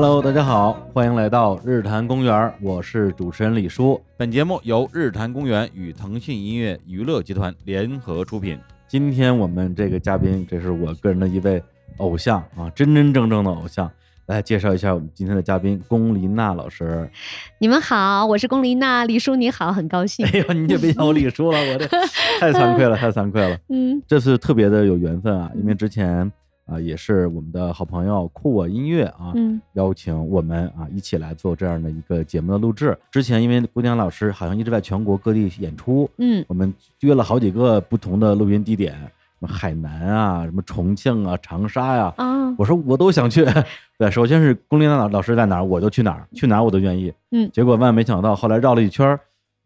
Hello，大家好，欢迎来到日坛公园，我是主持人李叔。本节目由日坛公园与腾讯音乐娱乐集团联合出品。今天我们这个嘉宾，这是我个人的一位偶像啊，真真正正的偶像。来介绍一下我们今天的嘉宾龚琳娜老师。你们好，我是龚琳娜，李叔你好，很高兴。哎呦，你就别叫我李叔了，我这太惭愧了，太惭愧了。嗯，这次特别的有缘分啊，因为之前啊也是我们的好朋友酷我音乐啊，嗯邀请我们啊一起来做这样的一个节目的录制。之前因为龚琳娜老师好像一直在全国各地演出，嗯我们约了好几个不同的录音地点，什么海南啊，什么重庆啊、长沙呀、啊，我说我都想去。对，首先是龚琳娜老老师在哪儿，我就去哪儿，去哪儿我都愿意。嗯结果万万没想到，后来绕了一圈，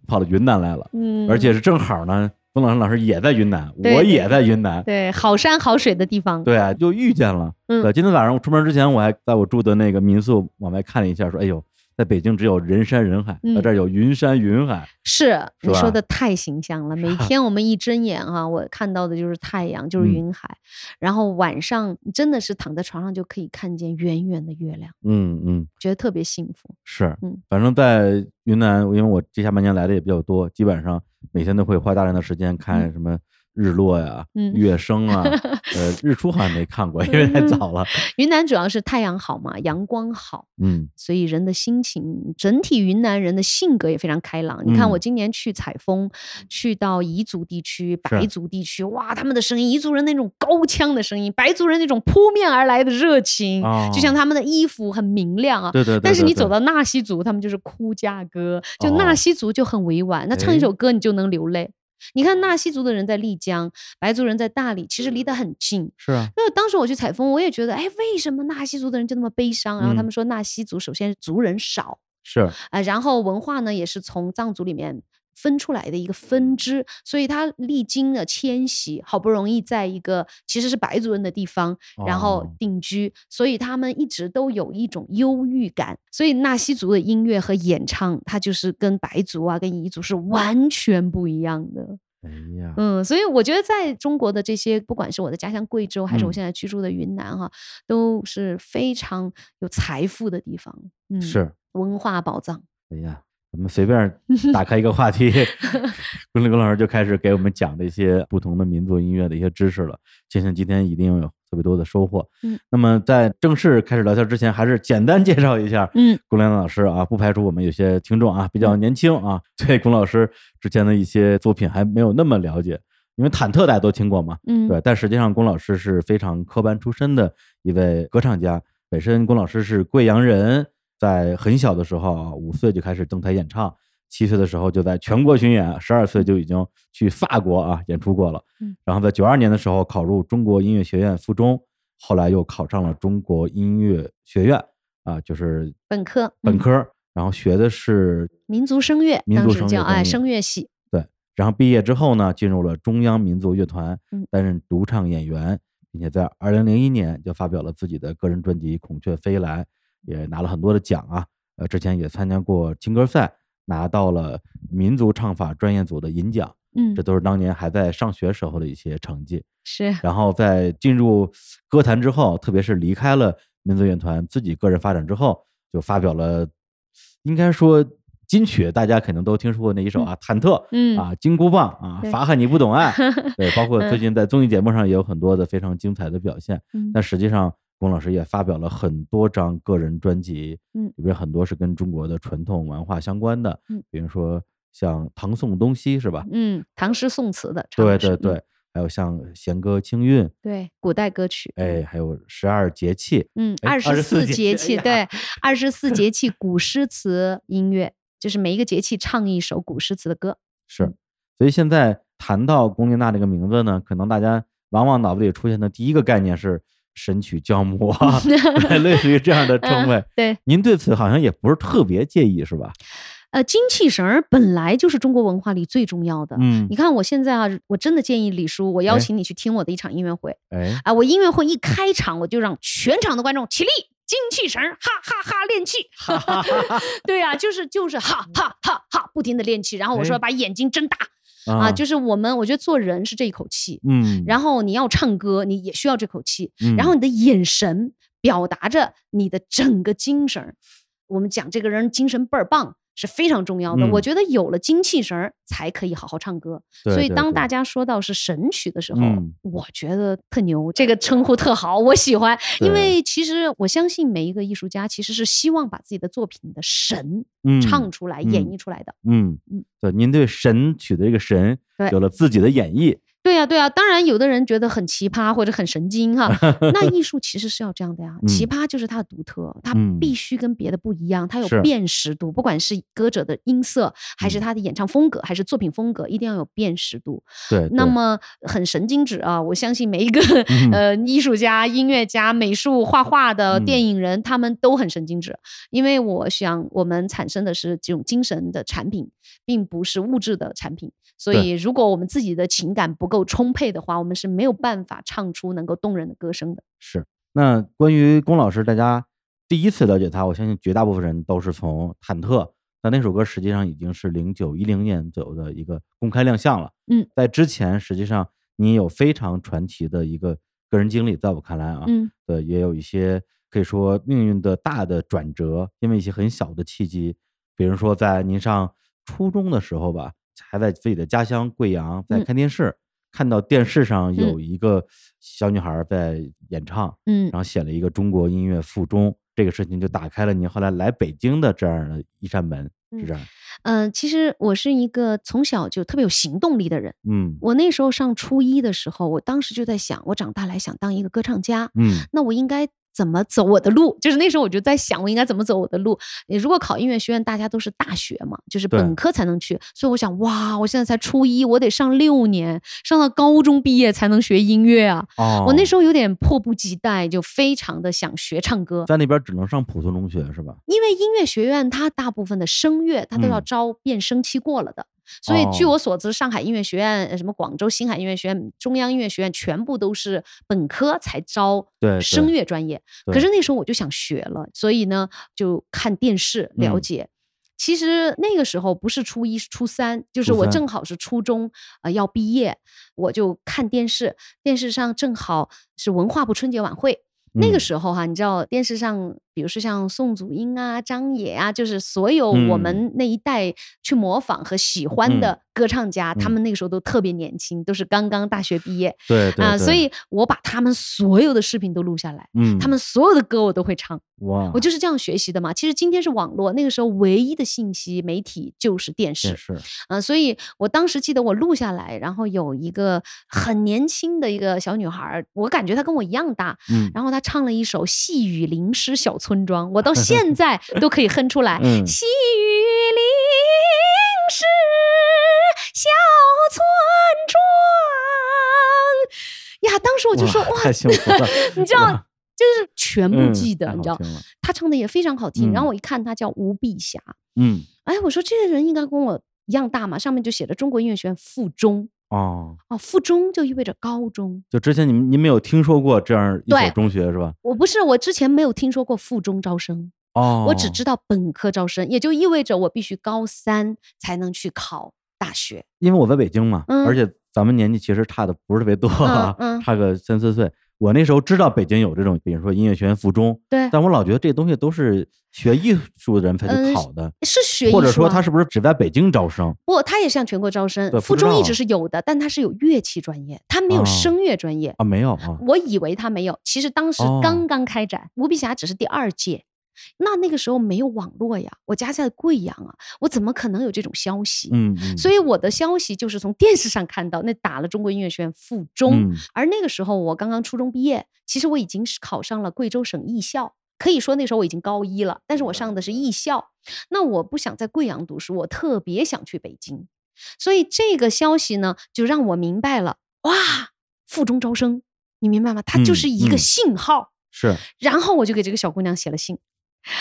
跑到云南来了，嗯，而且是正好呢，龚老师老师也在云南，我也在云南。对好山好水的地方。对啊，就遇见了。嗯对，今天早上我出门之前，我还在我住的那个民宿往外看了一下，说：“哎呦，在北京只有人山人海，嗯在这儿有云山云海。是是你说的太形象了。每天我们一睁眼哈、我看到的就是太阳，就是嗯云海，然后晚上真的是躺在床上就可以看见圆圆的月亮，嗯嗯，觉得特别幸福。是，嗯反正在云南，因为我这下半年来的也比较多，基本上每天都会花大量的时间看什么日落呀、嗯月升啊，呃，日出好像没看过，因为太早了。云南主要是太阳好嘛，阳光好，嗯所以人的心情，整体云南人的性格也非常开朗。你看，嗯我今年去采风，去到彝族地区、白族地区，哇，他们的声音，彝族人那种高腔的声音，白族人那种扑面而来的热情，哦就像他们的衣服很明亮啊。对对对但是你走到纳西族，他们就是哭嫁歌，就哦纳西族就很委婉，那唱一哎首歌你就能流泪。你看纳西族的人在丽江，白族人在大理，其实离得很近。是啊，那当时我去采风，我也觉得，哎，为什么纳西族的人就那么悲伤？然后他嗯们说，纳西族首先族人少是，啊、然后文化呢也是从藏族里面分出来的一个分支，所以它历经了迁徙，好不容易在一个其实是白族人的地方，然后哦定居，所以他们一直都有一种忧郁感。所以纳西族的音乐和演唱，它就是跟白族啊、跟彝族是完全不一样的。哎呀，嗯，所以我觉得在中国的这些，不管是我的家乡贵州，还是我嗯现在居住的云南哈，都是非常有财富的地方。嗯，是，文化宝藏。哎呀，咱们随便 打开一个话题，龚立龚老师就开始给我们讲这些不同的民族音乐的一些知识了。相信今天一定有特别多的收获。嗯，那么在正式开始聊天之前，还是简单介绍一下，嗯，龚亮老师啊，不排除我们有些听众啊比较年轻啊，对龚老师之前的一些作品还没有那么了解。因为忐忑大家都听过嘛，嗯，对，但实际上龚老师是非常科班出身的一位歌唱家。本身龚老师是贵阳人，在很小的时候啊，五岁就开始登台演唱，七岁的时候就在全国巡演，十二岁就已经去法国啊演出过了。嗯然后在九二年的时候考入中国音乐学院附中，后来又考上了中国音乐学院啊，就是本科嗯本科，然后学的是民族声乐，民族当时叫哎声乐哎声乐系。对，然后毕业之后呢，进入了中央民族乐团嗯，担任独唱演员，并且在二零零一年就发表了自己的个人专辑《孔雀飞来》，也拿了很多的奖啊。呃，之前也参加过青歌赛，拿到了民族唱法专业组的银奖，嗯这，都是当年还在上学时候的一些成绩。是然后在进入歌坛之后，特别是离开了民族乐团，自己个人发展之后，就发表了，应该说金曲，大家肯定都听说过那一首啊，忐忑，嗯啊，金箍棒啊，法海你不懂爱，对，包括最嗯近在综艺节目上也有很多的非常精彩的表现。嗯但实际上，龚老师也发表了很多张个人专辑，嗯里边很多是跟中国的传统文化相关的，嗯比如说像唐宋东西是吧？嗯，唐诗宋词的唱对对对，还有像弦歌清韵，对，古代歌曲。哎，还有十二节气，嗯，哎二十四节节气，对，二十四节气古诗词音乐，就是每一个节气唱一首古诗词的歌。是，所以现在谈到龚琳娜这个名字呢，可能大家往往脑子里出现的第一个概念是神曲教母啊，类似于这样的称谓嗯。对，您对此好像也不是特别介意，是吧？呃，精气神儿本来就是中国文化里最重要的。嗯你，看我现在啊，我真的建议李叔，我邀哎请你去听我的一场音乐会哎，啊！我音乐会一开场，我就让全场的观众起立，精气神儿，哈哈哈练气。对呀、就是就是哈哈哈哈，不停的练气。然后我说哎把眼睛睁大啊，就是我们我觉得做人是这一口气，嗯，然后你要唱歌，你也需要这口气，嗯然后你的眼神表达着你的整个精神。我们讲这个人精神倍儿棒是非常重要的。嗯我觉得有了精气神儿，才可以好好唱歌。对对对所以当大家说到是神曲的时候，嗯我觉得特牛，这个称呼特好，我喜欢。因为其实我相信每一个艺术家其实是希望把自己的作品的神嗯唱出来、演嗯绎出来的。嗯嗯，对，您对神曲的这个神有了自己的演绎，对呀、对呀、当然有的人觉得很奇葩或者很神经哈，那艺术其实是要这样的呀。奇嗯葩就是它的独特，它嗯必须跟别的不一样，它有辨识度，不管是歌者的音色，还是嗯他的演唱风格，还是作品风格，一定要有辨识度。对，那么很神经质啊！我相信每一个、嗯呃艺术家、音乐家、美术、画画的、嗯电影人，他们都很神经质，因为我想我们产生的是这种精神的产品，并不是物质的产品。所以，如果我们自己的情感不够充沛的话，我们是没有办法唱出能够动人的歌声的。是。那关于龚老师，大家第一次了解他，我相信绝大部分人都是从《忐忑》，那那首歌实际上已经是零九一零年左右的一个公开亮相了。嗯，在之前，实际上你有非常传奇的一个个人经历，在我看来啊，嗯对，也有一些可以说命运的大的转折，因为一些很小的契机，比如说在您上初中的时候吧，还在自己的家乡贵阳在嗯看电视，看到电视上有嗯一个小女孩在演唱，嗯然后写了一个中国音乐附中，这个事情就打开了您后来来北京的这样的一扇门，是嗯这样。呃，其实我是一个从小就特别有行动力的人。嗯我那时候上初一的时候，我当时就在想，我长大来想当一个歌唱家。嗯那我应该怎么走我的路？就是那时候我就在想，我应该怎么走我的路。你如果考音乐学院，大家都是大学嘛，就是本科才能去，所以我想，哇，我现在才初一，我得上六年，上到高中毕业才能学音乐啊！哦，我那时候有点迫不及待，就非常的想学唱歌。在那边只能上普通中学是吧？因为音乐学院它大部分的声乐它都要嗯招变声期过了的，所以据哦我所知，上海音乐学院、呃什么广州星海音乐学院、中央音乐学院全部都是本科才招对声乐专业。可是那时候我就想学了，所以呢就看电视了嗯解。其实那个时候不是初一，是初三，就是我正好是初中，呃要毕业，我就看电视，电视上正好是文化部春节晚会。那个嗯时候哈、你知道电视上，比如说像宋祖英啊、张也啊，就是所有我嗯。们那一代去模仿和喜欢嗯的歌唱家，他嗯。们那个时候都特别年轻，都是刚刚大学毕业对对啊，所以我把他们所有的视频都录下来，嗯，他们所有的歌我都会唱，哇，我就是这样学习的嘛。其实今天是网络，那个时候唯一的信息媒体就是电视，是啊，所以我当时记得我录下来，然后有一个很年轻的一个小女孩，我感觉她跟我一样大，嗯。然后她唱了一首《细雨淋湿小村庄》，我到 现在都可以哼出来。嗯细雨淋湿小村庄 呀，当时我就说哇，太幸福了，你知道，就是全部嗯记得，太你知道好，听了她唱的也非常好听。然嗯后我一看，他叫吴碧霞，嗯哎，我说这个人应该跟我一样大嘛，上面就写着中国音乐学院附中。哦，哦，附中就意味着高中。就之前你们您没有听说过这样一所中学是吧？我不是，我之前没有听说过附中招生，哦，我只知道本科招生，也就意味着我必须高三才能去考大学。因为我在北京嘛，嗯而且咱们年纪其实差的不是特别多，嗯嗯差个三四岁。我那时候知道北京有这种，比如说音乐学院附中，对，但我老觉得这东西都是学艺术的人才去嗯考的，是学艺术、啊，或者说他是不是只在北京招生？不，他也向全国招生对。附中一直是有的，但他是有乐器专业，他没有哦声乐专业。啊？没有啊？我以为他没有，其实当时哦刚刚开展，吴碧霞只是第二届。那那个时候没有网络呀，我家在贵阳啊，我怎么可能有这种消息？嗯嗯，所以我的消息就是从电视上看到，那打了中国音乐学院附中，嗯而那个时候我刚刚初中毕业，其实我已经是考上了贵州省艺校，可以说那时候我已经高一了，但是我上的是艺校。那我不想在贵阳读书，我特别想去北京，所以这个消息呢，就让我明白了，哇，附中招生，你明白吗？它就是一个信号。是然后我就给这个小姑娘写了信。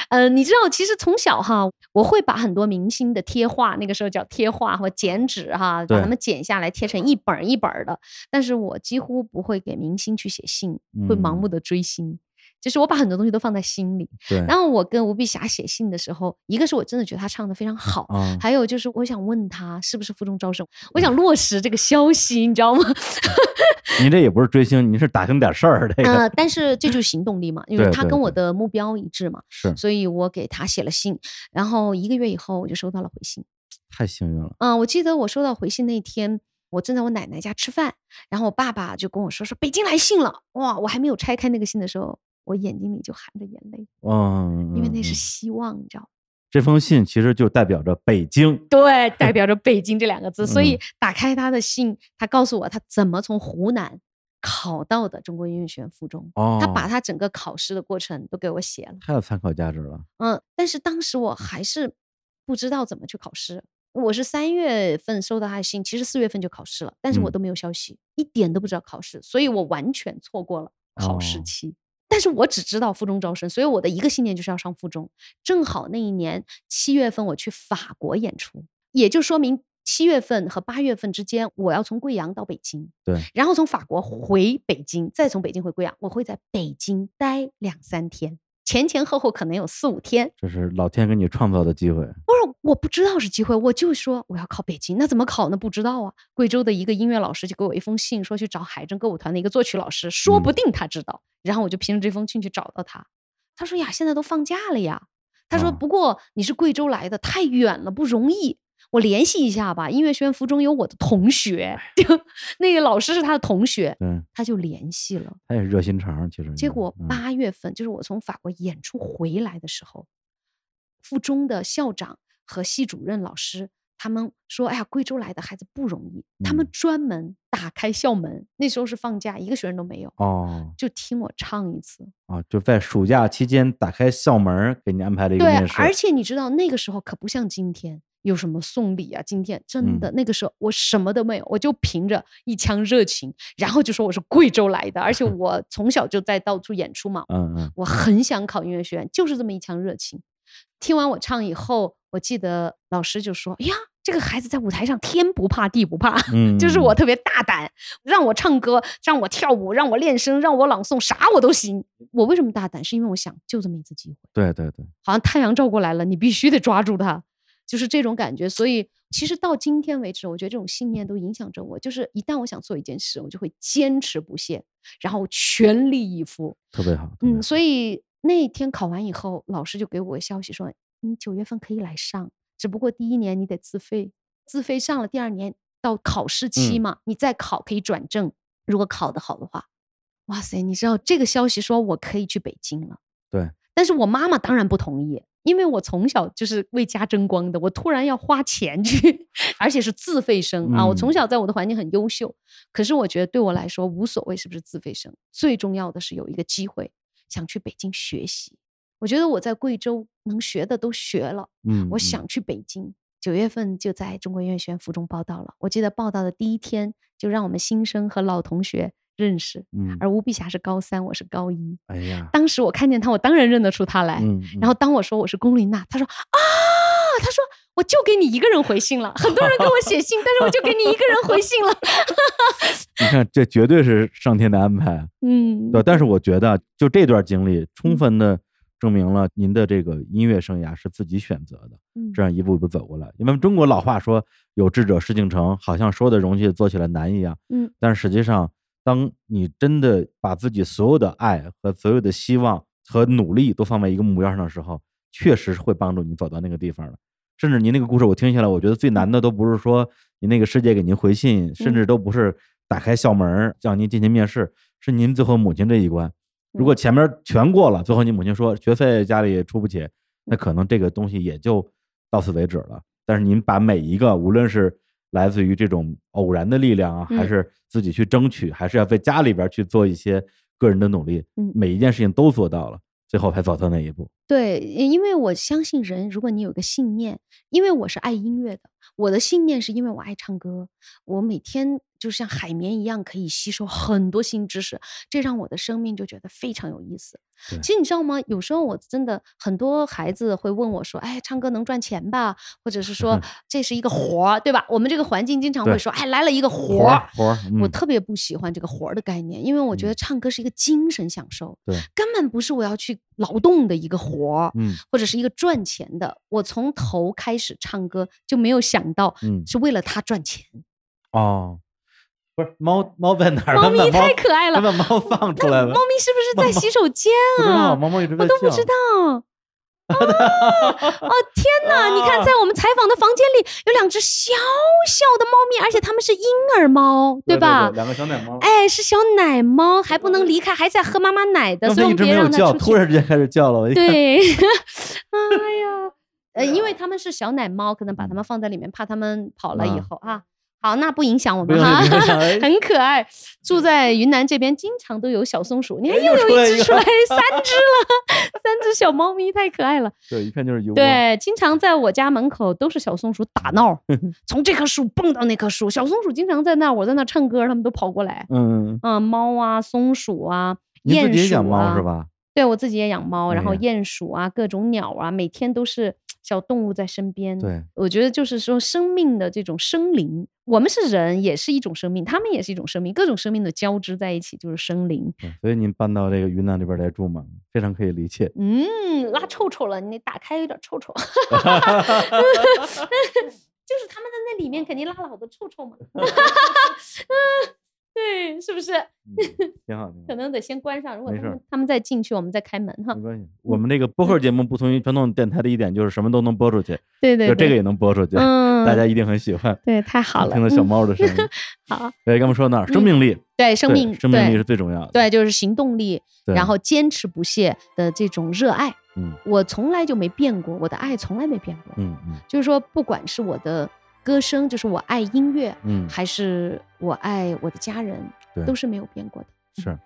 呃，你知道，其实从小哈，我会把很多明星的贴画，那个时候叫贴画或剪纸哈，把它们剪下来贴成一本儿一本儿的。但是我几乎不会给明星去写信，会盲嗯目的追星。就是我把很多东西都放在心里。对，然后我跟吴碧霞写信的时候，一个是我真的觉得她唱的非常好，啊，还有就是我想问她是不是附中招生，我想落实这个消息，你知道吗？您这也不是追星，您是打听点事儿，这个、呃，但是这就是行动力嘛，因为对对她跟我的目标一致嘛，是所以我给她写了信，然后一个月以后我就收到了回信。太幸运了。嗯，我记得我收到回信那天，我正在我奶奶家吃饭，然后我爸爸就跟我说说北京来信了，哇！我还没有拆开那个信的时候，我眼睛里就含着眼泪，嗯，因为那是希望，你知道吗？这封信其实就代表着北京。对，代表着北京这两个 字。所以嗯打开他的信，他告诉我他怎么从湖南考到的中国音乐学院附中，哦，他把他整个考试的过程都给我写了。太有参考价值了。嗯，但是当时我还是不知道怎么去考试。我是三月份收到他的信，其实四月份就考试了，但是我嗯都没有消息，一点都不知道考试，所以我完全错过了考试哦期。但是我只知道附中招生，所以我的一个信念就是要上附中。正好那一年七月份我去法国演出，也就说明七月份和八月份之间，我要从贵阳到北京，对，然后从法国回北京，再从北京回贵阳，我会在北京待两三天，前前后后可能有四五天。这是老天给你创造的机会。不是，我不知道是机会，我就说我要考北京，那怎么考呢？不知道啊。贵州的一个音乐老师就给我一封信，说去找海政歌舞团的一个作曲老师，说不嗯定他知道。然后我就凭着这封信去找到他，他说呀，现在都放假了呀。他说啊不过你是贵州来的，太远了，不容易。我联系一下吧，音乐学院附中有我的同学，就那个老师是他的同学，对，他就联系了。他也是热心肠，其实。结果嗯八月份，就是我从法国演出回来的时候，附中的校长和系主任老师他们说：“哎呀，贵州来的孩子不容易。”他们嗯专门打开校门，那时候是放假，一个学生都没有，哦就听我唱一次。啊，就在暑假期间打开校门，给你安排了一个对面，试。而且你知道那个时候可不像今天有什么送礼啊，今天真的、那个时候我什么都没有，我就凭着一腔热情，然后就说我是贵州来的，而且 我从小就在到处演出嘛，嗯嗯，我很想考音乐学院，就是这么一腔热情。听完我唱以后，我记得老师就说：“哎呀，这个孩子在舞台上天不怕地不怕，嗯，就是我特别大胆，让我唱歌，让我跳舞，让我练声，让我朗诵，啥我都行。我为什么大胆？是因为我想就这么一次机会，对对对，好像太阳照过来了，你必须得抓住它，就是这种感觉。所以其实到今天为止，我觉得这种信念都影响着我。就是一旦我想做一件事，我就会坚持不懈，然后全力以赴。特别好。嗯，所以那天考完以后，老师就给我消息说，你九月份可以来上，只不过第一年你得自费，自费上了，第二年到考试期嗯嘛，你再考可以转正，如果考得好的话，哇塞，你知道这个消息说我可以去北京了，对，但是我妈妈当然不同意。因为我从小就是为家争光的，我突然要花钱去，而且是自费生啊！我从嗯小在我的环境很优秀，可是我觉得对我来说无所谓是不是自费生，最重要的是有一个机会想去北京学习。我觉得我在贵州能学的都学了，嗯，嗯我想去北京。九月份就在中国音乐学院附中报道了。我记得报道的第一天就让我们新生和老同学认识，嗯，而吴碧霞是高三，我是高一。哎呀，当时我看见她，我当然认得出她来。嗯，然后当我说我是龚琳娜，她说啊，她说我就给你一个人回信了，很多人给我写信，但是我就给你一个人回信了。你看这绝对是上天的安排啊。嗯，对，但是我觉得就这段经历，充嗯分的证明了您的这个音乐生涯是自己选择的，嗯这样一步一步走过来。因为中国老话说“有志者事竟成”，好像说的容易，做起来难一样。嗯，但实际上，当你真的把自己所有的爱和所有的希望和努力都放在一个目标上的时候，确实是会帮助你走到那个地方的。甚至您那个故事我听下来，我觉得最难的都不是说您那个师姐给您回信，甚至都不是打开校门儿让您进行面试，是您最后母亲这一关。如果前面全过了，最后你母亲说学费家里出不起，那可能这个东西也就到此为止了。但是您把每一个，无论是来自于这种偶然的力量啊，还嗯是自己去争取，还是要在家里边去做一些个人的努力，嗯每一件事情都做到了，最后才走到那一步。对，因为我相信人，如果你有个信念，因为我是爱音乐的，我的信念是因为我爱唱歌，我每天就像海绵一样可以吸收很多新知识，这让我的生命就觉得非常有意思。其实你知道吗？有时候我真的很多孩子会问我说：“哎，唱歌能赚钱吧？”或者是说 这是一个活儿，对吧？我们这个环境经常会说：“哎，来了一个活活儿。儿活儿，我嗯特别不喜欢这个活儿的概念，因为我觉得嗯唱歌是一个精神享受，对根本不是我要去劳动的一个活儿。嗯或者是一个赚钱的，我从头开始唱歌就没有想到嗯是为了他赚钱。哦，不是猫猫在哪儿？猫咪太可爱了，咱把猫 放出来了猫。咪是不是在洗手间啊？猫猫一直在我都不知叫道。哦哦天哪！你看，在我们采访的房间里有两只小小的猫咪，而且它们是婴儿猫，对吧？两个小奶猫。哎，是小奶猫，还不能离开，还在喝妈妈奶的，所以我们别没有，让它出去。突然之间开始叫了。对，哎呀，呃，因为他们是小奶猫，可能把它们放在里面，怕它们跑了以啊后啊。好，那不影响我们哈 很可爱。住在云南这边，经常都有小松鼠。你看，哎又有一只出来，三只了，三只小猫咪，太可爱了。对，一看就是油。对，经常在我家门口都是小松鼠打闹，从这棵树蹦到那棵树。小松鼠经常在那儿，我在那儿唱歌，它们都跑过来。嗯，嗯，嗯，猫啊，松鼠啊，鼹鼠己养猫啊是吧？对我自己也养猫，然后鼹鼠啊，各种鸟啊，每天都是小动物在身边。对，我觉得就是说生命的这种生灵，我们是人，也是一种生命，他们也是一种生命，各种生命的交织在一起就是生灵。所以您搬到这个云南这边来住嘛，非常可以理解。嗯，拉臭臭了，你打开有点臭臭，就是他们在那里面肯定拉了好多臭臭嘛。嗯，对，是不是？嗯挺好，可。能得先关上，如果他们他们再进去，我们再开门哈没。关系，我们这个播客节目不同于传统电台的一点就是什么都能播出去，对对对，就这个也能播出去，嗯，大家一定很喜欢。对，太好了，听到小嗯猫的声音，好，对，刚刚说到哪儿？生嗯命力，对生命，生命力是最重要的。对，就是行动力，对，然后坚持不懈的这种热爱，嗯。我从来就没变过，我的爱从来没变过。嗯嗯。就是说，不管是我的歌声，就是我爱音乐，嗯，还是我爱我的家人，对。都是没有变过的。是。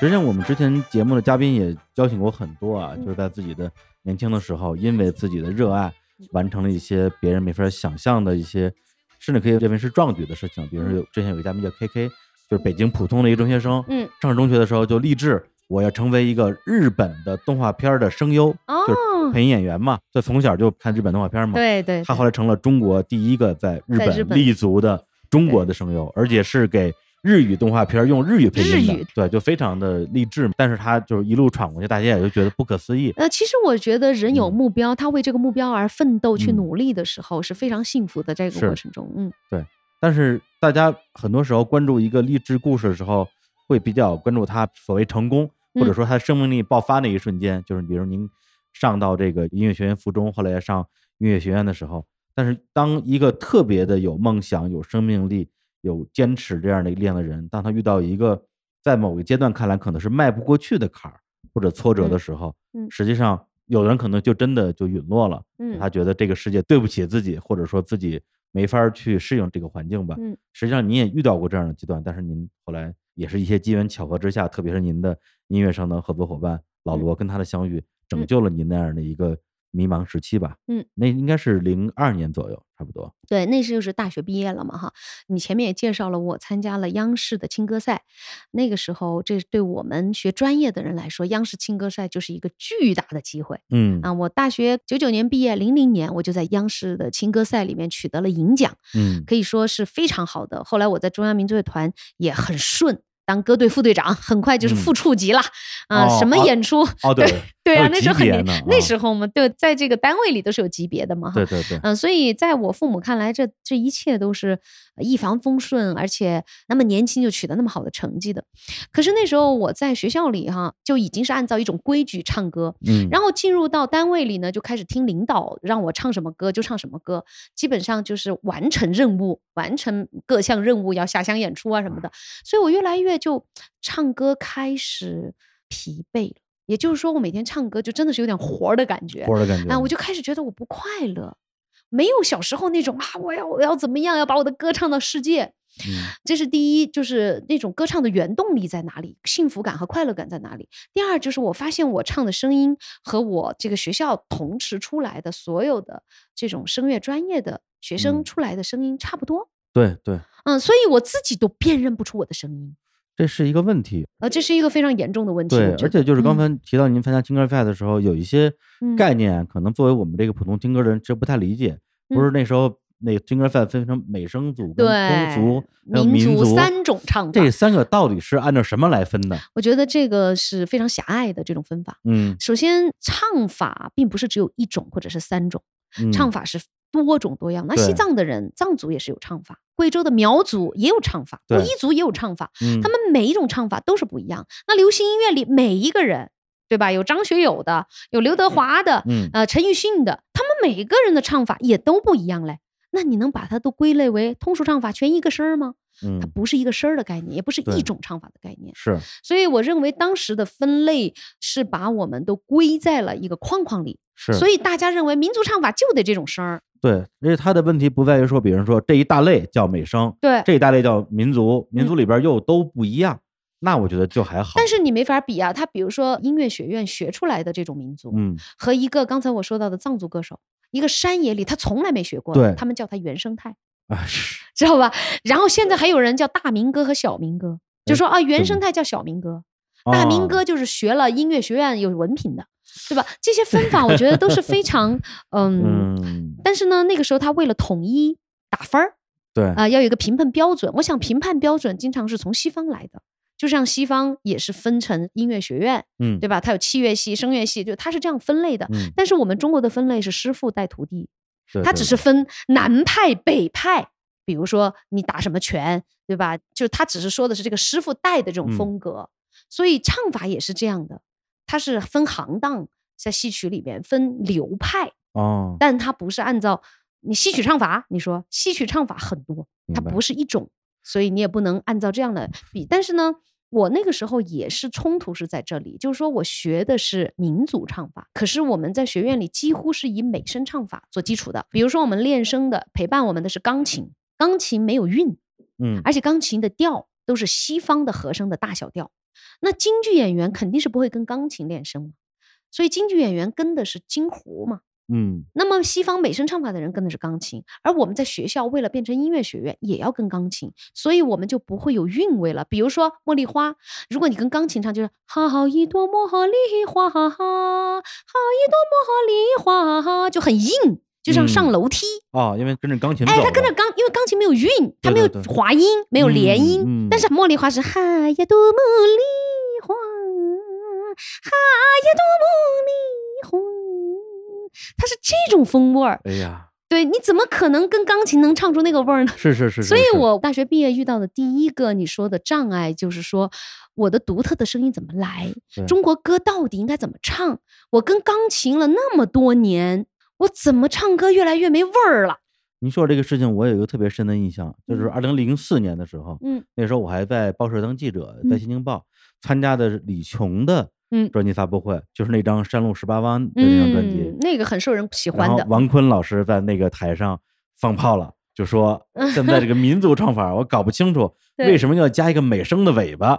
实际上，我们之前节目的嘉宾也邀请过很多啊，就是在自己的年轻的时候，因为自己的热爱，完成了一些别人没法想象的一些，甚至可以认为是壮举的事情。比如说有之前有个嘉宾叫 KK，就是北京普通的一个中学生，嗯，上中学的时候就立志我要成为一个日本的动画片的声优，就是哦，配音演员嘛，就从小就看日本动画片嘛。对对，对他后来成了中国第一个在日本立足的中国的声优，而且是给日语动画片用日语配音的，对，就非常的励志。但是他就是一路闯过去，大家也就觉得不可思议。呃，其实我觉得人有嗯目标，他为这个目标而奋斗去嗯努力的时候，是非常幸福的。这个过程中，嗯，对但是大家很多时候关注一个励志故事的时候，会比较关注他所谓成功，或者嗯说他生命力爆发那一瞬间，就是比如您上到这个音乐学院附中，后来上音乐学院的时候。但是当一个特别的有梦想、有生命力、有坚持这样的力量的人，当他遇到一个在某个阶段看来可能是迈不过去的坎儿或者挫折的嗯时候，嗯。实际上有的人可能就真的就陨落了，嗯他觉得这个世界对不起自己，或者说自己没法儿去适应这个环境吧。嗯。实际上您也遇到过这样的阶段，但是您后来也是一些机缘巧合之下，特别是您的音乐上的合作伙伴老嗯。罗跟他的相遇，拯救了您那样的一个迷茫时期吧？嗯，那应该是零二年左右，差不多。对，那时就是大学毕业了嘛哈。你前面也介绍了，我参加了央视的青歌赛，那个时候这对我们学专业的人来说，央视青歌赛就是一个巨大的机会嗯啊。我大学九九年毕业，零零年我就在央视的青歌赛里面取得了银奖，嗯可以说是非常好的。后来我在中央民族乐团也很顺。当歌队副队长，很快就是嗯副处级了，啊、哦什么哦演出？哦，对对啊，那时候很年那时候嘛，对，在这个单位里都是有级别的嘛，哈。对对对，嗯，所以在我父母看来，这这一切都是呃一帆风顺，而且那么年轻就取得那么好的成绩的。可是那时候我在学校里哈，就已经是按照一种规矩唱歌，嗯，然后进入到单位里呢，就开始听领导让我唱什么歌就唱什么歌，基本上就是完成任务，完成各项任务，要下乡演出啊什么的。所以我越来越就唱歌开始疲惫了。也就是说，我每天唱歌就真的是有点活儿的感觉。活儿的感觉啊，我就开始觉得我不快乐，没有小时候那种啊，我要我要怎么样，要把我的歌唱到世界。嗯这是第一，就是那种歌唱的原动力在哪里，幸福感和快乐感在哪里。第二，就是我发现我唱的声音和我这个学校同时出来的所有的这种声乐专业的学生嗯出来的声音差不多。对对，嗯，所以我自己都辨认不出我的声音，这是一个问题。啊，这是一个非常严重的问题。对而且就是刚嗯才提到您参加听歌赛的时候，有一些嗯概念，可能作为我们这个普通听歌的人，其实不太理解。不是那时候那个听歌赛分成美声组、跟通对俗还有民民族三种唱法，这三个到底是按照什么来分的？我觉得这个是非常狭隘的这种分法。嗯，首先，唱法并不是只有一种或者是三种，嗯唱法是多种多样。那西藏的人，藏族也是有唱法，贵州的苗族也有唱法，布依族也有唱法，嗯他们每一种唱法都是不一样。那流行音乐里每一个人，对吧？有张学友的，有刘德华的，嗯呃，陈奕迅的，他们每个人的唱法也都不一样嘞。那你能把它都归类为通俗唱法，全一个声儿吗？它嗯不是一个声儿的概念，也不是一种唱法的概念。是所以我认为当时的分类是把我们都归在了一个框框里，是，所以大家认为民族唱法就得这种声儿。对，而且他的问题不在于说，比如说这一大类叫美声，对，这一大类叫民族，民族里边又都不一样，那我觉得就还好。但是你没法比啊，他比如说音乐学院学出来的这种民族，嗯，和一个刚才我说到的藏族歌手，一个山野里他从来没学过的，对他们叫他原生态，啊是，知道吧？然后现在还有人叫大民歌和小民歌，就哎说啊，原生态叫小民歌，大民哦歌就是学了音乐学院有文凭的，对吧？这些分法我觉得都是非常 嗯嗯，但是呢，那个时候他为了统一打分儿对，啊、要有一个评判标准。我想评判标准经常是从西方来的，就像西方也是分成音乐学院，嗯，对吧？它有器乐系、声乐系，就它是这样分类的。嗯，但是我们中国的分类是师傅带徒弟，对对它只是分南派、北派。比如说你打什么拳，对吧？就他只是说的是这个师傅带的这种嗯风格，所以唱法也是这样的，它是分行当，在戏曲里面分流派。哦，但它不是按照你戏曲唱法，你说戏曲唱法很多，它不是一种，所以你也不能按照这样的比。但是呢，我那个时候也是冲突是在这里，就是说我学的是民族唱法，可是我们在学院里几乎是以美声唱法做基础的。比如说我们练声的陪伴我们的是钢琴，钢琴没有韵，嗯，而且钢琴的调都是西方的和声的大小调。那京剧演员肯定是不会跟钢琴练声嘛，所以京剧演员跟的是京胡嘛。嗯，那么西方美声唱法的人跟的是钢琴，而我们在学校为了变成音乐学院也要跟钢琴，所以我们就不会有韵味了。比如说《茉莉花》，如果你跟钢琴唱，就是好一朵茉莉花，好一朵茉莉花，就很硬，就像上嗯楼梯。哦，因为跟着钢琴走哎，了，它跟着钢，因为钢琴没有韵，它没有对对滑音，没有连嗯音。嗯但是茉莉花是哈呀朵茉莉花，哈呀朵茉莉花，它是这种风味儿。哎呀，对，你怎么可能跟钢琴能唱出那个味儿呢？是是是，所以我大学毕业遇到的第一个你说的障碍，就是说我的独特的声音怎么来？中国歌到底应该怎么唱？我跟钢琴了那么多年，我怎么唱歌越来越没味儿了？您说这个事情，我有一个特别深的印象，就是嗯二零零四年的时候，嗯那时候我还在报社当记者，在《嗯新京报》参加的李琼的嗯专辑发布会，就是那张《山路十八弯》的那张专辑嗯，，那个很受人喜欢的。王坤老师在那个台上放炮了，就说 现在这个民族唱法我搞不清楚 为什么要加一个美声的尾巴。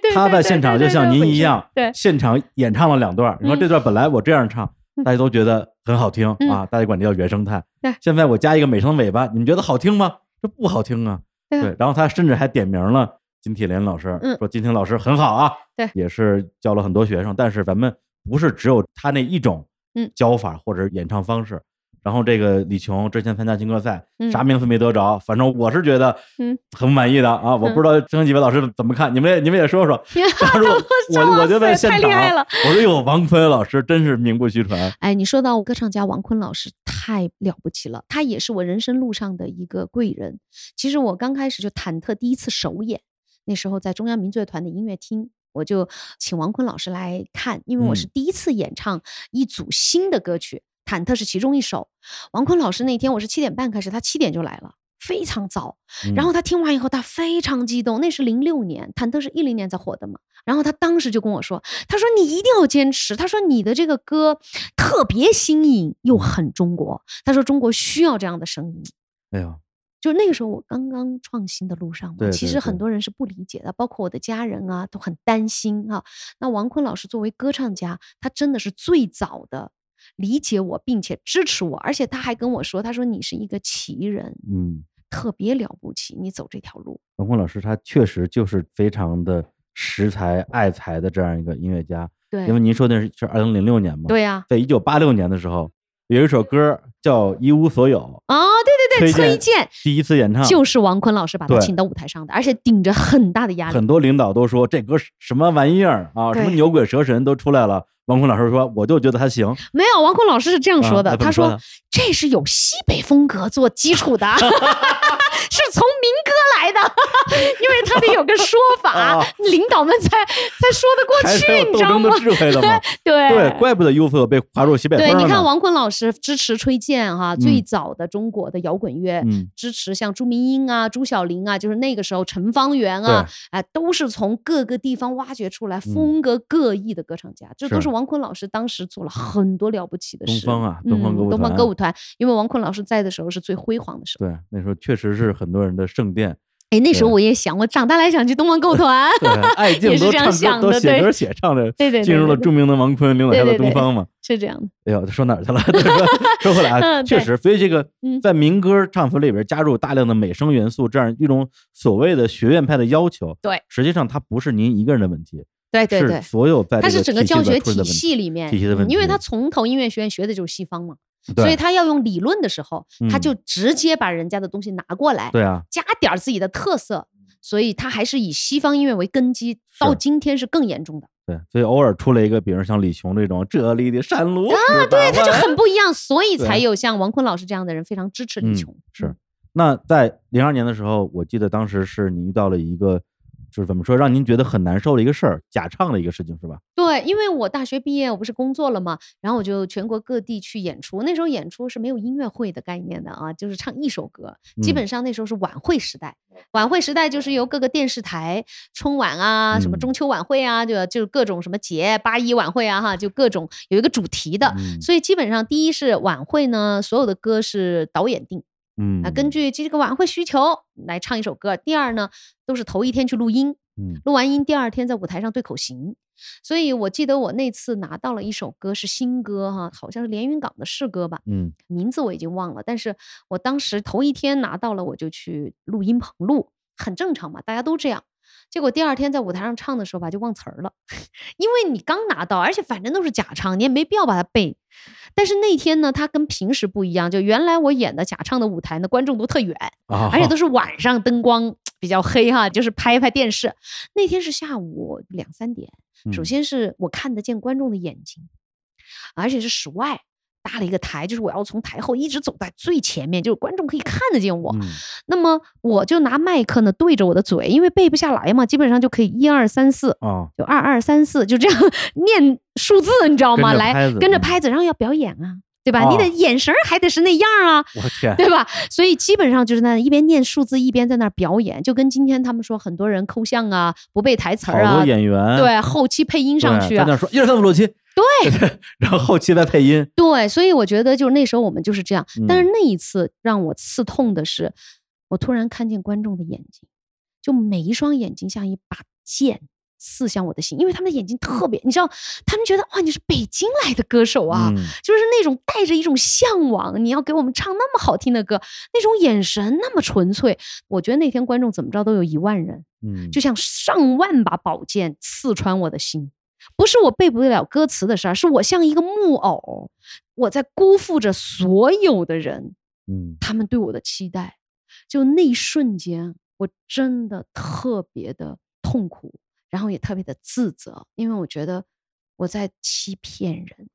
对他在现场就像您一样，对现场演唱了两段。你说嗯这段本来我这样唱，大家都觉得很好听嗯啊，大家管这叫原生态。对现在我加一个美声尾巴，你们觉得好听吗？这不好听啊。对啊对，然后他甚至还点名了金铁莲老师，嗯说金婷老师很好啊，对也是教了很多学生，但是咱们不是只有他那一种嗯教法或者演唱方式。然后这个李琼之前参加金歌赛，嗯啥名次没得着，反正我是觉得嗯很满意的啊。我不知道剩下几位老师怎么看，你们也你们也说说。当时我我我就在现太场。我说哟，王坤老师真是名不虚传。哎，你说到歌唱家王坤老师太了不起了，他也是我人生路上的一个贵人。其实我刚开始就忐忑第一次首演，那时候在中央民族乐团的音乐厅，我就请王坤老师来看，因为我是嗯第一次演唱一组新的歌曲，忐忑是其中一首。王坤老师那天我是七点半开始，他七点就来了。非常早，然后他听完以后，他非常激动。那是零六年，忐忑是一零年才火的嘛。然后他当时就跟我说：“他说你一定要坚持。他说你的这个歌特别新颖又很中国。他说中国需要这样的声音。哎呦，就那个时候我刚刚创新的路上嘛，对对其实很多人是不理解的，包括我的家人啊都很担心啊。那王坤老师作为歌唱家，他真的是最早的理解我，并且支持我，而且他还跟我说：“他说你是一个奇人，嗯，特别了不起，你走这条路。王坤老师他确实就是非常的识才爱才的这样一个音乐家。”对，因为您说的是是二零零六年嘛，，对呀、在一九八六年的时候，有一首歌叫《一无所有哦，对崔崔健健》第一次演唱，就是王坤老师把他请到舞台上的，而且顶着很大的压力。很多领导都说这歌什么玩意儿啊，什么牛鬼蛇神都出来了。王坤老师说，我就觉得他行，没有，王坤老师是这样说的，他说这是有西北风格做基础的，是从民歌来的，因为他得有个说法，啊。领导们才才说得过去，你知道吗？斗争的？智慧的嘛。对。对，怪不得 UFO 被划入西北风对，你看王坤老师支持崔健哈、最嗯早的中国的摇滚乐，嗯支持像朱明英啊、朱晓玲啊，就是那个时候陈方圆啊，哎，都是从各个地方挖掘出来风格各异的歌唱家，这都嗯是是王坤老师当时做了很多了不起的事。东方啊东方歌舞嗯、东方团歌舞团，因为王坤老师在的时候是最辉煌的时候。对，那时候确实是很多人的圣殿。哎，那时候我也想，我长大来想去东方歌舞团。对，爱也是这样静都唱歌想的对都写歌写唱的，对对对进入了著名的王坤领导下的东方嘛。是这样的。哎呦，这说哪儿去了？说说回来啊，确实，所以这个嗯在民歌唱词里边加入大量的美声元素，这样一种所谓的学院派的要求，对，实际上它不是您一个人的问题，是对对对，所有在它是整个教学体系里面，体系的问题因为题他从头音乐学院学的就是西方嘛，对所以他要用理论的时候，他嗯就直接把人家的东西拿过来，对啊，加点儿自己的特色，所以他还是以西方音乐为根基，到今天是更严重的对，所以偶尔出来一个，比如像李琼这种这里的山路啊，对，他就很不一样，所以 才有像王坤老师这样的人非常支持李嗯琼。是。那在零二年的时候，我记得当时是你遇到了一个，就是怎么说，让您觉得很难受的一个事儿，假唱的一个事情，是吧？对，因为我大学毕业，我不是工作了嘛，然后我就全国各地去演出。那时候演出是没有音乐会的概念的啊，就是唱一首歌。基嗯本上那时候是晚会时代，晚会时代就是由各个电视台春晚啊、什么嗯中秋晚会啊，就就各种什么节八一晚会啊，哈，就各种有一个主题的。嗯所以基本上第一是晚会呢，所有的歌是导演定嗯啊，根据这个晚会需求来唱一首歌。第二呢，都是头一天去录音，嗯录完音第二天在舞台上对口型。所以我记得我那次拿到了一首歌是新歌哈，好像是连云港的市歌吧，嗯名字我已经忘了。但是我当时头一天拿到了，我就去录音棚录，很正常嘛，大家都这样。结果第二天在舞台上唱的时候吧，就忘词儿了，因为你刚拿到，而且反正都是假唱，你也没必要把它背。但是那天呢，它跟平时不一样，就原来我演的假唱的舞台呢，观众都特远，啊，而且都是晚上灯光比较黑哈，就是拍一拍电视。那天是下午两三点，首嗯先是我看得见观众的眼睛，而且是室外搭了一个台，就是我要从台后一直走在最前面，就是观众可以看得见我。嗯那么我就拿麦克呢对着我的嘴，因为背不下来嘛，基本上就可以一二三四，啊，就二二三四，就这样 念数字，你知道吗？来跟着拍子然后要表演啊，对吧？你哦的眼神儿还得是那样啊。我天，对吧？所以基本上就是那一边念数字一边在那表演，就跟今天他们说很多人抠像啊、不背台词儿啊多，演员对，后期配音上去啊，在那说一二三四五六七，对，然后后期再配音，对，所以我觉得就是那时候我们就是这样。但是嗯那一次让我刺痛的是，我突然看见观众的眼睛，就每一双眼睛像一把剑，刺向我的心，因为他们的眼睛特别，你知道，他们觉得哇，你是北京来的歌手啊，嗯就是那种带着一种向往，你要给我们唱那么好听的歌，那种眼神那么纯粹。我觉得那天观众怎么着都有一万人，嗯，就像上万把宝剑刺穿我的心。不是我背不了歌词的事儿，是我像一个木偶，我在辜负着所有的人，嗯他们对我的期待。就那一瞬间，我真的特别的痛苦，然后也特别的自责，因为我觉得我在欺骗人。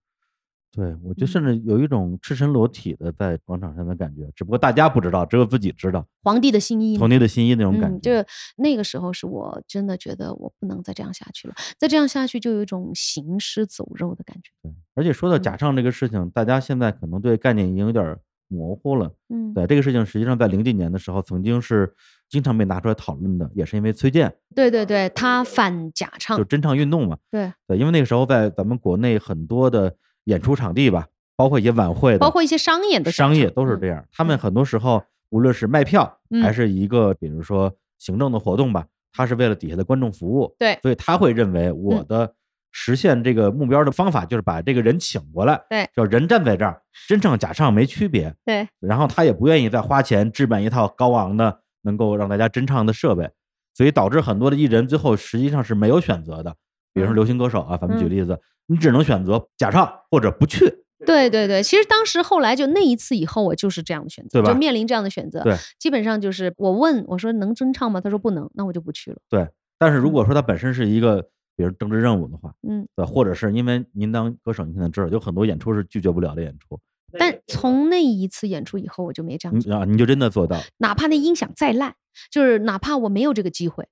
对，我就甚嗯至有一种赤身裸体的在广场上的感觉，只不过大家不知道，只有自己知道，皇帝的新衣，皇帝的新衣那种感嗯，觉。就那个时候是我真的觉得我不能再这样下去了，再这样下去就有一种行尸走肉的感觉。对，而且说到假嗯唱这个事情，大家现在可能对概念已经有点模糊了。嗯，对这个事情，实际上在零几年的时候，曾经是经常被拿出来讨论的，也是因为崔健对对对，他反假唱就，真唱运动嘛。对，对，因为那个时候在咱们国内很多的演出场地吧，包括一些晚会的，包括一些商演的商业都是这样。他们很多时候，无论是卖票，还嗯是一个比如说行政的活动吧，他是为了底下的观众服务，对所以他会认为我嗯的实现这个目标的方法就是把这个人请过来，对就人站在这儿，真唱假唱没区别。对然后他也不愿意再花钱置办一套高昂的能够让大家真唱的设备，所以导致很多的艺人最后实际上是没有选择的。比如说嗯流行歌手啊，咱们举嗯例子，你只能选择假唱或者不去。对对对，其实当时后来就那一次以后，我就是这样的选择，对吧就面临这样的选择。对，基本上就是我问我说能真唱吗？他说不能，那我就不去了。对，但是如嗯果说他本身是一个，比如政治任务的话，嗯，对，或者是因为您当歌手，您可能知道有很多演出是拒绝不了的演出，但从那一次演出以后，我就没这样啊，你就真的做到，哪怕那音响再烂，就是哪怕我没有这个机会，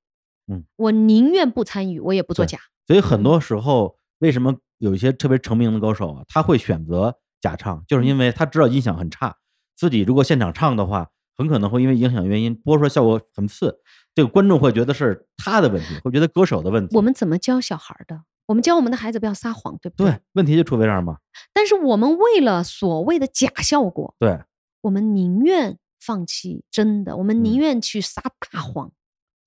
嗯，我宁愿不参与，我也不作假。所以很嗯多时候，为什么有一些特别成名的歌手啊，他会选择假唱，就是因为他知道音响很差，自己如果现场唱的话，很可能会因为影响原因播出来效果很次，这个观众会觉得是他的问题，会觉得歌手的问题。我们怎么教小孩的？我们教我们的孩子不要撒谎，对不对？对问题就出在这儿嘛，但是我们为了所谓的假效果，对，我们宁愿放弃真的，我们宁嗯愿去撒大谎。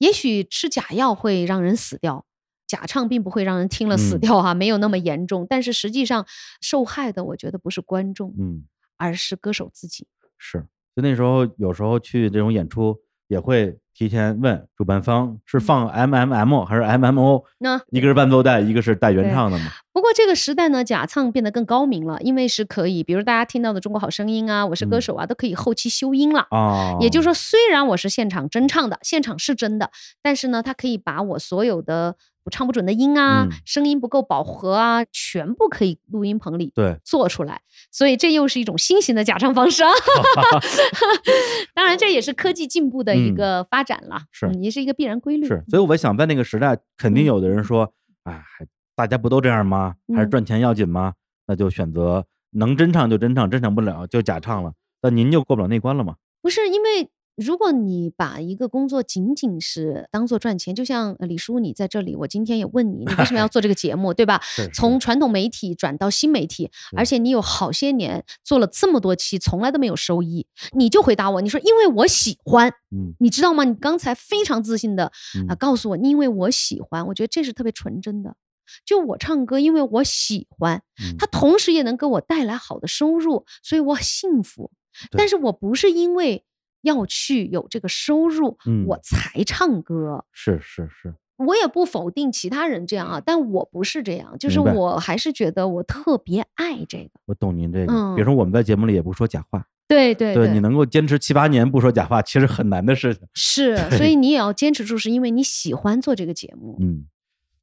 也许吃假药会让人死掉，假唱并不会让人听了死嗯掉哈、没有那么严重。但是实际上受害的，我觉得不是观众，嗯。而是歌手自己。是，就那时候有时候去这种演出，也会提前问主办方是放 M M M 还是 M M O，那一个是伴奏带，一个是带原唱的嘛。不过这个时代呢，假唱变得更高明了，因为是可以，比如大家听到的《中国好声音》啊，《我是歌嗯手啊，都可以后期修音了。哦，也就是说，虽然我是现场真唱的，现场是真的，但是呢，它可以把我所有的我唱不准的音啊、嗯声音不够饱和啊，全部可以录音棚里对，做出来。所以这又是一种新型的假唱方式啊。当然，这也是科技进步的一嗯个发展了，是嗯也是一个必然规律。是，所以我想在那个时代，肯定嗯有的人说，哎，还大家不都这样吗？还是嗯赚钱要紧吗？那就选择能真唱就真唱，真唱不了就假唱了。那您就过不了那关了吗？不是因为，如果你把一个工作仅仅是当做赚钱，就像呃李叔你在这里，我今天也问你，你为什么要 做这个节目，对吧？从传统媒体转到新媒体，而且你有好些年做了这么多期，从来都没有收益，你就回答我，你说因为我喜欢，嗯你知道吗？你刚才非常自信的啊、嗯告诉我，因为我喜欢，我觉得这是特别纯真的。就我唱歌，因为我喜欢，嗯它同时也能给我带来好的收入，所以我幸福。但是我不是因为要去有这个收入，嗯我才唱歌。是是是，我也不否定其他人这样啊，但我不是这样，就是我还是觉得我特别爱这个。我懂您这个。嗯比如说我们在节目里也不说假话，对对对你能够坚持七八年不说假话，其实很难的事情。是，所以你也要坚持住，是因为你喜欢做这个节目。嗯，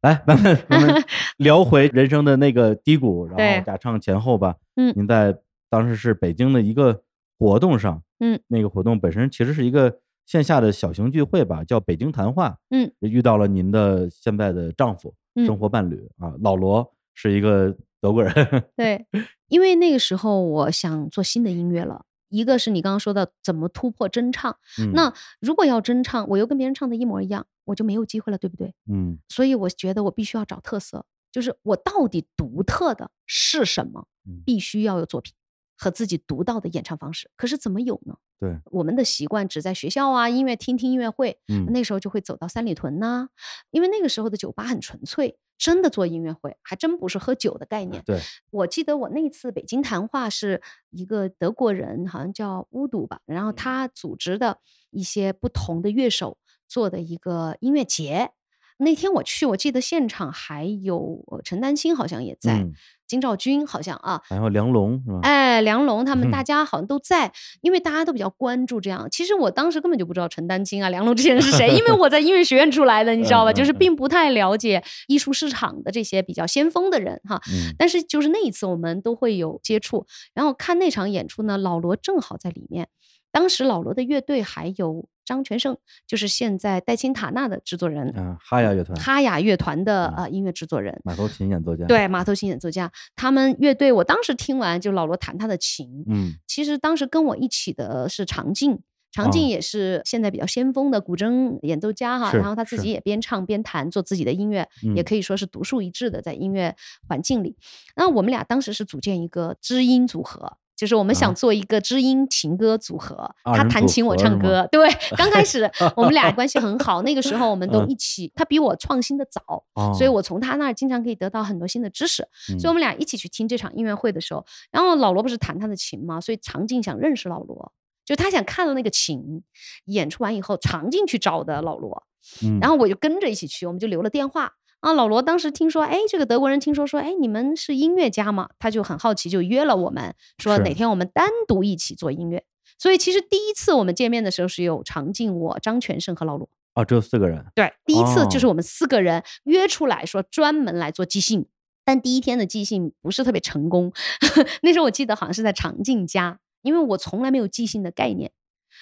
来，咱们咱们 聊回人生的那个低谷，然后假唱前后吧。嗯您在当时是北京的一个活动上，嗯，那个活动本身其实是一个线下的小型聚会吧，叫北京谈话。嗯，遇到了您的现在的丈夫、嗯生活伴侣啊，老罗是一个德国人。对，因为那个时候我想做新的音乐了。一个是你刚刚说的怎么突破真唱，嗯那如果要真唱，我又跟别人唱的一模一样，我就没有机会了，对不对？嗯所以我觉得我必须要找特色，就是我到底独特的是什么嗯，必须要有作品和自己独到的演唱方式。可是怎么有呢？对，我们的习惯只在学校啊，音乐厅听音乐会，嗯那时候就会走到三里屯呐、因为那个时候的酒吧很纯粹，真的做音乐会，还真不是喝酒的概念。对，我记得我那次北京谈话是一个德国人，好像叫乌杜吧，然后他组织的一些不同的乐手做的一个音乐节。那天我去，我记得现场还有呃陈丹青，好像也在，嗯金兆军好像啊，然后梁龙是吧？哎，梁龙他们嗯大家好像都在，因为大家都比较关注这样。其实我当时根本就不知道陈丹青啊、梁龙这些人是谁，因为我在音乐学院出来的，你知道吧？嗯就是嗯并不太了解艺术市场的这些比较先锋的人哈。嗯但是就是那一次我们都会有接触，然后看那场演出呢，老罗正好在里面。当时老罗的乐队还有张全胜，就是现在戴钦塔纳的制作人，嗯，哈雅乐团，哈雅乐团的嗯呃音乐制作人。马头琴演奏家，，对，马头琴演奏家，他们乐队，我当时听完就老罗弹他的琴，嗯其实当时跟我一起的是常静，常哦静也是现在比较先锋的古筝演奏家哈，是然后他自己也边唱边弹，做自己的音乐，也嗯可以说是独树一帜的在音乐环境里。那我们俩当时是组建一个知音组合。就是我们啊想做一个知音情歌组合，他弹琴我唱歌。对，刚开始 我们俩关系很好，那个时候我们都嗯一起，他比我创新的早，哦，所以我从他那儿经常可以得到很多新的知识。所以我嗯们俩一起去听这场音乐会的时候，然后老罗不是弹他的琴吗，所以常静想认识老罗，就他想看到那个琴演出完以后，常静去找的老罗，嗯，然后我就跟着一起去，我们就留了电话。啊，老罗当时听说，哎，这个德国人听说说，哎，你们是音乐家吗？他就很好奇，就约了我们，说哪天我们单独一起做音乐。所以其实第一次我们见面的时候是有常静、我、张全胜和老罗。哦，只有四个人，对，第一次就是哦我们四个人约出来说专门来做即兴，但第一天的即兴不是特别成功。那时候我记得好像是在常静家，因为我从来没有即兴的概念，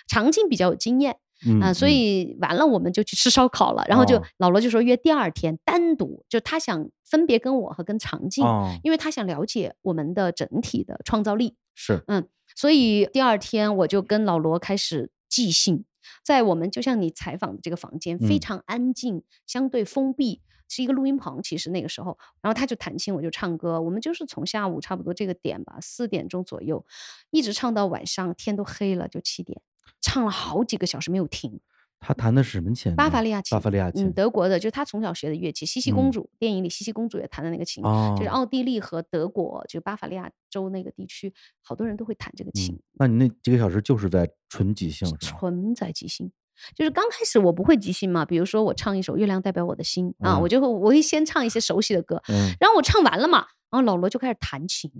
常静比较有经验嗯啊、所嗯以完了我们就去吃烧烤了，然后就、哦老罗就说约第二天单独，就他想分别跟我和跟常静，哦，因为他想了解我们的整体的创造力。是，嗯所以第二天我就跟老罗开始即兴，在我们就像你采访的这个房间，非嗯常安静，相对封闭，是一个录音棚。其实那个时候，然后他就弹琴，我就唱歌，我们就是从下午差不多这个点吧，四点钟左右，一直唱到晚上天都黑了，就七点，唱了好几个小时没有停。他弹的是什么琴？巴伐利亚琴巴伐利亚琴嗯，，德国的，就是他从小学的乐器，茜茜嗯公主、电影里茜茜公主也弹的那个琴，哦，就是奥地利和德国，就巴伐利亚州那个地区，好多人都会弹这个琴。嗯，那你那几个小时就是在纯即兴？纯在即兴。就是刚开始我不会即兴嘛，比如说我唱一首《月亮代表我的心》啊，我嗯就会我会先唱一些熟悉的歌，嗯然后我唱完了嘛，然后老罗就开始弹琴，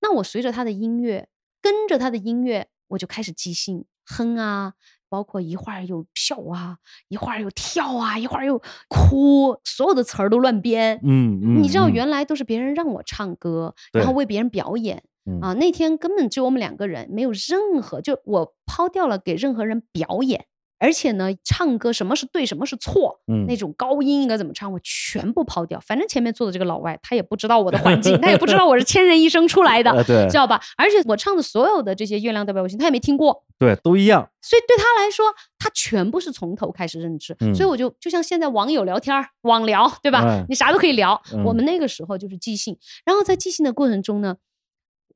那我随着他的音乐，跟着他的音乐，我就开始即兴哼啊，包括一会儿又笑啊，一会儿又跳啊，一会儿又哭，所有的词儿都乱编。嗯嗯，你知道，嗯原来都是别人让我唱歌，然后为别人表演。嗯啊，那天根本就我们两个人，没有任何，就我抛掉了给任何人表演，而且呢，唱歌什么是对，什么是错，嗯那种高音应该怎么唱，我全部抛掉。反正前面坐的这个老外，他也不知道我的环境，他也不知道我是千人一生出来的，知道吧？而且我唱的所有的这些《月亮代表我心》，他也没听过，对都一样，所以对他来说，他全部是从头开始认知。所以嗯我就就像现在网友聊天儿，网聊，对吧？哎你啥都可以聊。我嗯们那个时候就是即兴，然后在即兴的过程中呢，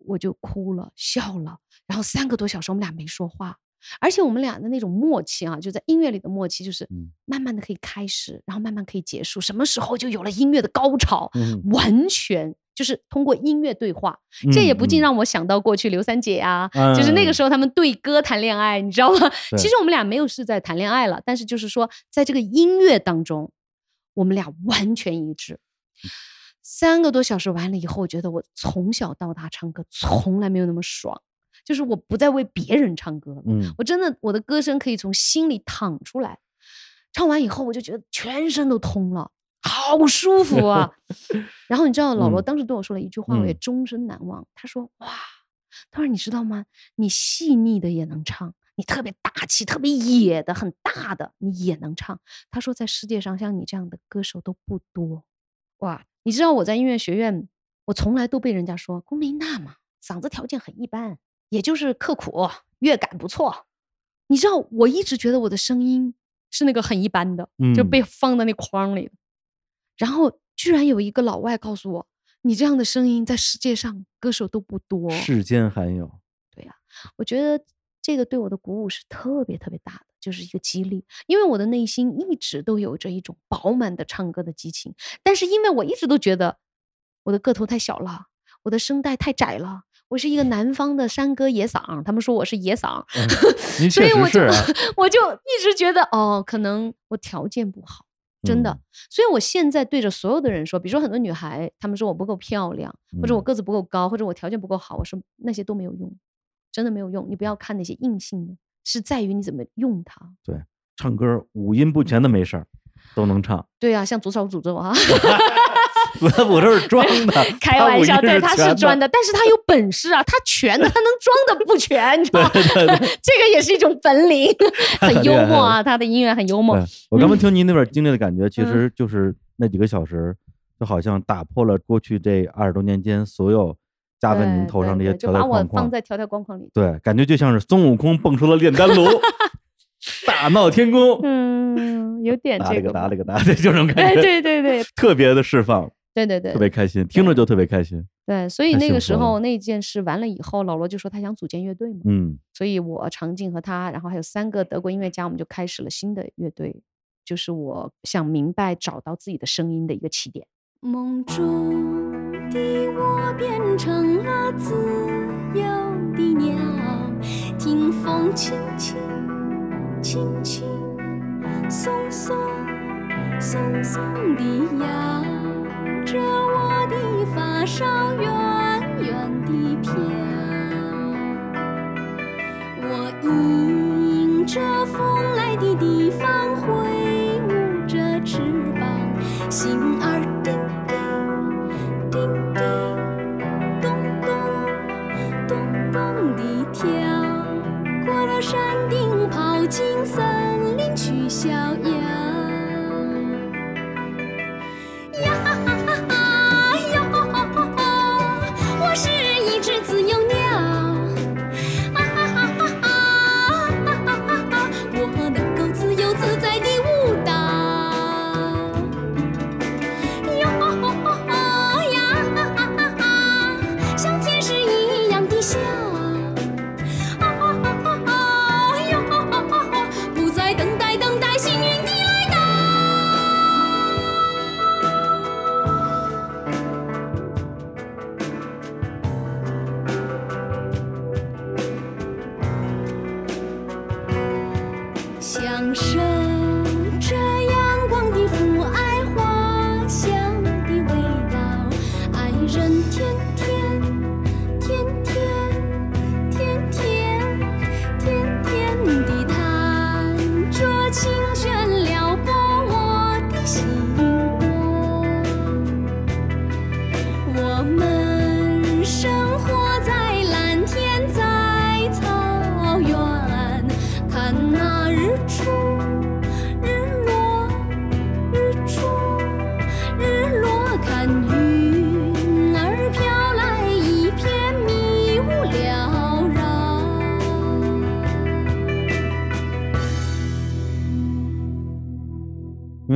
我就哭了，笑了，然后三个多小时我们俩没说话。而且我们俩的那种默契啊，就在音乐里的默契，就是嗯慢慢的可以开始，然后慢慢可以结束。什么时候就有了音乐的高潮？嗯完全就是通过音乐对话，这也不禁嗯让我想到过去刘三姐呀、就是那个嗯时候他们对歌谈恋爱，你知道吗？其实我们俩没有是在谈恋爱了，但是就是说，在这个音乐当中，我们俩完全一致。三个多小时完了以后，我觉得我从小到大唱歌从来没有那么爽，就是我不再为别人唱歌了，嗯我真的我的歌声可以从心里淌出来。唱完以后，我就觉得全身都通了，好舒服啊！然后你知道，老罗嗯当时对我说了一句话，我也嗯终身难忘。他说：“哇，他说你知道吗？你细腻的也能唱，你特别大气、特别野的、很大的你也能唱。”他说，在世界上像你这样的歌手都不多。哇，你知道我在音乐学院，我从来都被人家说龚琳娜嘛，嗓子条件很一般，也就是刻苦，乐感不错。你知道，我一直觉得我的声音是那个很一般的，就嗯被放在那框里的。然后居然有一个老外告诉我，你这样的声音在世界上歌手都不多。世间罕有，对呀、我觉得这个对我的鼓舞是特别特别大的，就是一个激励。因为我的内心一直都有着一种饱满的唱歌的激情，但是因为我一直都觉得我的个头太小了，我的声带太窄了。我是一个南方的山歌野嗓，他们说我是野嗓，所以我就、我就一直觉得哦，可能我条件不好，真的。嗯所以我现在对着所有的人说，比如说很多女孩，她们说我不够漂亮，或者我嗯个子不够高，或者我条件不够好，我说那些都没有用，真的没有用。你不要看那些硬性的，是在于你怎么用它。对唱歌五音不全的没事儿，都能唱。对啊，像左手诅咒啊，我我这是装的，开玩笑，对，他是装的，但是他有本事啊，他全的，他能装的不全，你知道吗？这个也是一种本领，很幽默啊，他的音乐很幽默。我刚刚嗯听您那边经历的感觉，其实就是那几个小时，就好像打破了过去这二十多年间所有加在您头上对这些条条对就把我框框。放在条条框框里。对，感觉就像是孙悟空蹦出了炼丹炉，大闹天宫，嗯，有点打了个这个吧，打了个打，对，就这种感哎，觉，对对对特别的释放，对对对特别开心，听着就特别开心。对，所以那个时候那件事完了以后，老罗就说他想组建乐队嘛，嗯所以我常静和他，然后还有三个德国音乐家，我们就开始了新的乐队，就是我想明白找到自己的声音的一个起点。梦中的我变成了自由的鸟，听风轻轻轻轻松松松松地摇着我的发梢，远远地飘。我迎着风来的地方挥舞着翅膀，心儿叮叮叮叮，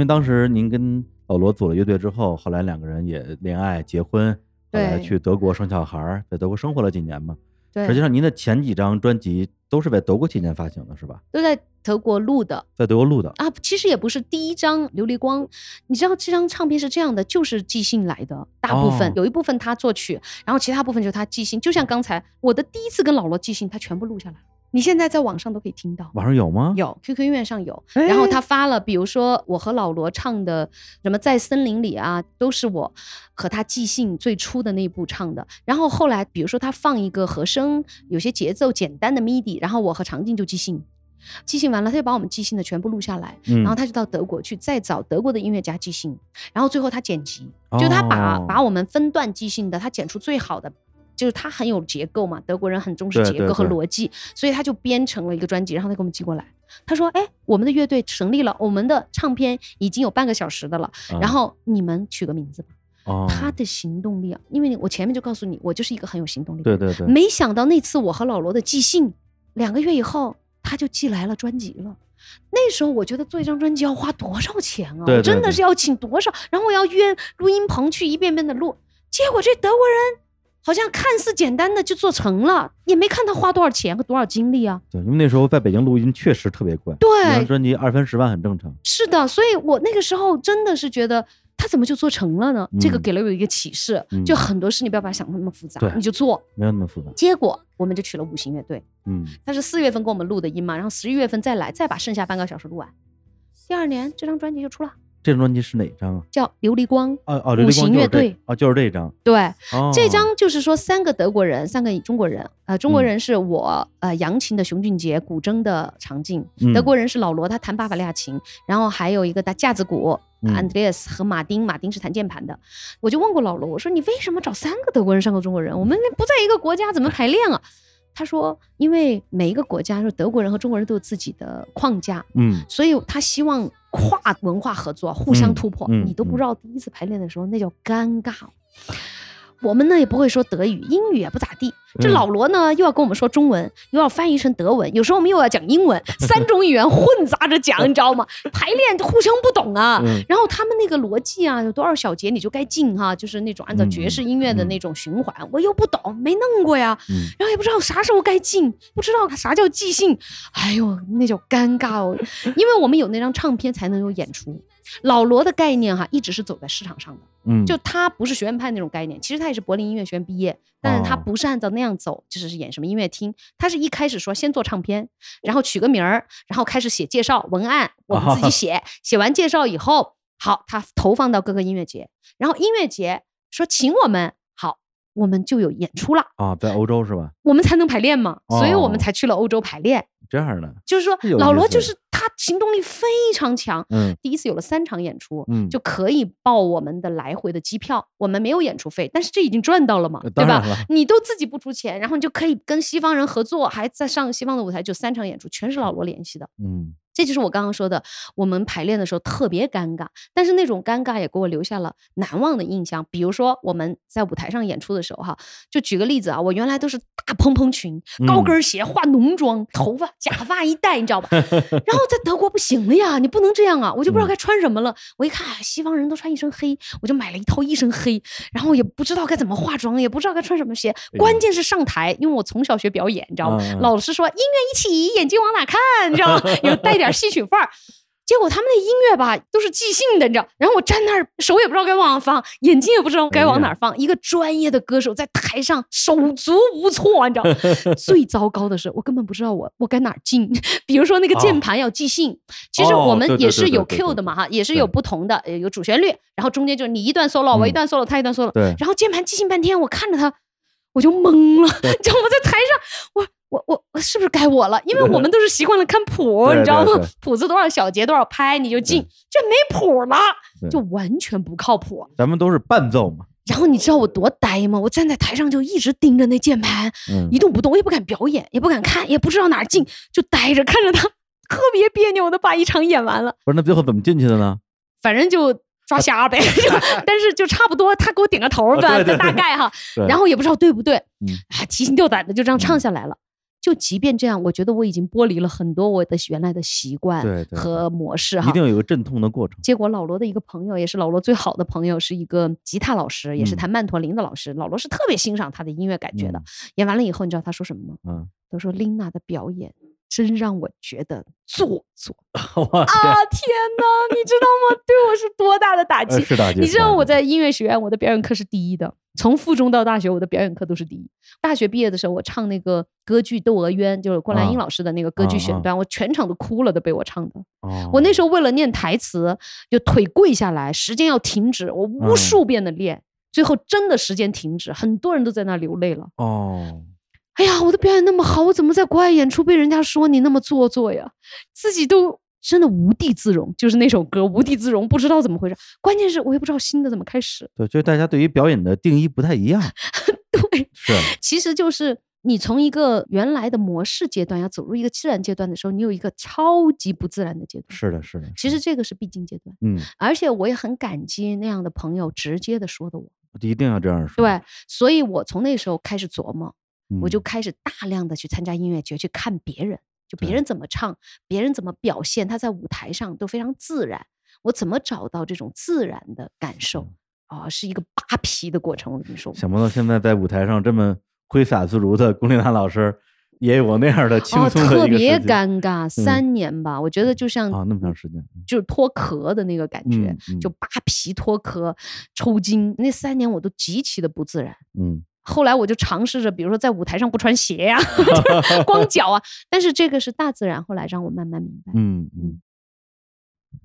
为当时您跟老罗组了乐队之后，后来两个人也恋爱、结婚，后来去德国生小孩儿，在德国生活了几年嘛。对，实际上，您的前几张专辑都是在德国期间发行的，是吧？都在德国录的。在德国录的。啊，其实也不是第一张《琉璃光》，你知道这张唱片是这样的，就是即兴来的，大部分、哦有一部分他作曲，然后其他部分就是他即兴。就像刚才我的第一次跟老罗即兴，他全部录下来了，你现在在网上都可以听到。网上有吗？有 QQ 音乐上有，然后哎他发了，比如说我和老罗唱的什么在森林里啊，都是我和他即兴最初的那一部唱的。然后后来比如说他放一个和声，有些节奏简单的 MIDI，然后我和常静就即兴，即兴完了他就把我们即兴的全部录下来，嗯然后他就到德国去再找德国的音乐家即兴，然后最后他剪辑，就他把、哦把我们分段即兴的，他剪出最好的。就是他很有结构嘛，德国人很重视结构和对对对逻辑，所以他就编成了一个专辑，然后他给我们寄过来。他说：“哎，我们的乐队成立了，我们的唱片已经有半个小时的了，啊然后你们取个名字吧。哦，他的行动力啊，因为我前面就告诉你，我就是一个很有行动力的人。对对对，没想到那次我和老罗的寄信，两个月以后他就寄来了专辑了。那时候我觉得做一张专辑要花多少钱啊？对对我真的是要请多少，然后我要约录音棚去一遍遍的录。结果这德国人好像看似简单的就做成了，也没看他花多少钱和多少精力啊。对，因为那时候在北京录音确实特别贵，对一张专辑二三十万很正常。是的，所以我那个时候真的是觉得他怎么就做成了呢？这个嗯给了我一个启示，嗯就很多事你不要把它想的那么复杂，你就做。没有那么复杂。结果我们就取了五行乐队，嗯，他是四月份给我们录的音嘛，然后十一月份再来，再把剩下半个小时录完。第二年这张专辑就出了，这张专辑是哪张啊？叫《琉璃光》。哦哦，五行乐队哦，就是这张。对，哦，这张就是说三个德国人，三个中国人。呃，中国嗯人是我、呃扬琴的熊俊杰，古筝的常静。嗯德国人是老罗，他弹巴伐利亚琴，然后还有一个打架子鼓。嗯安德烈斯和马丁，马丁是弹键盘的。我就问过老罗，我说你为什么找三个德国人，三个中国人？我们不在一个国家，怎么排练啊？他说，因为每一个国家，说德国人和中国人都有自己的框架，嗯所以他希望跨文化合作，互相嗯突破。嗯你都不知道第一次排练的时候那叫尴尬。我们呢也不会说德语，英语也不咋地。这嗯老罗呢又要跟我们说中文，又要翻译成德文，有时候我们又要讲英文，三种语言混杂着讲，你知道吗？排练互相不懂啊。嗯然后他们那个逻辑啊，有多少小节你就该进哈、就是那种按照爵士音乐的那种循环，我又不懂，没弄过呀。嗯然后也不知道啥时候该进，不知道啥叫即兴，哎呦，那叫尴尬哦。因为我们有那张唱片才能有演出。老罗的概念哈，一直是走在市场上的，嗯，就他不是学院派那种概念，其实他也是柏林音乐学院毕业，但是他哦不是按照那样走，就是演什么音乐厅，他是一开始说先做唱片，然后取个名儿，然后开始写介绍文案，我们自己 写，写完介绍以后，好，他投放到各个音乐节，然后音乐节说请我们，好，我们就有演出了。啊，在欧洲是吧？我们才能排练嘛，所以我们哦才去了欧洲排练。这样的，就是说，老罗就是他行动力非常强，嗯第一次有了三场演出，嗯，就可以报我们的来回的机票。我们没有演出费，但是这已经赚到了嘛，呃对吧？你都自己不出钱，然后你就可以跟西方人合作，还在上西方的舞台，就三场演出，全是老罗联系的。嗯这就是我刚刚说的，我们排练的时候特别尴尬，但是那种尴尬也给我留下了难忘的印象。比如说我们在舞台上演出的时候，哈，就举个例子啊，我原来都是大蓬蓬裙、高跟鞋、化浓妆、头发假发一戴，你知道吧？然后在德国不行了呀，你不能这样啊，我就不知道该穿什么了。我一看，哎西方人都穿一身黑，我就买了一套一身黑，然后也不知道该怎么化妆，也不知道该穿什么鞋。关键是上台，因为我从小学表演，你知道吗？老师说音乐一起，眼睛往哪看，你知道吗？有带点戏曲范儿。结果他们的音乐吧都是即兴的，你知道，然后我站那儿手也不知道该往哪放，眼睛也不知道该往哪儿放。一个专业的歌手在台上手足无措，你知道。最糟糕的是，我根本不知道我我该哪儿进。比如说那个键盘要即兴，其实哦我们也是有 Q 的嘛哈，也是有不同的，呃有主旋律，然后中间就是你一段 solo，我一嗯段 solo，他一段 solo，对然后键盘即兴半天，我看着他，我就懵了，你知道吗在台上，我我我我是不是该我了？因为我们都是习惯了看谱，你知道吗？谱子多少小节多少拍你就进，这没谱了，就完全不靠谱。咱们都是伴奏嘛，然后你知道我多呆吗？我站在台上就一直盯着那键盘，嗯一动不动，我也不敢表演，也不敢看，也不知道哪儿进，就呆着看着他，特别别扭的把一场演完了。不是那最后怎么进去的呢？反正就抓瞎呗，就但是就差不多，他给我点个头儿吧，啊对对大概哈，然后也不知道对不对，嗯啊，提心吊胆的就这样唱嗯下来了。就即便这样，我觉得我已经剥离了很多我的原来的习惯和模式哈一。定要有一个阵痛的过程。结果老罗的一个朋友，也是老罗最好的朋友，是一个吉他老师，也是嗯弹曼陀林的老师。老罗是特别欣赏他的音乐感觉的。嗯演完了以后，你知道他说什么吗？嗯，他说琳娜的表演真让我觉得做作，啊！天哪，你知道吗？对我是多大的打击呃？是打击。你知道我在音乐学院，我的表演课是第一的，从附中到大学，我的表演课都是第一。大学毕业的时候，我唱那个歌剧《窦娥冤》，就是郭兰英啊老师的那个歌剧选段，我全场都哭了，都被我唱的。哦我那时候为了念台词，就腿跪下来，时间要停止，我无嗯数遍的练，最后真的时间停止，很多人都在那流泪了。哦，哎呀，我的表演那么好，我怎么在国外演出被人家说你那么做作呀？自己都真的无地自容，就是那首歌《无地自容》，不知道怎么回事。关键是我也不知道新的怎么开始。对，就是大家对于表演的定义不太一样。对，是，其实就是你从一个原来的模式阶段要走入一个自然阶段的时候，你有一个超级不自然的阶段。是的，是的。其实这个是必经阶段，嗯，而且我也很感激那样的朋友直接的说的我。一定要这样说。对，所以我从那时候开始琢磨，我就嗯开始大量的去参加音乐节，去看别人，就别人怎么唱，别人怎么表现，他在舞台上都非常自然。我怎么找到这种自然的感受？啊、是一个扒皮的过程。我跟你说，想不到现在在舞台上这么挥洒自如的龚琳娜老师，也有那样的轻哦，松的特别尴尬，三年吧，我觉得就像啊，那么长时间，就是脱壳的那个感觉，嗯就扒皮脱壳、抽筋，那三年我都极其的不自然。嗯后来我就尝试着，比如说在舞台上不穿鞋呀、就是光脚啊，但是这个是大自然，后来让我慢慢明白。嗯嗯。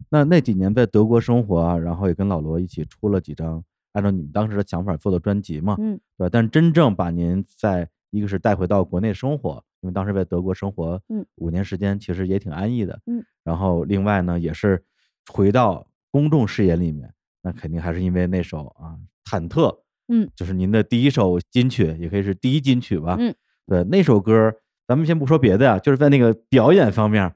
那那几年在德国生活啊，然后也跟老罗一起出了几张按照你们当时的想法做的专辑嘛，嗯，对吧？但真正把您在一个是带回到国内生活，因为当时在德国生活嗯五年时间，其实也挺安逸的，嗯。然后另外呢，也是回到公众视野里面，那肯定还是因为那首啊《忐忑》，嗯，就是您的第一首金曲，也可以是第一金曲吧，嗯。对，那首歌咱们先不说别的呀，就是在那个表演方面，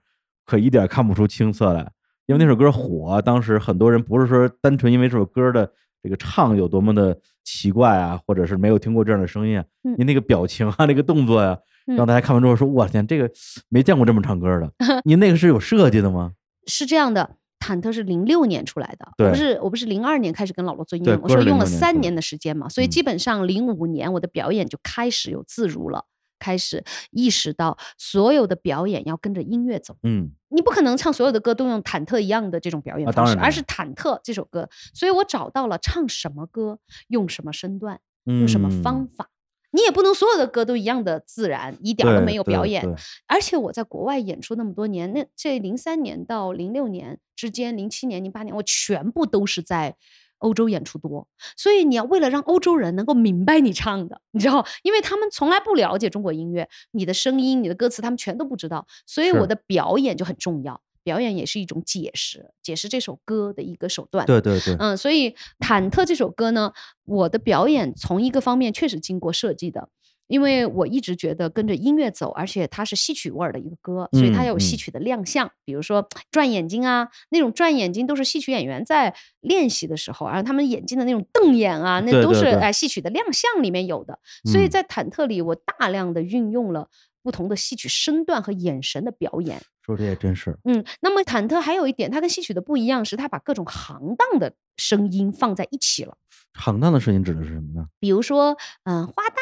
可一点看不出青涩来。因为那首歌火，当时很多人不是说单纯因为这首歌的这个唱有多么的奇怪啊，或者是没有听过这样的声音啊，嗯您那个表情啊，那个动作呀、嗯让大家看完之后说：“我天，这个没见过这么唱歌的。”您那个是有设计的吗？是这样的。忐忑是零六年出来的，我不是我不是零二年开始跟老罗做音乐，我是说用了06年出来三年的时间嘛，所以嗯。基本上零五年我的表演就开始有自如了，开始意识到所有的表演要跟着音乐走。嗯。你不可能唱所有的歌都用忐忑一样的这种表演啊方式，而是忐忑这首歌，所以我找到了唱什么歌用什么身段，用什么方嗯法。你也不能所有的歌都一样的自然，一点儿都没有表演。而且我在国外演出那么多年，那这零三年到零六年之间，零七年、零八年，我全部都是在欧洲演出多。所以你要为了让欧洲人能够明白你唱的，你知道，因为他们从来不了解中国音乐，你的声音、你的歌词，他们全都不知道，所以我的表演就很重要。表演也是一种解释，解释这首歌的一个手段。对对对，嗯，所以《忐忑》这首歌呢，我的表演从一个方面确实经过设计的，因为我一直觉得跟着音乐走，而且它是戏曲味儿的一个歌，所以它嗯嗯有戏曲的亮相，比如说转眼睛啊，那种转眼睛都是戏曲演员在练习的时候，而他们眼睛的那种瞪眼啊，那都是哎戏曲的亮相里面有的。所以嗯在《忐忑》里，我大量的运用了不同的戏曲身段和眼神的表演。说这也真是，嗯，那么忐忑还有一点，它跟戏曲的不一样是，它把各种行当的声音放在一起了。行当的声音指的是什么呢？比如说，嗯、花旦、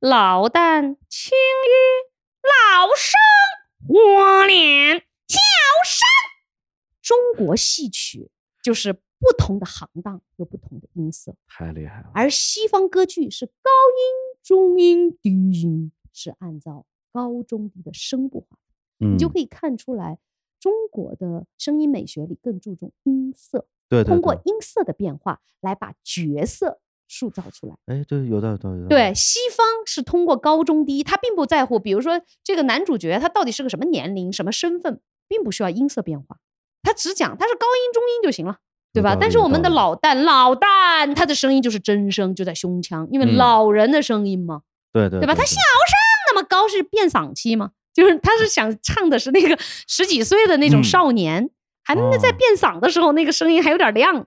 老旦、青衣、老生、花脸、小生，中国戏曲就是不同的行当有不同的音色，太厉害了，而西方歌剧是高音、中音、低音是按照高中低的声部划分。嗯，你就可以看出来，中国的声音美学里更注重音色，对对通过音色的变化来把角色塑造出来。哎，对，有道理，有道理。有道对，，西方是通过高中低，他并不在乎，比如说这个男主角他到底是个什么年龄、什么身份，并不需要音色变化，他只讲他是高音、中音就行了。对吧？但是我们的老旦，老旦他的声音就是真声，就在胸腔，因为嗯老人的声音嘛。对对对吧？他小声是变嗓期吗？就是他是想唱的是那个十几岁的那种嗯少年，还能在哦变嗓的时候，那个声音还有点亮。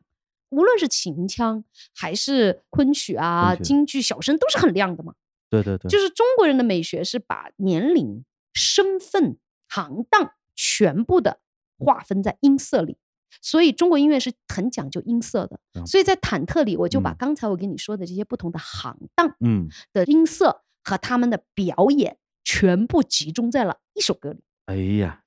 无论是秦腔还是昆曲啊、曲京剧、小生，都是很亮的嘛。对对对，就是中国人的美学是把年龄、身份、行当全部的划分在音色里，所以中国音乐是很讲究音色的。嗯所以在忐忑里，我就把嗯刚才我跟你说的这些不同的行当嗯，的音色和他们的表演全部集中在了一首歌里。哎呀，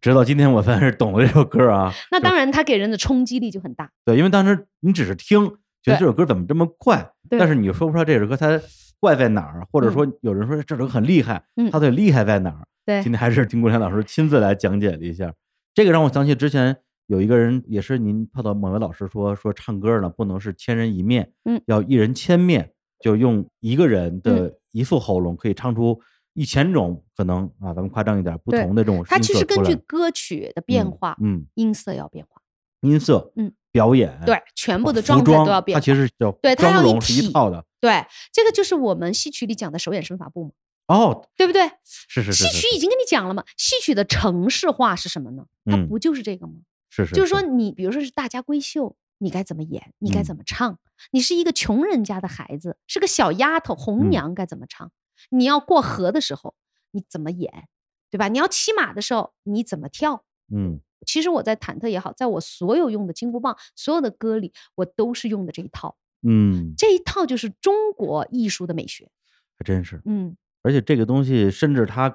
直到今天我算是懂了这首歌啊。那当然，它给人的冲击力就很大。对，因为当时你只是听，觉得这首歌怎么这么怪，但是你又说不出来这首歌它怪在哪儿，或者说有人说这首歌很厉害，嗯它的厉害在哪儿？对今天还是丁国良老师亲自来讲解了一下，这个让我想起之前有一个人也是您碰到某位老师说说唱歌呢不能是千人一面，嗯要一人千面，就用一个人嗯的一副喉咙可以唱出一千种可能啊，咱们夸张一点不同的这种它其实根据歌曲的变化，嗯，音色要变化。音色，嗯，表演，对，全部的状态装都要变化。它其实叫对它要一套的。对，这个就是我们戏曲里讲的手眼身法步嘛，哦，对不对？是是是，戏曲已经跟你讲了嘛，戏曲的程式化是什么呢？它嗯不就是这个吗？是是，就是说，你比如说是大家闺秀，你该怎么演，你该嗯怎么唱？你是一个穷人家的孩子，是个小丫头，红嗯娘该怎么唱？你要过河的时候，你怎么演，对吧？你要骑马的时候，你怎么跳？嗯其实我在忐忑也好，在我所有用的金箍棒、所有的歌里，我都是用的这一套。嗯，这一套就是中国艺术的美学。还真是。嗯，而且这个东西，甚至它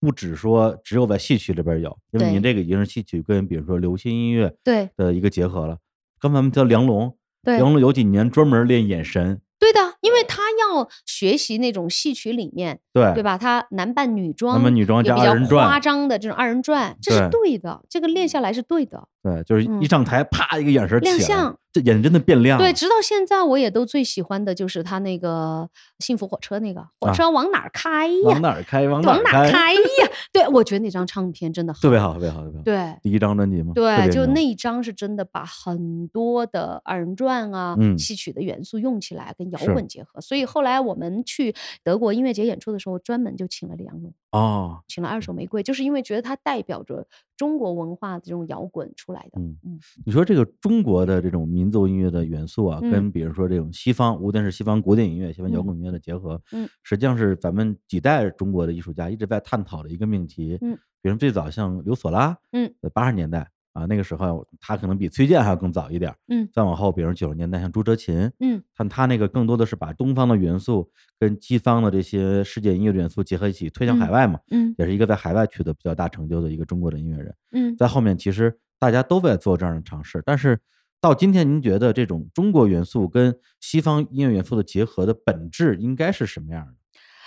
不只说只有在戏曲里边有，因为对您这个已经是戏曲跟比如说流行音乐对的一个结合了。刚才我们叫梁龙，对梁龙有几年专门练眼神，对的，因为他要学习那种戏曲里面，对对？吧？他男扮女装，男扮女装加人转夸张的这种二人转，这是对的，这个练下来是对的。对，就是一嗯上台，啪一个眼神亮相，这眼睛真的变亮了。对，直到现在我也都最喜欢的就是他那个幸福火车那个火啊车往哪儿开呀？往哪儿开，往哪往儿开，呀？对，我觉得那张唱片真的特别好，特别好，特别好。对。第一张专辑嘛，对，就那一张是真的把很多的二人转啊、嗯戏曲的元素用起来，跟摇滚结合。所以后来我们去德国音乐节演出的时候，专门就请了李阳龙，哦，请了二手玫瑰，就是因为觉得它代表着中国文化的这种摇滚出来的。嗯嗯你说这个中国的这种民族音乐的元素啊，嗯跟比如说这种西方，无论是西方古典音乐、西方摇嗯滚音乐的结合，嗯，实际上是咱们几代中国的艺术家一直在探讨的一个命题。嗯，比如最早像刘索拉，嗯，八十年代啊，那个时候他可能比崔健还要更早一点儿。嗯再往后，比如九十年代像朱哲琴，嗯但他那个更多的是把东方的元素跟西方的这些世界音乐的元素结合一起，推向海嗯外嘛，嗯也是一个在海外取得比较大成就的一个中国的音乐人。嗯，在后面其实大家都在做这样的尝试，但是到今天，您觉得这种中国元素跟西方音乐元素的结合的本质应该是什么样的？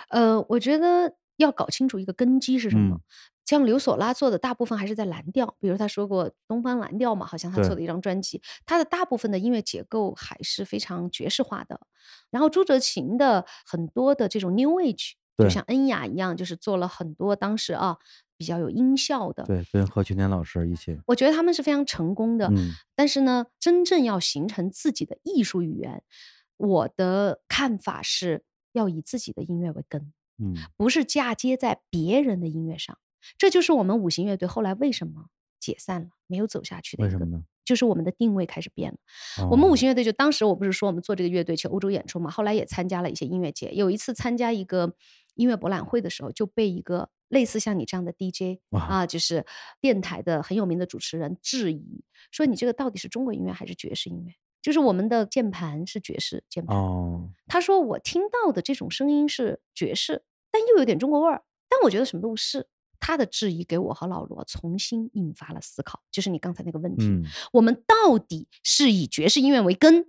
呃，我觉得要搞清楚一个根基是什么。嗯像刘索拉做的大部分还是在蓝调，比如他说过东方蓝调嘛，好像他做的一张专辑，他的大部分的音乐结构还是非常爵士化的。然后朱哲琴的很多的这种 New Age，就像恩雅一样，就是做了很多当时啊比较有音效的。对，跟何群天老师一起，我觉得他们是非常成功的。嗯但是呢，真正要形成自己的艺术语言，我的看法是要以自己的音乐为根。嗯不是嫁接在别人的音乐上。这就是我们五行乐队后来为什么解散了，没有走下去的一个，为什么呢？就是我们的定位开始变了。我们哦五行乐队就当时我不是说我们做这个乐队去欧洲演出嘛，后来也参加了一些音乐节。有一次参加一个音乐博览会的时候，就被一个类似像你这样的 DJ 啊，就是电台的很有名的主持人质疑说你这个到底是中国音乐还是爵士音乐？就是我们的键盘是爵士键盘，哦，他说我听到的这种声音是爵士，但又有点中国味儿，但我觉得什么都不是。他的质疑给我和老罗重新引发了思考，就是你刚才那个问题，嗯我们到底是以爵士音乐为根，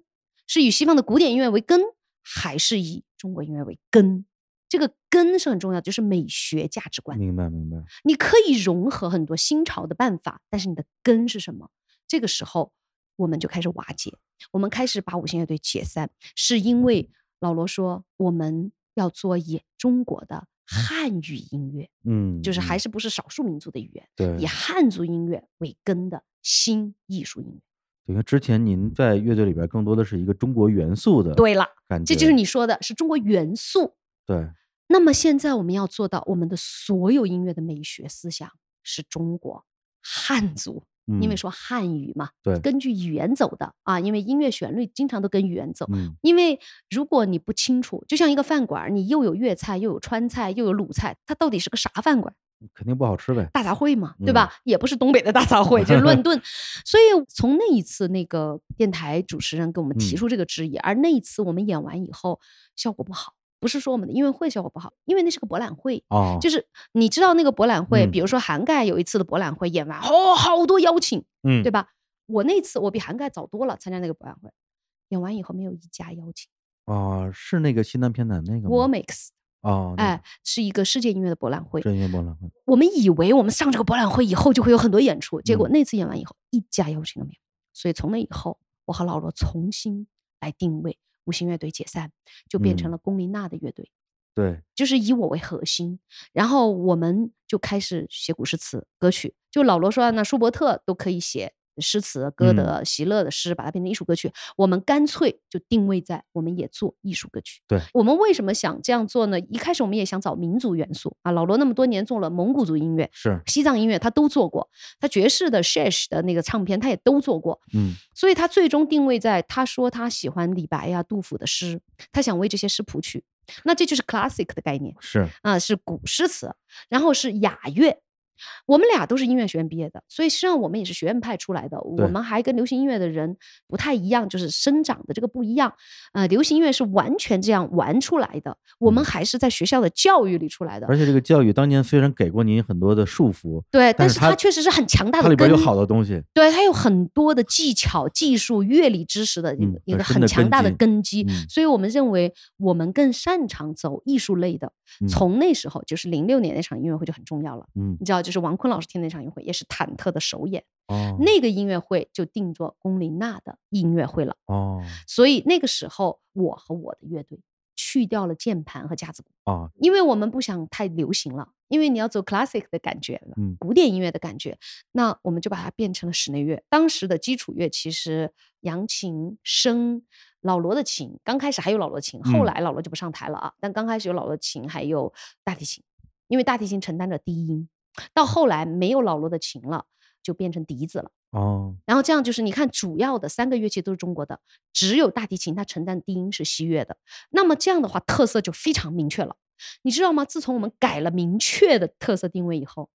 是以西方的古典音乐为根，还是以中国音乐为根？这个根是很重要的，就是美学价值观。明白明白，你可以融合很多新潮的办法，但是你的根是什么？这个时候我们就开始瓦解，我们开始把五星乐队解散，是因为老罗说我们要做以中国的汉语音乐，嗯，就是还嗯是不是少数民族的语言，对以汉族音乐为根的新艺术音乐。因为之前您在乐队里边更多的是一个中国元素的对了，感觉，这就是你说的是中国元素。对，那么现在我们要做到，我们的所有音乐的美学思想是中国汉族，因为嗯说汉语嘛，对根据语言走的啊，因为音乐旋律经常都跟语言走。嗯因为如果你不清楚，就像一个饭馆儿，你又有粤菜，又有川菜，又有鲁菜，它到底是个啥饭馆？肯定不好吃呗，大杂烩嘛，对嗯吧？也不是东北的大杂烩，就是乱炖。所以从那一次，那个电台主持人给我们提嗯出这个质疑，而那一次我们演完以后效果不好，不是说我们的音乐会效果不好，因为那是个博览会。哦，就是你知道那个博览会，嗯比如说涵盖有一次的博览会演完，哦，好多邀请，嗯对吧？我那次我比涵盖早多了，参加那个博览会，演完以后没有一家邀请。哦，是那个西南偏南那个吗？War Mix，哦，那哎，是一个世界音乐的博览会。专业博览会，我们以为我们上这个博览会以后就会有很多演出，结果嗯那次演完以后一家邀请都没有。所以从那以后，我和老罗重新来定位，五星乐队解散，就变成嗯了龚琳娜的乐队。对，就是以我为核心，然后我们就开始写古诗词歌曲。就老罗说啊，那舒伯特都可以写诗词，歌嗯德、席勒的诗，把它变成艺术歌曲。我们干脆就定位在我们也做艺术歌曲。对我们为什么想这样做呢？一开始我们也想找民族元素啊，老罗那么多年做了蒙古族音乐。是，西藏音乐他都做过，他爵士的 Shesh 的那个唱片他也都做过，嗯所以他最终定位在他说他喜欢李白呀、杜甫的诗，他想为这些诗谱曲。那这就是 classic 的概念。是，啊，是古诗词，然后是雅乐，我们俩都是音乐学院毕业的，所以实际上我们也是学院派出来的。我们还跟流行音乐的人不太一样，就是生长的这个不一样。呃，流行音乐是完全这样玩出来的，我们嗯还是在学校的教育里出来的。而且这个教育当年虽然给过您很多的束缚，对，但但是它确实是很强大的根。它里边有好多东西。对，它有很多的技巧、技术、乐理知识的一嗯个、一个很强大的根根基，嗯所以我们认为我们更擅长走艺术类的。嗯从那时候，就是零六年那场音乐会就很重要了。嗯你知道，就是王坤老师听那场音乐会，也是忐忑的首演。哦那个音乐会就定做龚琳娜的音乐会了。哦所以那个时候，我和我的乐队去掉了键盘和架子鼓，哦因为我们不想太流行了，因为你要走 classic 的感觉古典音乐的感觉，那我们就把它变成了室内乐。当时的基础乐其实扬琴、笙、老罗的琴，刚开始还有老罗琴，后嗯来老罗就不上台了啊，但刚开始有老罗琴，还有大提琴，因为大提琴承担着低音，到后来没有老罗的琴了，就变成笛子了。哦然后这样就是你看，主要的三个乐器都是中国的，只有大提琴它承担低音是西乐的。那么这样的话，特色就非常明确了。你知道吗？自从我们改了明确的特色定位以后，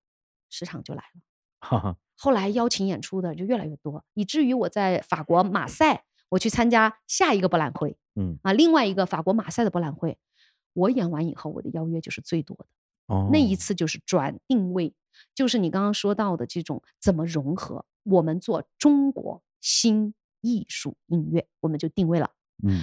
市场就来了。哈哈后来邀请演出的就越来越多，以至于我在法国马赛，我去参加下一个博览会嗯啊，另外一个法国马赛的博览会，我演完以后，我的邀约就是最多的。哦那一次就是转定位，就是你刚刚说到的这种怎么融合，我们做中国新艺术音乐，我们就定位了。嗯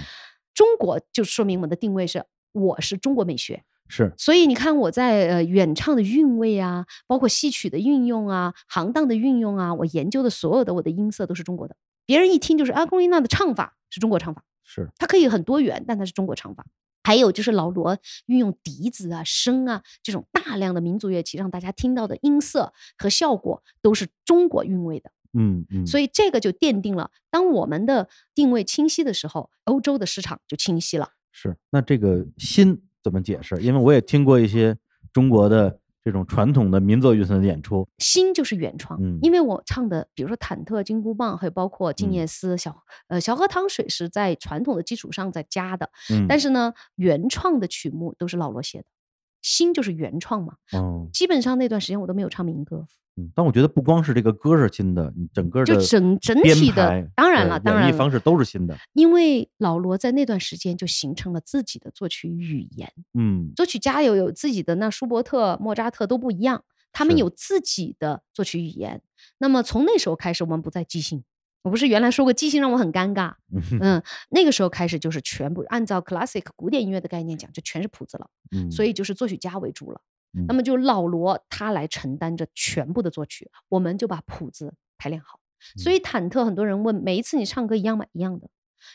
中国就说明我们的定位是我是中国美学，是所以你看我在呃演唱的韵味啊，包括戏曲的运用啊，行当的运用啊，我研究的所有的我的音色都是中国的，别人一听就是阿贡丽娜的唱法是中国唱法。是它可以很多元，但它是中国唱法。还有就是老罗运用笛子啊、笙啊这种大量的民族乐器，让大家听到的音色和效果都是中国韵味的。嗯嗯，所以这个就奠定了，当我们的定位清晰的时候，欧洲的市场就清晰了。是那这个新怎么解释？因为我也听过一些中国的这种传统的民族乐团的演出，新就是原创，嗯。因为我唱的，比如说忐忑、金箍棒，还有包括静嗯。夜思、小呃小河淌水是在传统的基础上再加的，嗯，但是呢，原创的曲目都是老罗写的，新就是原创嘛。哦。基本上那段时间我都没有唱民歌，嗯，但我觉得不光是这个歌是新的，你整个就整整体的当然了当然演绎方式都是新的，因为老罗在那段时间就形成了自己的作曲语言，嗯作曲家有有自己的，那舒伯特、莫扎特都不一样，他们有自己的作曲语言。那么从那时候开始，我们不再即兴。我不是原来说过即兴让我很尴尬，嗯嗯，那个时候开始就是全部按照 classic 古典音乐的概念讲，就全是谱子了，嗯，所以就是作曲家为主了。嗯。那么就老罗他来承担着全部的作曲，我们就把谱子排练好。所以嗯忐忑，很多人问，每一次你唱歌一样吗？一样的，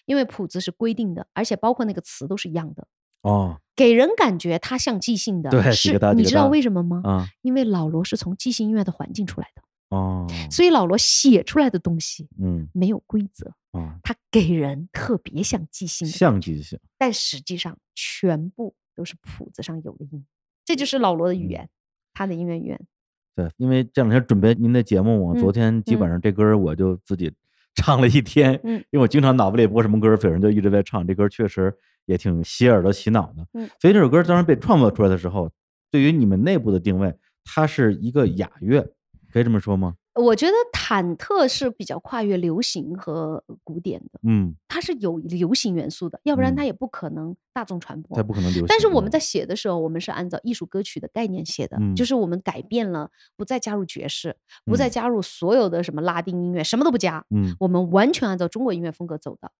因为谱子是规定的，而且包括那个词都是一样的，哦。给人感觉他像即兴的。对是个大几个大你知道为什么吗？啊。因为老罗是从即兴音乐的环境出来的，哦所以老罗写出来的东西嗯。没有规则，啊，他给人特别像即兴像即兴，但实际上全部都是谱子上有的音，这就是老罗的语嗯言，他的音乐语言。对，因为这两天准备您的节目，我嗯昨天基本上这歌儿我就自己 唱了一天，嗯因为我经常脑子里播什么歌儿，有人就一直在唱，这歌儿确实也挺洗耳朵洗脑的。嗯所以这首歌当时被创作出来的时候，对于你们内部的定位，它是一个雅乐，可以这么说吗？我觉得忐忑是比较跨越流行和古典的，嗯，它是有流行元素的，要不然嗯它也不可能大众传播它。不可能流行。但是我们在写的时候，我们是按照艺术歌曲的概念写的，嗯就是我们改变了，不再加入爵士，不再嗯加入所有的什么拉丁音乐，什么都不加，嗯我们完全按照中国音乐风格走的。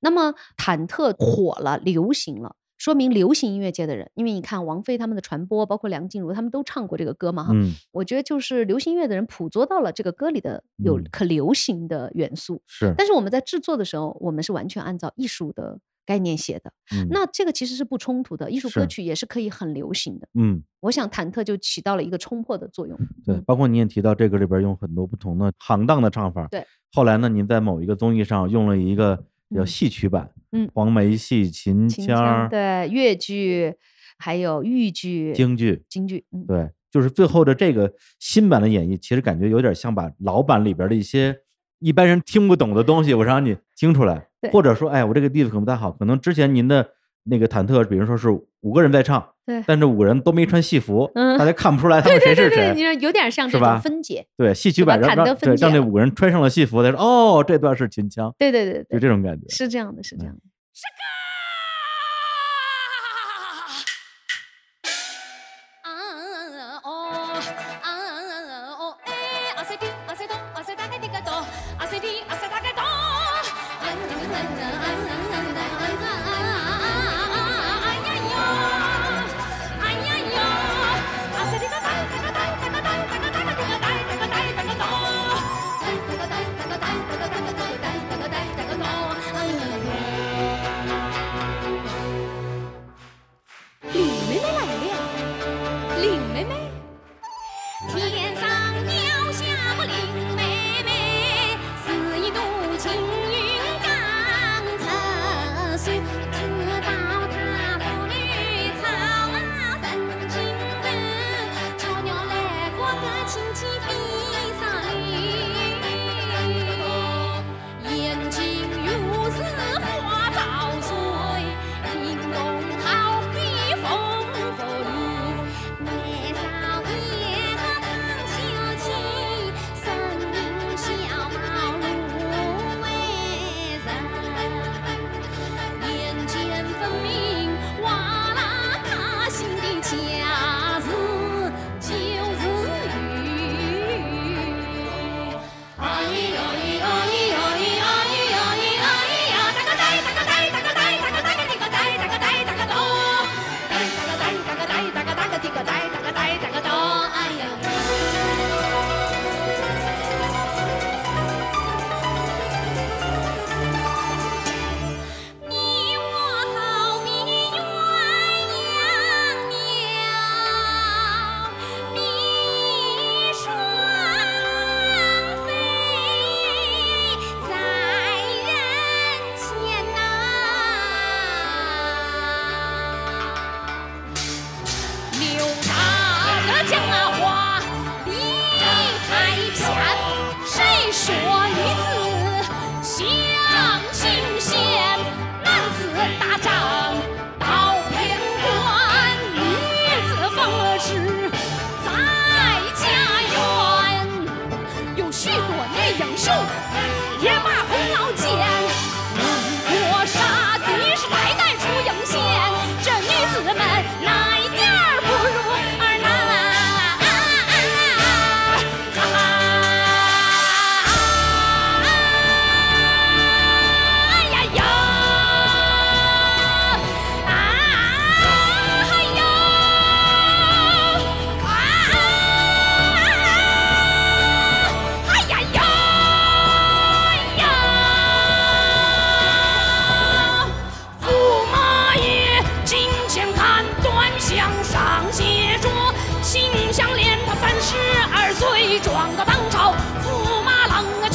那么忐忑火了，流行了。说明流行音乐界的人，因为你看王菲他们的传播，包括梁静茹他们都唱过这个歌嘛，哈、嗯我觉得就是流行音乐的人捕捉到了这个歌里的有嗯可流行的元素，是，但是我们在制作的时候，我们是完全按照艺术的概念写的。嗯那这个其实是不冲突的，艺术歌曲也是可以很流行的。嗯我想忐忑就起到了一个冲破的作用。对，嗯包括你也提到这个里边用很多不同的行当的唱法。对，后来呢，您在某一个综艺上用了一个叫嗯。戏曲版，嗯。黄梅戏、秦秦腔、对越剧，还有豫剧、京剧，京剧，嗯，对，就是最后的这个新版的演绎，其实感觉有点像把老版里边的一些一般人听不懂的东西，我让你听出来，对。或者说，哎，我这个地方可能不太好，可能之前您的那个忐忑，比如说是五个人在唱，对但这五个人都没穿戏服，嗯大家看不出来他们谁是对对对，你谁。说有点像这是吧种分解，对，戏曲版让让忐忑分解了对让这五个人穿上了戏服，他说哦，这段是秦腔，对对对就对，这种感觉。是这样的，是这样的。啊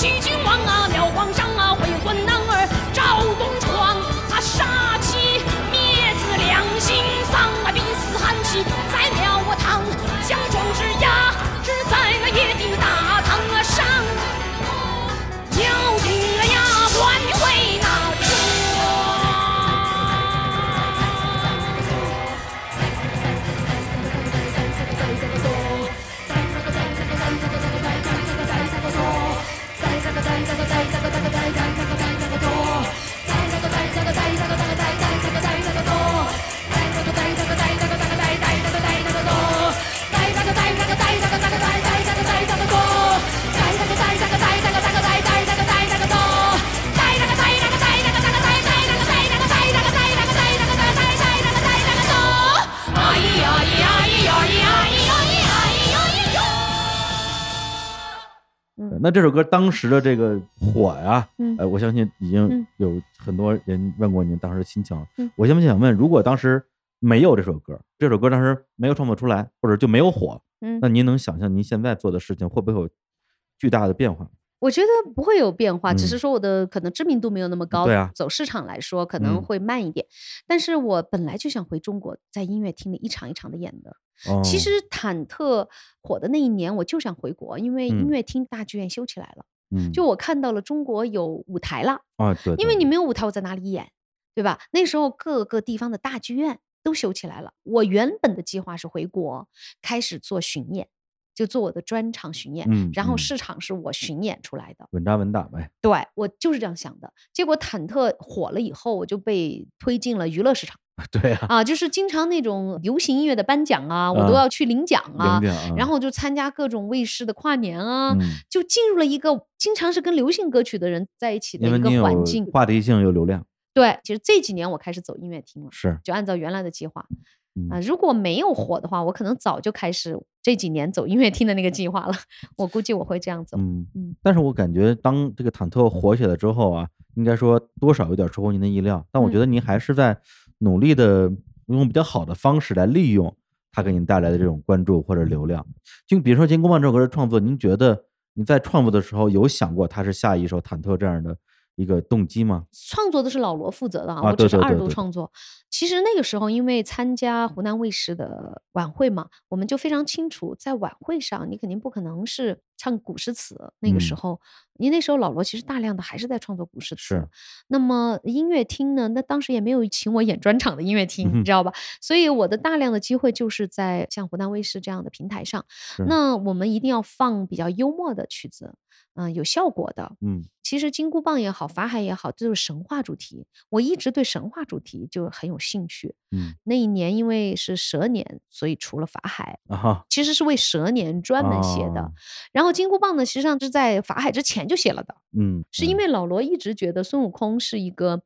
欺君王啊那这首歌当时的这个火呀，嗯呃，我相信已经嗯有很多人问过您当时的心情。嗯我现在想问，如果当时没有这首歌，这首歌当时没有创作出来，或者就没有火，嗯那您能想象您现在做的事情会不会有巨大的变化？我觉得不会有变化，只嗯是说我的可能知名度没有那么高，对啊走市场来说可能嗯会慢一点。但是我本来就想回中国，在音乐厅里一场一场的演的。哦，其实忐忑火的那一年，我就想回国，因为音嗯乐厅大剧院修起来了，嗯，就我看到了中国有舞台了。啊，对，对因为你没有舞台，我在哪里演？对吧？那时候各个地方的大剧院都修起来了。我原本的计划是回国开始做巡演，就做我的专场巡演，嗯然后嗯市场是我巡演出来的。稳扎稳打呗。对我就是这样想的。结果忐忑火了以后，我就被推进了娱乐市场对啊，啊，就是经常那种流行音乐的颁奖啊，我都啊要去领奖啊，领奖啊然后就参加各种卫视的跨年啊，嗯就进入了一个经常是跟流行歌曲的人在一起的一个环境。话题性有流量，对，其实这几年我开始走音乐厅了。是就按照原来的计划啊、嗯如果没有火的话，我可能早就开始这几年走音乐厅的那个计划了。我估计我会这样走。嗯嗯但是我感觉当这个忐忑火起来之后啊，应该说多少有点出乎您的意料，但我觉嗯得您还是在努力的用比较好的方式来利用它给您带来的这种关注或者流量。就比如说《金箍棒》这首歌的创作，您觉得你在创作的时候有想过它是下一首忐忑这样的一个动机吗？创作都是老罗负责的啊，我只是二度创作。其实那个时候，因为参加湖南卫视的晚会嘛，我们就非常清楚，在晚会上你肯定不可能是唱古诗词。那个时嗯候，因为那时候老罗其实大量的还是在创作古诗词。是那么音乐厅呢，那当时也没有请我演专场的音乐厅，你知道吧？所以我的大量的机会就是在像湖南卫视这样的平台上。那我们一定要放比较幽默的曲子，嗯、有效果的。嗯其实金箍棒也好，法海也好，这就是神话主题。我一直对神话主题就很有兴趣。嗯那一年因为是蛇年，所以除了法海，啊其实是为蛇年专门写的。哦然后金箍棒呢，实际上是在法海之前就写了的，嗯，嗯是因为老罗一直觉得孙悟空是一个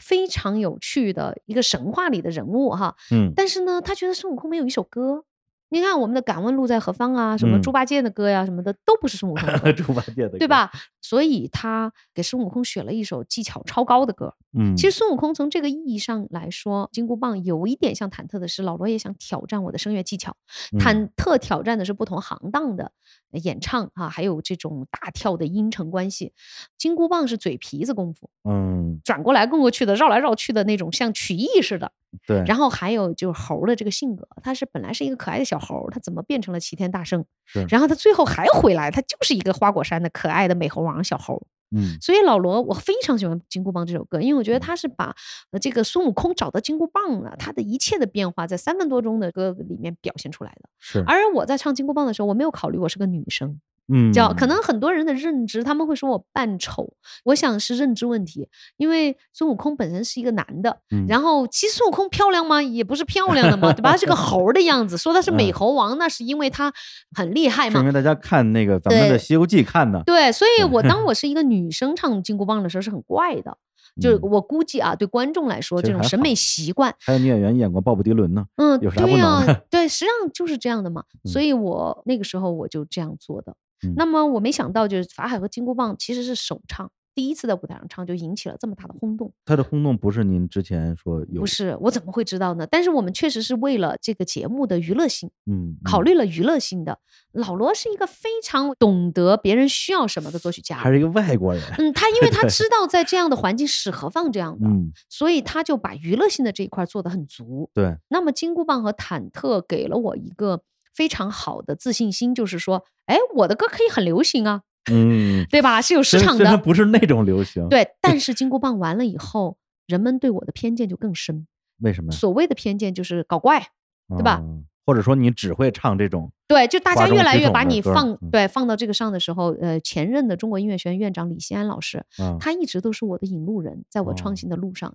非常有趣的一个神话里的人物哈。嗯但是呢，他觉得孙悟空没有一首歌。你看我们的《敢问路在何方》啊，什么嗯猪八戒的歌呀、什么的，都不是孙悟空的歌。猪八戒的歌？对吧？所以他给孙悟空选了一首技巧超高的歌。嗯，其实孙悟空从这个意义上来说，金箍棒有一点像忐忑的是，老罗也想挑战我的声乐技巧。嗯忐忑挑战的是不同行当的呃演唱啊，还有这种大跳的音程关系。金箍棒是嘴皮子功夫，嗯转过来跟过去的，绕来绕去的那种，像曲艺似的。对，然后还有就是猴儿的这个性格，他是本来是一个可爱的小猴儿，他怎么变成了齐天大圣？是然后他最后还回来，他就是一个花果山的可爱的美猴王小猴儿。嗯。所以老罗，我非常喜欢《金箍棒》这首歌，因为我觉得他是把呃这个孙悟空找到金箍棒了，他的一切的变化在三分多钟的歌里面表现出来的。是，而我在唱金箍棒的时候，我没有考虑我是个女生，嗯叫可能很多人的认知，他们会说我扮丑，我想是认知问题，因为孙悟空本身是一个男的，嗯然后其实孙悟空漂亮吗？也不是漂亮的嘛，对吧？他是个猴的样子，说他是美嗯猴王，那是因为他很厉害嘛因。为大家看那个咱们的《西游记》看的，对，所以我当我 是一个女生唱金箍棒的时候是很怪的，就我估计啊，对观众来说，这种审美习惯，还有女演员演过鲍勃迪伦呢。嗯，有啥对不能的呀，对，实际上就是这样的嘛。所嗯以我那个时候我就这样做的。嗯那么我没想到，就是法海和金箍棒其实是首唱，第一次在舞台上唱就引起了这么大的轰动。他的轰动不是您之前说有，不是，我怎么会知道呢？但是我们确实是为了这个节目的娱乐性，嗯，考嗯虑了娱乐性的。老罗是一个非常懂得别人需要什么的作曲家还。是一个外国人，嗯，他因为他 知道在这样的环境适合放这样的，嗯，所以他就把娱乐性的这一块做得很足。对，那么金箍棒和忐忑给了我一个非常好的自信心，就是说，哎，我的歌可以很流行啊，嗯，对吧？是有市场的，虽然不是那种流行，，对。但是金箍棒完了以后，人们对我的偏见就更深。为什么？所谓的偏见就是搞怪，对吧啊？或者说你只会唱这种，对，就大家越来越把你放对放到这个上的时候，呃，前任的中国音乐学院院长李希安老师，啊，他一直都是我的引路人，在我创哦新的路上，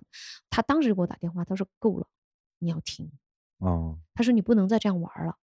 他当时就给我打电话，他说够了，你要停。哦，他说你不能再这样玩儿了，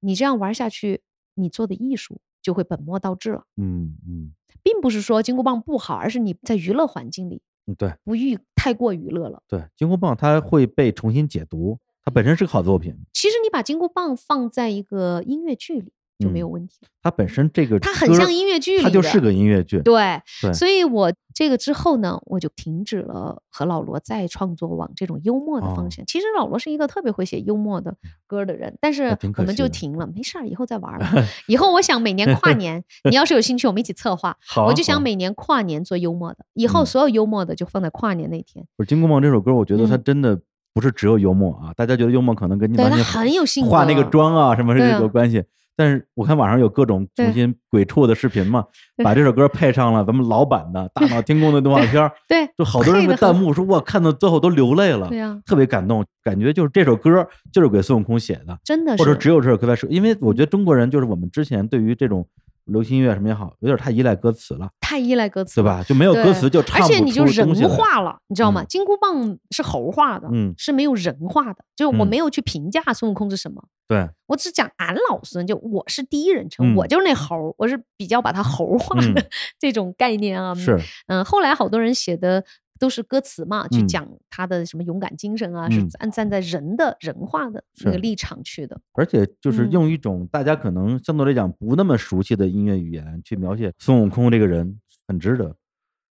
你这样玩下去，你做的艺术就会本末倒置了。嗯嗯并不是说金箍棒不好，而是你在娱乐环境里嗯，对不欲太过娱乐了。对，金箍棒它会被重新解读，它本身是个好作品，其实你把金箍棒放在一个音乐剧里就没有嗯问题了，它本身这个它很像音乐剧里，它就是个音乐剧，对，对所以我这个之后呢，我就停止了和老罗再创作往这种幽默的哦方向。其实老罗是一个特别会写幽默的歌的人，但是我们就停了，没事儿，以后再玩儿吧。以后我想每年跨年，你要是有兴趣，我们一起策划。好啊，我就想每年跨年做幽默的，以后嗯所有幽默的就放在跨年那天。不是《金箍棒》这首歌，我觉得它嗯真的不是只有幽默啊，大家觉得幽默可能跟你对他完全很有性格，化那个妆啊什么有关系，但是我看网上有各种重新鬼畜的视频嘛，把这首歌配上了咱们老版的《大闹天宫》的动画片儿，对，就好多人的弹幕说哇，看到最后都流泪了对，啊，特别感动，感觉就是这首歌就是给孙悟空写的，真的是，或者只有这首歌在说，因为我觉得中国人就是我们之前对于这种流行音乐什么也好，有点太依赖歌词了，太依赖歌词，对吧？就没有歌词就唱不而且你就人化了，你知道吗？嗯金箍棒是猴化的，嗯是没有人化的，就是我嗯没有去评价孙悟空是什么。对，我只讲俺老孙，就我是第一人称，嗯我就是那。猴儿，我是比较把他猴化的、嗯 这种概念啊。是，嗯，后来好多人写的都是歌词嘛，去嗯。讲他的什么勇敢精神啊，是嗯。站站在人的人化的那个立。场去的。而且就是嗯。用一种大家可能相对来讲不那么熟悉的音乐语言去描写孙悟空这个人，很值得。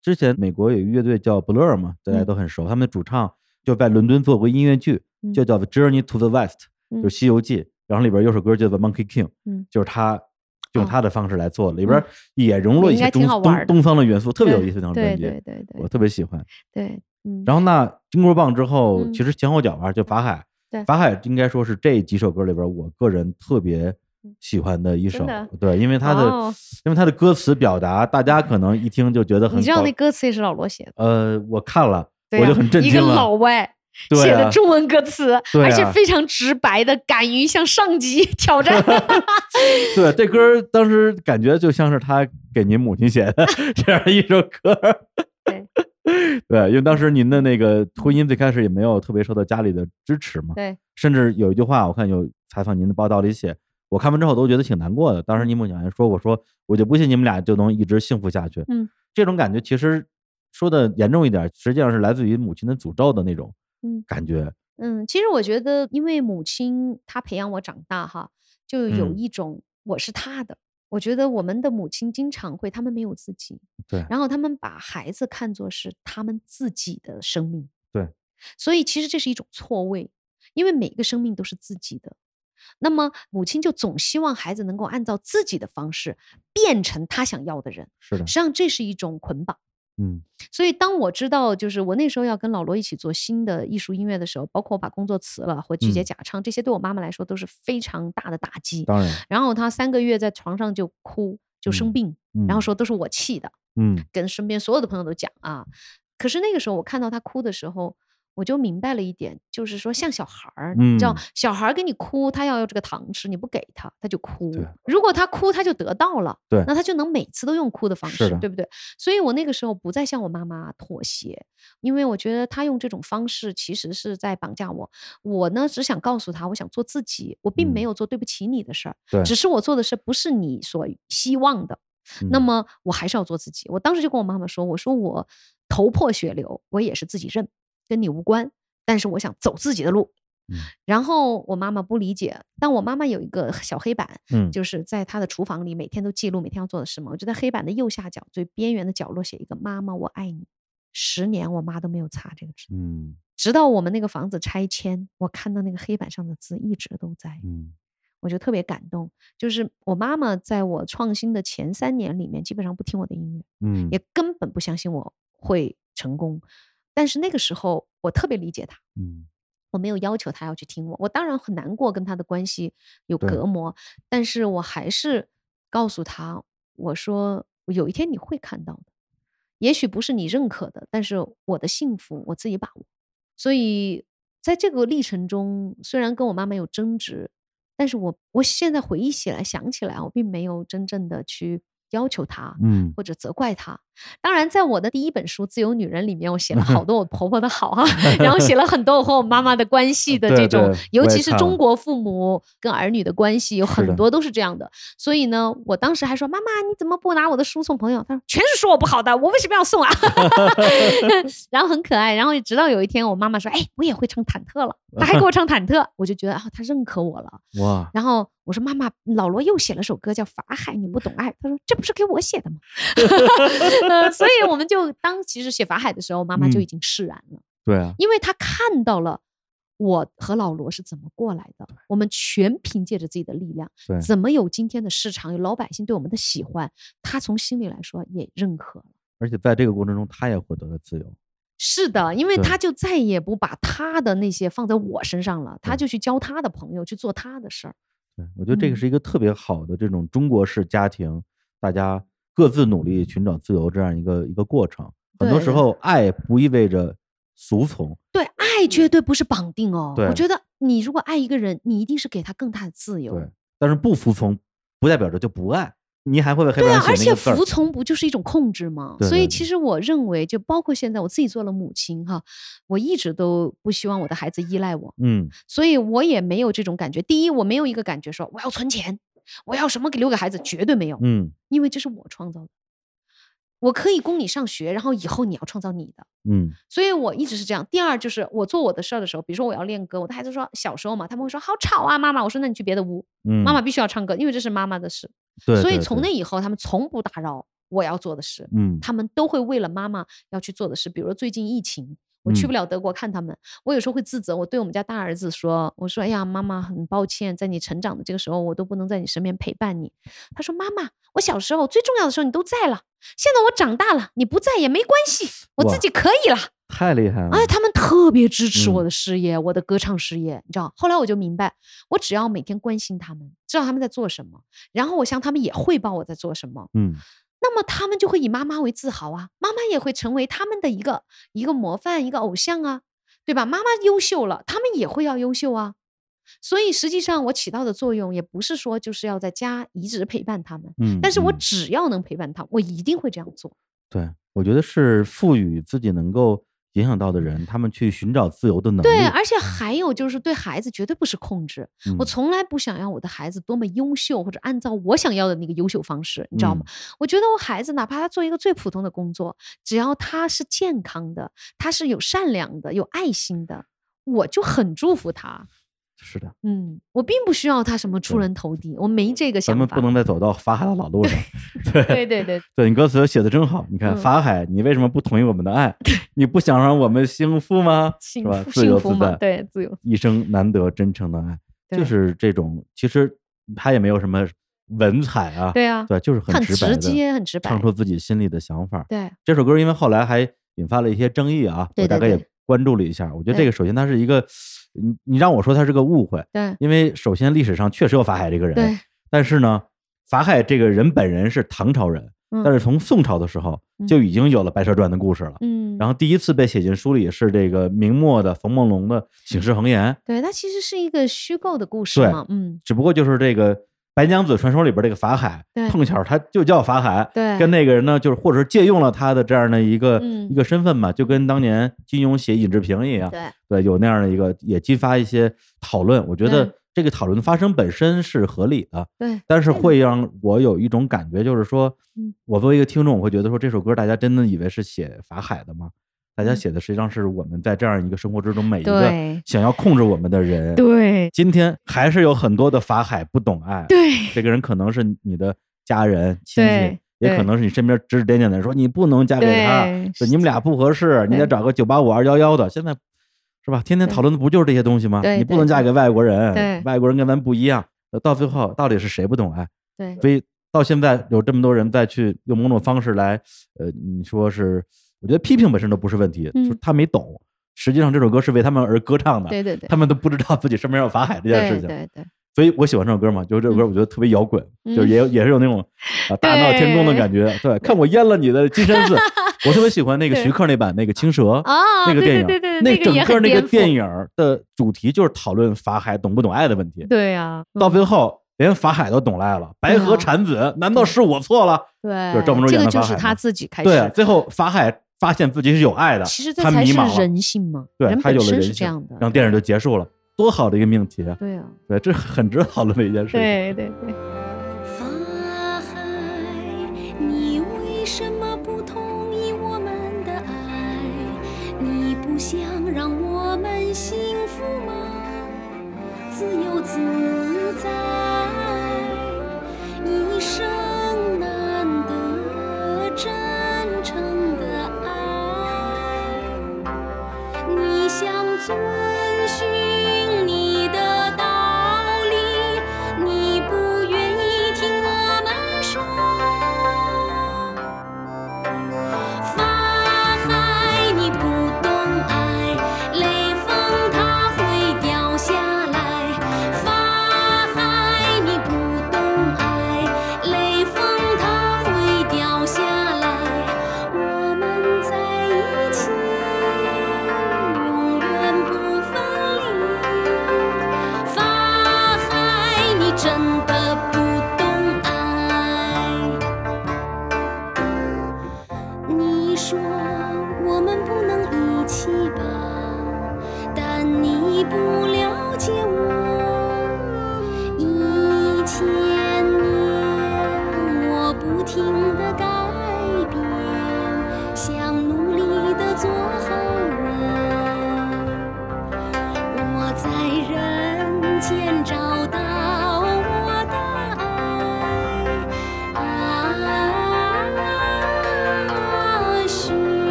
之前美国有一个乐队叫 Blur 嘛，大家嗯。都很熟，他们的主唱就在伦敦做过音乐剧，嗯。就叫《The Journey to the West》，嗯就是《西游记》，然后里边有首歌叫做《Monkey King》，嗯就是他用哦他的方式来做的，里边嗯也融入了一些东挺好玩的东东方的元素，特别有意思。那张对专辑，对对对我特别喜欢。对，嗯，然后那金箍棒之后，嗯其实前后脚吧，就法海，对法海应该说是这几首歌里边我个人特别喜欢的一首的，对，因为他的、哦因为他的歌词表达，大家可能一听就觉得很高你知道那歌词也是老罗写的，呃，我看了，我就很震一个惊了，老外。对 写的啊中文歌词，而且非常直白的，敢于向上级 挑战。对，这歌当时感觉就像是他给您母亲写的这样一首歌。对对，因为当时您的那个婚姻最开始也没有特别受到家里的支持嘛，对，甚至有一句话，我看有采访您的报道里写，我看完之后都觉得挺难过的。当时您母亲还说我，说我就不信你们俩就能一直幸福下去。嗯，这种感觉其实说的严重一点，实际上是来自于母亲的诅咒的那种嗯感觉。嗯，其实我觉得，因为母亲她培养我长大哈，就有嗯一种我是她的。我觉得我们的母亲经常会，他们没有自己，对然后他们把孩子看作是他们自己的生命，对，所以其实这是一种错位，因为每个生命都是自己的。那么母亲就总希望孩子能够按照自己的方式变成他想要的人，是的实际，上这是一种捆绑。嗯。所以当我知道，就是我那时候要跟老罗一起做新的艺术音乐的时候，包括我把工作辞了或拒绝嗯。假唱，这些对我妈妈来说都是非常大的打击。当然，然后她三个月在床上就哭，就生嗯病，然后说都是我气的，嗯。跟身边所有的朋友都讲啊。可是那个时候我看到她哭的时候，我就明白了一点，就是说像小孩儿，你知道嗯，小孩儿给你哭，他要有这个糖吃，你不给他，他就哭。如果他哭，他就得到了，对那他就能每次都用哭的方式，对不对？所以我那个时候不再向我妈妈妥协，因为我觉得他用这种方式其实是在绑架我。我呢，只想告诉他，我想做自己，我并没嗯有做对不起你的事儿，对只是我做的事不是你所希望的。那嗯么我还是要做自己。我当时就跟我妈妈说：“我说我头破血流，我也是自己认，跟你无关。但是我想走自己的路。嗯然后我妈妈不理解，但我妈妈有一个小黑板，嗯就是在她的厨房里每天都记录每天要做的事嘛。我就在黑板的右下角最边缘的角落写一个“妈妈，我爱你”。十年我妈都没有擦这个字，嗯直到我们那个房子拆迁，我看到那个黑板上的字一直都在。嗯我就特别感动。就是我妈妈在我创新的前三年里面，基本上不听我的音乐，嗯也根本不相信我会成功。但是那个时候，我特别理解他，嗯我没有要求他要去听我，我当然很难过，跟他的关系有隔膜，但是我还是告诉他，我说有一天你会看到的，也许不是你认可的，但是我的幸福我自己把握。所以在这个历程中，虽然跟我妈妈有争执，但是我我现在回忆起来、想起来，我并没有真正的去要求她，嗯或者责怪她。当然，在我的第一本书《自由女人》里面，我写了好多我 婆婆的好啊，然后写了很多我和我妈妈的关系的这种对，尤其是中国父母跟儿女的关系，有很多都是这样的。所以呢，我当时还说：“妈妈，你怎么不拿我的书送朋友？”她说：“全是说我不好的，我为什么要送啊？” 然后很可爱。然后直到有一天，我妈妈说：“哎，我也会唱忐忑了。”她还给我唱忐忑，我就觉得啊，她认可我了。哇然后我说：“妈妈，老罗又写了首歌叫《法海》，你不懂爱。”他说：“这不是给我写的吗？”呃所以我们就当其实写法海的时候，妈妈就嗯已经释然了，对啊因为她看到了我和老罗是怎么过来的，我们全凭借着自己的力量，对怎么有今天的市场，有老百姓对我们的喜欢，她从心里来说也认可了。而且在这个过程中，他也获得了自由。是的，因为对他就再也不把他的那些放在我身上了，他就去交他的朋友，去做他的事儿。对，我觉得这个嗯是一个特别好的这种中国式家庭，大家各自努力寻找自由这样一个一个过程。很多时候，爱不意味着服从。对，爱绝对不是绑定哦。我觉得你如果爱一个人，你一定是给他更大的自由。对，但是不服从不代表着就不爱。你还会为黑板上，对啊而且写那个字儿服从不就是一种控制吗？对对对所以其实我认为，就包括现在我自己做了母亲哈，我一直都不希望我的孩子依赖我，嗯所以我也没有这种感觉。第一，我没有一个感觉说我要存钱，我要什么给留给孩子，绝对没有，嗯因为这是我创造的。我可以供你上学，然后以后你要创造你的。嗯所以我一直是这样。第二就是我做我的事儿的时候，比如说我要练歌，我的孩子说小时候嘛，他们会说好吵啊，妈妈。我说那你去别的屋，嗯，妈妈必须要唱歌，因为这是妈妈的事。对，所以从那以后，他们从不打扰我要做的事，嗯他们都会为了妈妈要去做的事。比如最近疫情。我去嗯不了德国看他们，我有时候会自责。我对我们家大儿子说：“我说，哎呀，妈妈很抱歉，在你成长的这个时候，我都不能在你身边陪伴你。”他说：“妈妈，我小时候最重要的时候你都在了，现在我长大了，你不在也没关系，我自己可以了。”太厉害了。而且他们特别支持我嗯的事业，我的歌唱事业，你知道。后来我就明白，我只要每天关心他们，知道他们在做什么，然后我向他们也汇报我在做什么，嗯那么他们就会以妈妈为自豪啊，妈妈也会成为他们的一个一个模范，一个偶像啊，对吧？妈妈优秀了，他们也会要优秀啊。所以实际上我起到的作用也不是说就是要在家一直陪伴他们，嗯，但是我嗯只要能陪伴他们，我一定会这样做。对，我觉得是赋予自己能够影响到的人，他们去寻找自由的能力。对，而且还有就是对孩子绝对不是控制，我嗯从来不想要我的孩子多么优秀，或者按照我想要的那个优秀方式，你知道吗？嗯我觉得我孩子哪怕他做一个最普通的工作，只要他是健康的，他是有善良的、有爱心的，我就很祝福他。是的，嗯，我并不需要他什么出人头地，我没这个想法咱们。不能再走到法海的老路上。对对对对对你歌词写的真好，你看嗯法海，你为什么不同意我们的爱？你不想让我们幸福吗？幸是吧？福自由幸福嘛，自在，对自由，一生难得真诚的爱，就是这种。其实他也没有什么文采啊，对啊，对，就是很直白的直接，很直白唱。出自己心里的想法。对这首歌因为后来还引发了一些争议啊，对对我大概也关注了一下。我觉得这个首先它是一个，你你让我说他是个误会，对因为首先历史上确实有法海这个人，对，但是呢，法海这个人本人是唐朝人，嗯但是从宋朝的时候嗯就已经有了《白蛇传》的故事了。嗯，然后第一次被写进书里是这个明末的冯梦龙的《醒世恒言》，对，它其实是一个虚构的故事对嘛，嗯，只不过就是这个白娘子传说里边这个法海，碰巧他就叫法海，对跟那个人呢，就是或者是借用了他的这样的一个、嗯一个身份嘛，就跟当年金庸写尹志平一样，对，对，有那样的一个也激发一些讨论。我觉得这个讨论的发生本身是合理的，对，但是会让我有一种感觉，就是说嗯，我作为一个听众，我会觉得说这首歌大家真的以为是写法海的吗？大家嗯写的实际上是我们在这样一个生活之中每一个想要控制我们的人。对今天还是有很多的法海不懂爱，对这个人可能是你的家人亲戚也可能是你身边指指点点的人说你不能嫁给他对，你们俩不合适，你得找个九八五二幺幺的。现在是吧？天天讨论的不就是这些东西吗？对你不能嫁给外国人对，外国人跟咱不一样。呃到最后到底是谁不懂爱？对所以到现在有这么多人再去用某种方式来，呃，你说是，我觉得批评本身都不是问题，嗯就是他没懂。实际上这首歌是为他们而歌唱的，对对对，他们都不知道自己身边有法海这件事情。对对对，所以我喜欢这首歌嘛，就是这首歌嗯我觉得特别摇滚，嗯就是也有也是有那种啊大闹天宫的感觉。对，看我淹了你的金山寺，我特别喜欢那个徐克那版那个青蛇啊，那个电影，对对对，那整个那个电影的主题就是讨论法海懂不懂爱的问题。对呀，到嗯最后连法海都懂爱了，白河产子，难道是我错了？对，就是赵文卓这演个就是他的法海嘛自己开对。最后法海发现自己是有爱的，其实这才是他迷茫了，人性嘛，对人本身他有了人性是这样的，然后电影就结束了，多好的一个命题啊！对啊，对，这很值得讨论的一件事情。对对对。法海，你为什么不同意我们的爱？你不想让我们幸福吗？自由自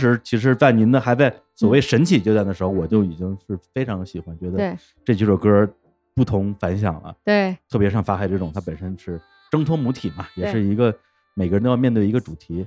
时其实，在您的还在所谓神起阶段的时候，我就已经是非常喜欢，觉得这几首歌不同凡响了。对。特别像法海这种，它本身是挣脱母体嘛，也是一个每个人都要面对一个主题。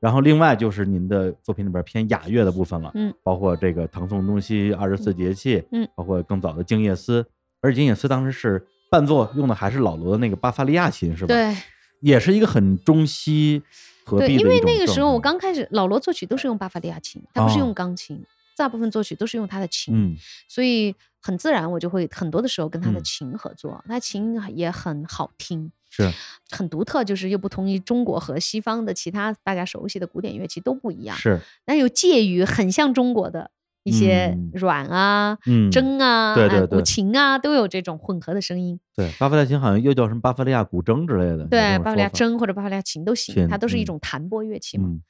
然后另外就是您的作品里边偏雅乐的部分了，嗯，包括这个唐宋东西二十四节气，嗯，包括更早的静夜思，而静夜思当时是伴奏用的还是老罗的那个巴伐利亚琴，是吧？，对。也是一个很中西合对，因为那个时候我刚开始，老罗作曲都是用巴伐利亚琴，他不是哦用钢琴，大部分作曲都是用他的琴。嗯。所以很自然，我就会很多的时候跟他的嗯。琴合作，他琴也很好听，是。很独特，就是又不同于中国和西方的其他大家熟悉的古典乐器都不一样，是。但又介于很像中国的一些软啊、嗯筝啊、对对对哎古琴啊，都有这种混合的声音。对巴伐利亚琴好像又叫什么巴伐利亚古筝之类的，对，巴伐利亚筝或者巴伐利亚琴都行，它都是一嗯种弹拨乐器嘛。嗯，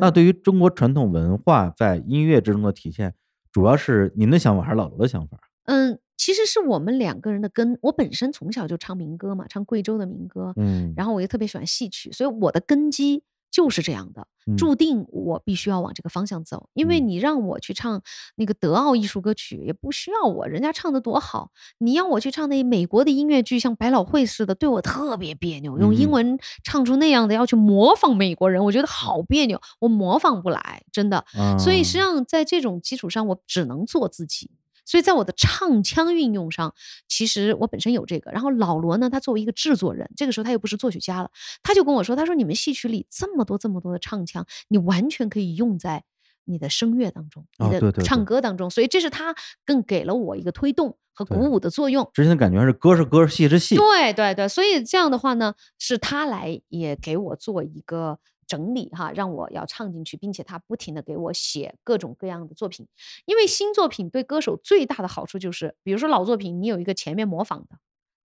那嗯对于中国传统文化在音乐之中的体现，主要是您的想法还是老罗的想法？嗯，其实是我们两个人的根。我本身从小就唱民歌嘛，唱贵州的民歌，嗯，然后我又特别喜欢戏曲，所以我的根基就是这样的，嗯注定我必须要往这个方向走。因为嗯你让我去唱那个德奥艺术歌曲，也不需要我，人家唱的多好。你要我去唱那美国的音乐剧，像百老汇似的，对我特别别扭。用英嗯文唱出那样的，要去模仿美国人，我觉得好别扭，我模仿不来，真的。所以实际啊上在这种基础上，我只能做自己。所以在我的唱腔运用上，其实我本身有这个。然后老罗呢，他作为一个制作人，这个时候他又不是作曲家了，他就跟我说：“他说你们戏曲里这么多这么多的唱腔，你完全可以用在你的声乐当中，你的唱歌当中。所以这是他更给了我一个推动和鼓舞的作用。之前的感觉是歌是歌，戏是戏，对对对，所以这样的话呢，是他来也给我做一个整理哈，让我要唱进去，并且他不停的给我写各种各样的作品，因为新作品对歌手最大的好处就是，比如说老作品，你有一个前面模仿的，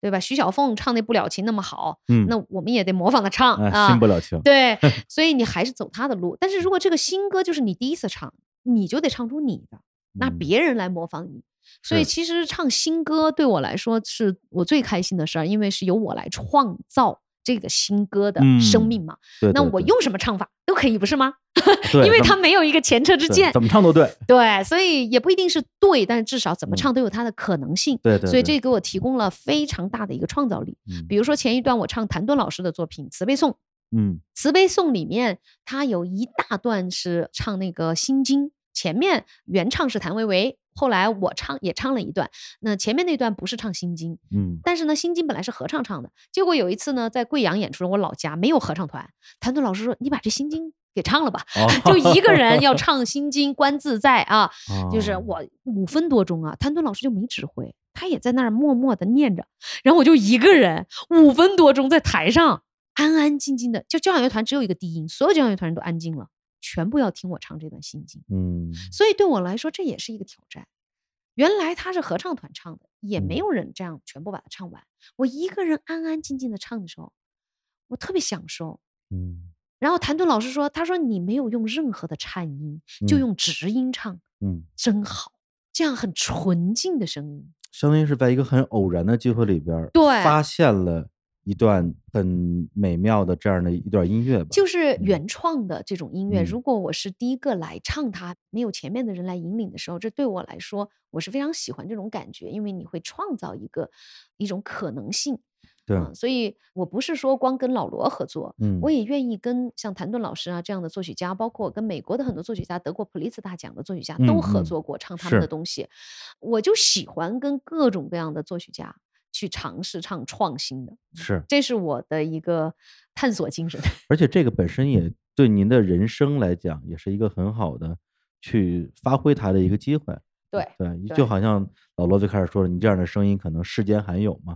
对吧？徐小凤唱那不了情那么好，嗯，那我们也得模仿的唱哎，啊新，不了情，对，所以你还是走他的路。但是如果这个新歌就是你第一次唱，你就得唱出你的，那嗯别人来模仿你。所以其实唱新歌对我来说是我最开心的事儿，因为是由我来创造这个新歌的生嗯命嘛。对，对对那我用什么唱法都可以，不是吗？因为怎么它没有一个前车之鉴。怎么唱都对，对，所以也不一定是对，但是至少怎么嗯唱都有它的可能性。对对，所以这给我提供了非常大的一个创造力。嗯比如说前一段我唱谭盾老师的作品《慈悲颂》，嗯慈悲颂里面，它有一大段是唱那个心经，前面原唱是谭维维，后来我唱也唱了一段。那前面那段不是唱心经，嗯但是呢，心经本来是合唱唱的，结果有一次呢，在贵阳演出，我老家没有合唱团，谭盾老师说：“你把这心经给唱了吧。”哦就一个人要 唱心经，观自在啊，就是哦我五分多钟啊，谭盾老师就没指挥，他也在那儿默默的念着，然后我就一个人五分多钟在台上安安静静的，就交响乐团只有一个低音，所有交响乐团人都安静了，全部要听我唱这段心经，嗯。所以对我来说这也是一个挑战。原来他是合唱团唱的，也没嗯。有人这样全部把它唱完，我一个人安安静静的唱的时候，我特别享受。嗯。然后谭盾老师说：“他说你没有用任何的颤音，就嗯。用直音唱，嗯，真好，这样很纯净的声音。相当于是在一个很偶然的机会里边儿，对。发现了一段很美妙的这样的一段音乐吧。就是嗯原创的这种音乐，嗯如果我是第一个来唱它，没有前面的人来引领的时候，这对我来说，我是非常喜欢这种感觉，因为你会创造一个一种可能性。对，嗯，所以我不是说光跟老罗合作，嗯，我也愿意跟像谭盾老师啊这样的作曲家，包括跟美国的很多作曲家，得过普利兹大奖的作曲家嗯都合嗯作过，唱他们的东西。我就喜欢跟各种各样的作曲家去尝试唱创新的，是，这是我的一个探索精神。而且这个本身也对您的人生来讲，也是一个很好的去发挥它的一个机会。对对，就好像老罗最开始说的，你这样的声音可能世间罕有嘛。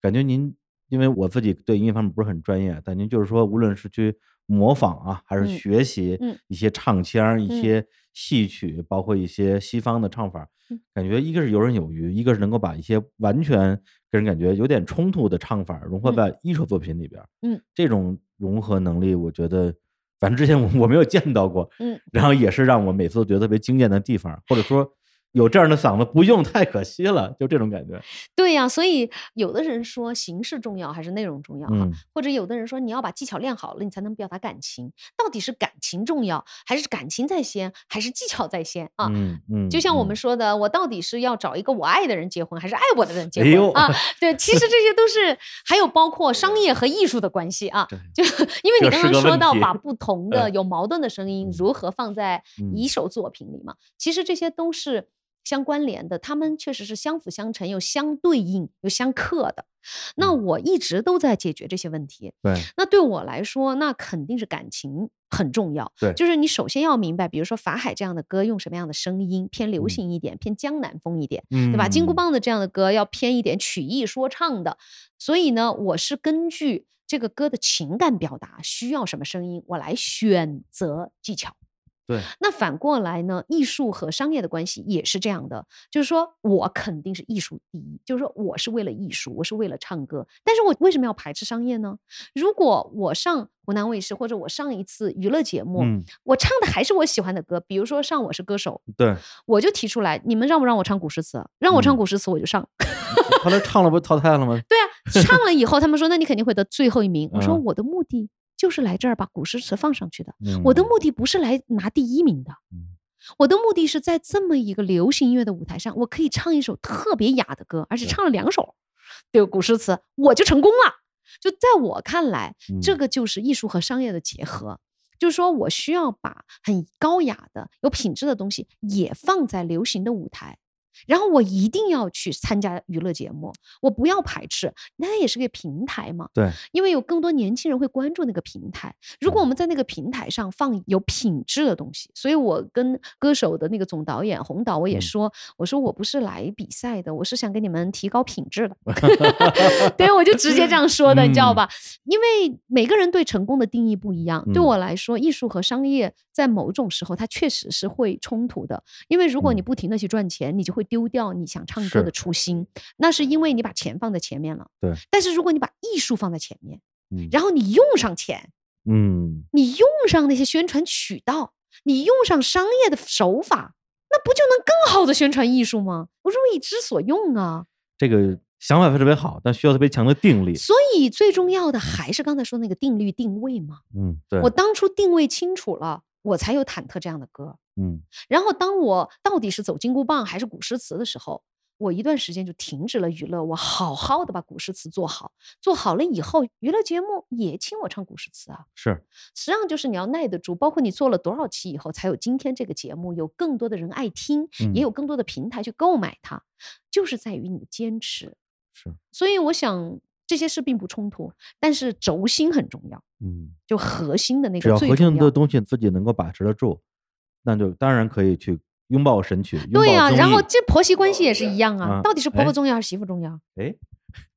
感觉您，因为我自己对音乐方面不是很专业，但您就是说，无论是去模仿啊，还是嗯学习嗯一些唱腔儿、一嗯些戏曲，包括一些西方的唱法嗯，感觉一个是游刃有余，一个是能够把一些完全给人感觉有点冲突的唱法融合嗯。在艺术作品里边儿。嗯，这种融合能力，我觉得，反正之前我我没有见到过，嗯，然后也是让我每次都觉得特别惊艳的地方，或者说有这样的嗓子不用太可惜了，就这种感觉。对呀、所以有的人说形式重要还是内容重要哈，嗯或者有的人说你要把技巧练好了，你才能表达感情。到底是感情重要，还是感情在先，还是技巧在先啊？嗯嗯，就像我嗯们说的，我到底是要找一个我爱的人结婚，还是爱我的人结婚啊？对，其实这些都是 还有包括商业和艺术的关系啊。就因为你刚刚说到把不同的嗯有矛盾的声音嗯如何放在嗯一首作品里嘛，其实这些都是相关联的，他们确实是相辅相成，又相对应又相克的。那嗯我一直都在解决这些问题。对，那对我来说，那肯定是感情很重要。对就是你首先要明白，比如说法海这样的歌用什么样的声音，偏流嗯行一点，偏江南风一点，嗯，对吧？金箍棒的这样的歌要偏一点曲艺说唱的。所以呢，我是根据这个歌的情感表达需要什么声音，我来选择技巧。对，那反过来呢，艺术和商业的关系也是这样的，就是说我肯定是艺术第一，就是说我是为了艺术，我是为了唱歌，但是我为什么要排斥商业呢？如果我上湖南卫视或者我上一次娱乐节目，嗯，我唱的还是我喜欢的歌，比如说上《我是歌手》，对，我就提出来，你们让不让我唱古诗词？让我唱嗯古诗词我就上。后来唱了不淘汰了吗？对啊，唱了以后他们说那你肯定会得最后一名。我说嗯我的目的就是来这儿把古诗词放上去的。我的嗯目的不是来拿第一名的，嗯我的目的是在这么一个流行音乐的舞台上，我可以唱一首特别雅的歌，而且唱了两首对古诗词，我就成功了。就在我看来，这嗯个就是艺术和商业的结合。就是说我需要把很高雅的、有品质的东西也放在流行的舞台，然后我一定要去参加娱乐节目，我不要排斥，那也是个平台嘛。对，因为有更多年轻人会关注那个平台。如果我们在那个平台上放有品质的东西，所以我跟歌手的那个总导演洪导我也嗯说，我说我不是来比赛的，我是想给你们提高品质的。对，我就直接这样说的，你知道嗯吧？因为每个人对成功的定义不一样。对嗯我来说，艺术和商业在某种时候它确实是会冲突的，因为如果你嗯不停的去赚钱，你就会丢掉你想唱歌的初心，那是因为你把钱放在前面了。对，但是如果你把艺术放在前面，嗯然后你用上钱，嗯，你用上那些宣传渠道，你用上商业的手法，那不就能更好的宣传艺术吗？不是为之所用啊！这个想法特别好，但需要特别强的定力。所以最重要的还是刚才说那个定律定位嘛。嗯，对，我当初定位清楚了，我才有忐忑这样的歌。嗯然后当我到底是走金箍棒还是古诗词的时候，我一段时间就停止了娱乐，我好好的把古诗词做好，做好了以后，娱乐节目也请我唱古诗词啊。是，实际上就是你要耐得住，包括你做了多少期以后，才有今天这个节目，有更多的人爱听，嗯也有更多的平台去购买它，就是在于你的坚持。是，所以我想这些事并不冲突，但是轴心很重要，嗯，就核心的那个最重要核心的。东西自己能够把持得住，那就当然可以去拥抱神曲，对呀、然后这婆媳关系也是一样啊，啊到底是婆哎婆重要还是媳妇重要？哎，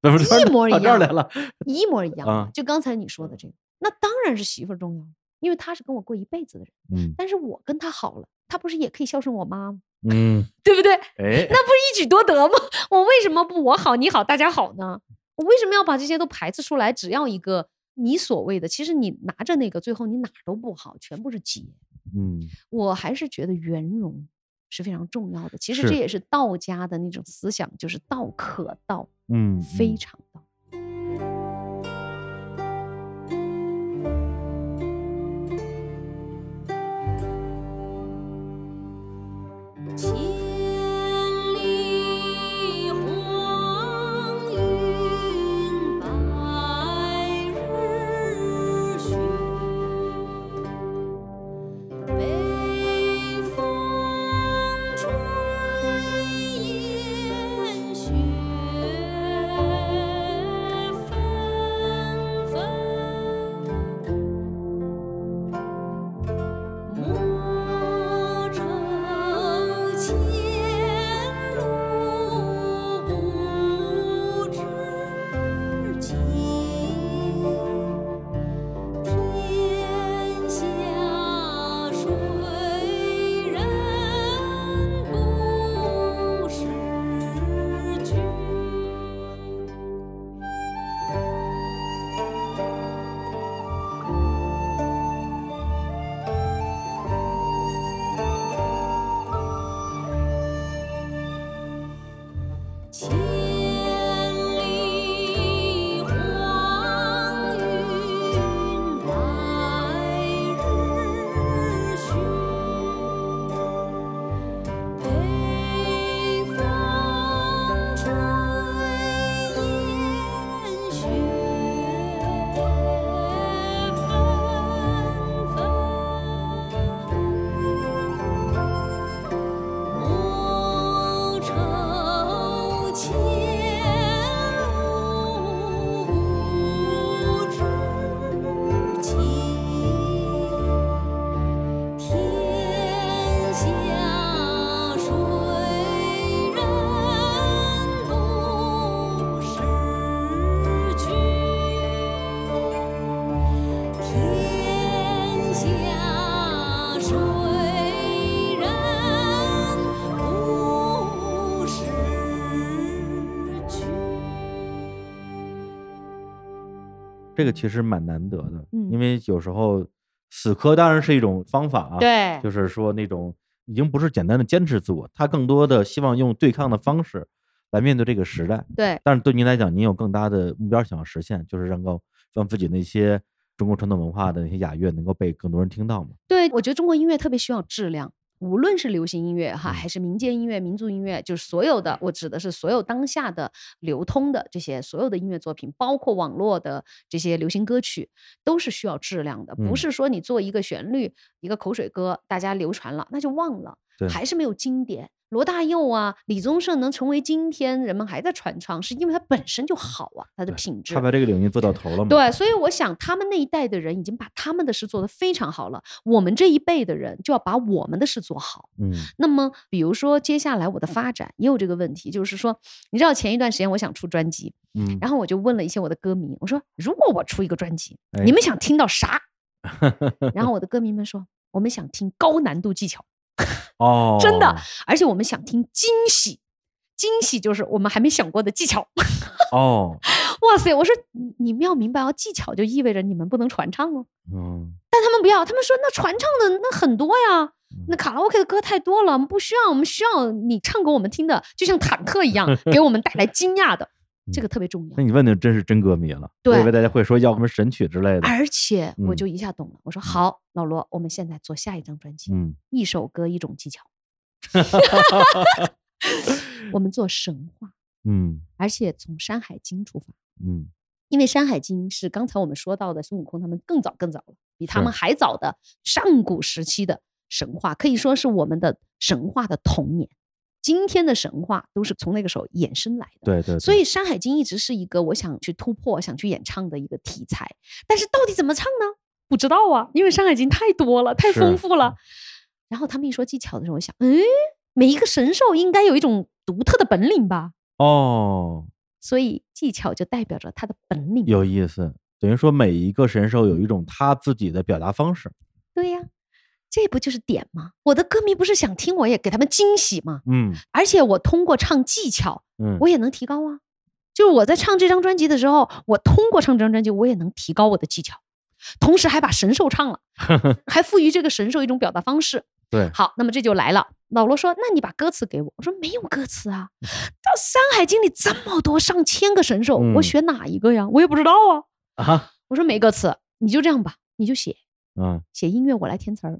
怎么一模一样来样了？一模一样就刚才你说的这个，那当然是媳妇重要，因为她是跟我过一辈子的人。嗯但是我跟她好了，她不是也可以孝顺我妈吗？嗯，对不对？哎，那不是一举多得吗？我为什么不我好你好大家好呢？我为什么要把这些都排斥出来？只要一个你所谓的，其实你拿着那个，最后你哪儿都不好，全部是结。嗯我还是觉得圆融是非常重要的。其实这也是道家的那种思想，就是道可道，嗯，非嗯常道。这个其实蛮难得的，嗯因为有时候死磕当然是一种方法啊，，对，就是说那种已经不是简单的坚持自我，他更多的希望用对抗的方式来面对这个时代。对，但是对您来讲，您有更大的目标想要实现，就是能够让自己那些中国传统文化的那些雅乐能够被更多人听到嘛。对，我觉得中国音乐特别需要质量，无论是流行音乐哈，嗯。还是民间音乐、民族音乐，就是所有的，我指的是所有当下的流通的这些所有的音乐作品，包括网络的这些流行歌曲，都是需要质量的，嗯。不是说你做一个旋律、一个口水歌，大家流传了那就忘了对，还是没有经典。罗大佑啊，李宗盛能成为今天人们还在传唱，是因为他本身就好啊，他的品质他。把这个领域做到头了嘛？，对，所以我想他们那一代的人已经把他们的事做得非常好了，我们这一辈的人就要把我们的事做好。嗯那么，比如说接下来我的发展也有这个问题，就是说，你知道前一段时间我想出专辑，嗯，然后我就问了一些我的歌迷，我说如果我出一个专辑，哎你们想听到啥？然后我的歌迷们说，我们想听高难度技巧，哦，真的，而且我们想听惊喜。惊喜就是我们还没想过的技巧。哦，哇塞！我说你你们要明白哦，技巧就意味着你们不能传唱哦。嗯，但他们不要，他们说那传唱的那很多呀，那卡拉 OK 的歌太多了，我们不需要，我们需要你唱给我们听的，就像坦克一样，给我们带来惊讶的，这个特别重要那。你问的真是真歌迷了，我对以为大家会说要什么神曲之类的。而且我嗯就一下懂了，我说好，老罗，我们现在做下一张专辑，嗯，一首歌一种技巧，我们做神话，嗯而且从《山海经》出发，嗯因为《山海经》是刚才我们说到的孙悟空他们更早更早了，比他们还早的上古时期的神话，可以说是我们的神话的童年。今天的神话都是从那个时候衍生来的。对对，所以《山海经》一直是一个我想去突破、想去演唱的一个题材，但是到底怎么唱呢？不知道啊，因为《山海经》太多了，太丰富了。然后他们一说技巧的时候，我想，诶，每一个神兽应该有一种独特的本领吧？哦，所以技巧就代表着他的本领。有意思，等于说每一个神兽有一种他自己的表达方式。这不就是点吗？我的歌迷不是想听，我也给他们惊喜吗。嗯而且我通过唱技巧，嗯，我也能提高啊。就是我在唱这张专辑的时候，我通过唱这张专辑，我也能提高我的技巧，同时还把神兽唱了，还赋予这个神兽一种表达方式。对，好，那么这就来了。老罗说：“那你把歌词给我。”我说：“没有歌词啊，到《山海经》里这么多上千个神兽，我嗯选哪一个呀？我也不知道啊。啊，”我说：“没歌词，你就这样吧，你就写嗯写音乐，我来填词儿。”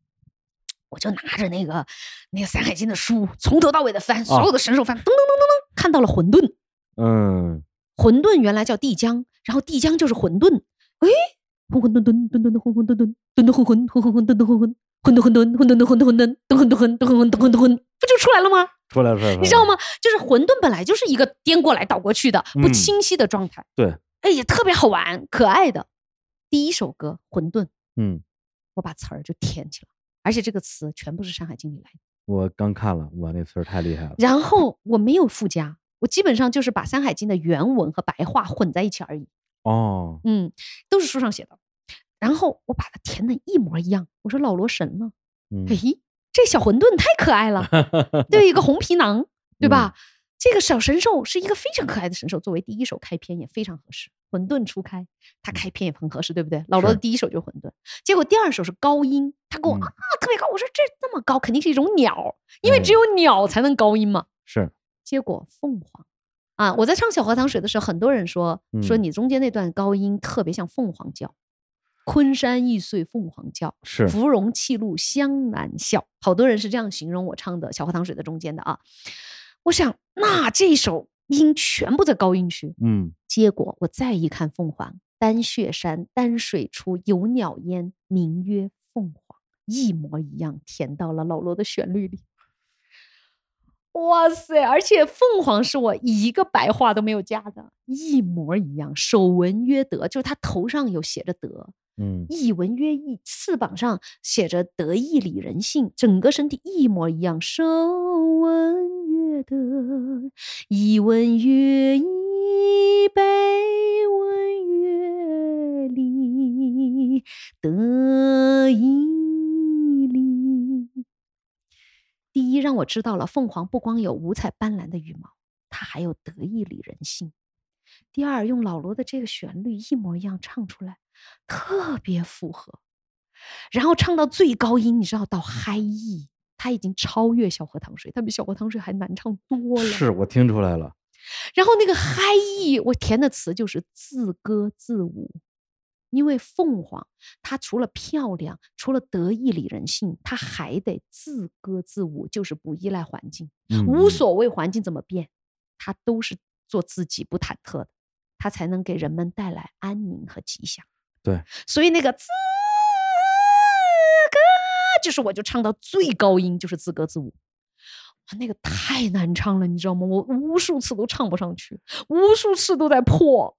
我就拿着那个那个《山海经》的书，从头到尾的翻，所有的神兽翻，噔噔噔噔噔，看到了混沌。嗯混沌原来叫地江，然后地江就是混沌。哎，混混沌沌沌沌沌混混沌沌沌沌混混混混混沌沌混混混沌混沌混沌沌混沌混沌噔混沌混噔混混噔混沌混，不就出来了吗？出来了出来了，你知道？吗？就是混沌本来就是一个颠过来倒过去的不嗯清晰的状态，对，哎，也特别好玩，可爱的。第一首歌《混沌》，嗯，我把词儿就填起来，而且这个词全部是《山海经》里来的。我刚看了，我，那词儿太厉害了。然后我没有附加，我基本上就是把《山海经》的原文和白话混在一起而已。哦，嗯，都是书上写的。然后我把它填的一模一样。我说老罗神了，嗯嘿，这小混沌太可爱了，对，一个红皮囊，对吧？这个小神兽是一个非常可爱的神兽，作为第一首开篇也非常合适。混沌初开，他开篇也很合适，对不对？老罗的第一首就是混沌，结果第二首是高音，他给我、嗯啊特别高，我说这那么高肯定是一种鸟，因为嗯只有鸟才能高音嘛。是，结果凤凰啊，我在唱小荷塘水的时候，很多人说说嗯你中间那段高音特别像凤凰叫，昆山易碎凤凰叫，是芙蓉泣露香难笑。好多人是这样形容我唱的小荷塘水的中间的啊。我想，那这首音全部在高音区。嗯结果我再一看凤凰，丹穴山丹水出有鸟焉，名曰凤凰，一模一样填到了老罗的旋律里。哇塞！而且凤凰是我一个白话都没有加的，一模一样。手文曰德，就是它头上有写着德，嗯一文曰义，翅膀上写着“德义礼仁信”，整个身体一模一样。手文曰德，一文曰义，背文曰礼，德义礼。第一，让我知道了凤凰不光有五彩斑斓的羽毛，它还有德义礼仁信。第二，用老罗的这个旋律一模一样唱出来，特别符合。然后唱到最高音，你知道到嗨意，他已经超越小河淌水，他比小河淌水还难唱多了。是我听出来了，然后那个嗨意，我填的词就是自歌自舞，因为凤凰它除了漂亮，除了得意礼人性，它还得自歌自舞，就是不依赖环境，嗯无所谓环境怎么变，它都是做自己不忐忑的，它才能给人们带来安宁和吉祥。对，所以那个自歌，就是我就唱到最高音，就是自歌自舞。哇那个太难唱了，你知道吗？我无数次都唱不上去，无数次都在破，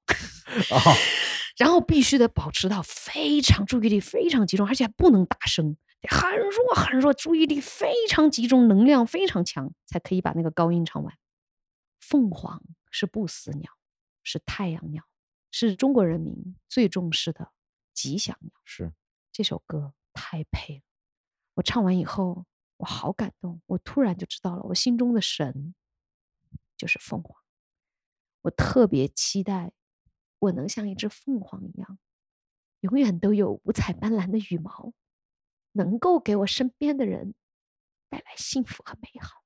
啊 然后必须得保持到非常注意力非常集中，而且还不能大声，得很弱很弱，注意力非常集中，能量非常强，才可以把那个高音唱完。凤凰是不死鸟，是太阳鸟，是中国人民最重视的吉祥鸟。是这首歌太配了。我唱完以后，我好感动，我突然就知道了，我心中的神就是凤凰。我特别期待，我能像一只凤凰一样，永远都有五彩斑斓的羽毛，能够给我身边的人带来幸福和美好。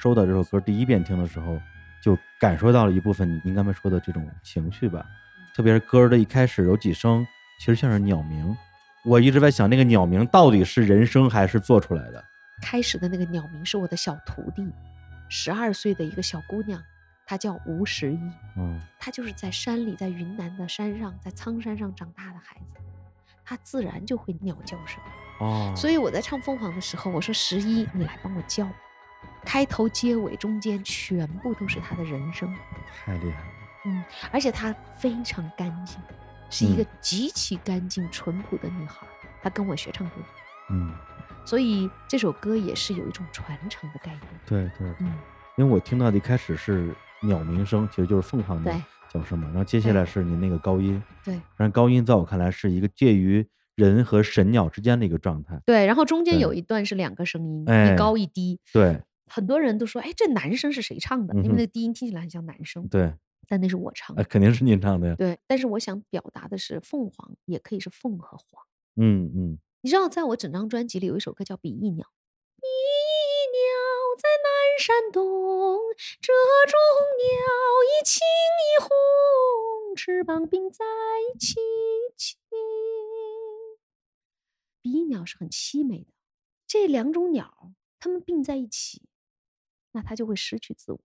收到这首歌第一遍听的时候，就感受到了一部分你您刚才说的这种情绪吧，特别是歌儿的一开始有几声，其实像是鸟鸣。我一直在想，那个鸟鸣到底是人声还是做出来的？开始的那个鸟鸣是我的小徒弟，十二岁的一个小姑娘，她叫吴十一。嗯她就是在山里，在云南的山上，在苍山上长大的孩子，她自然就会鸟叫声。哦，所以我在唱凤凰的时候，我说十一，你来帮我叫，开头、结尾、中间全部都是他的人生，太厉害了。嗯，而且她非常干净，是一个嗯极其干净、淳朴的女孩儿。她跟我学唱歌，嗯，所以这首歌也是有一种传承的概念。对对对，嗯因为我听到的一开始是鸟鸣声，其实就是凤凰的对叫声嘛。然后接下来是您那个高音，对但是高音在我看来是一个介于人和神鸟之间的一个状态。对，然后中间有一段是两个声音，哎一高一低。对很多人都说，哎，这男生是谁唱的？因为那个低音听起来很像男生，对，但那是我唱哎，的。肯定是您唱的呀。对，但是我想表达的是，凤凰也可以是凤和凰。嗯嗯，你知道，在我整张专辑里有一首歌叫《比翼鸟》，比翼鸟在南山东，这种鸟一青一红，翅膀并在一起起。比翼鸟是很凄美的，这两种鸟它们并在一起，那他就会失去自我。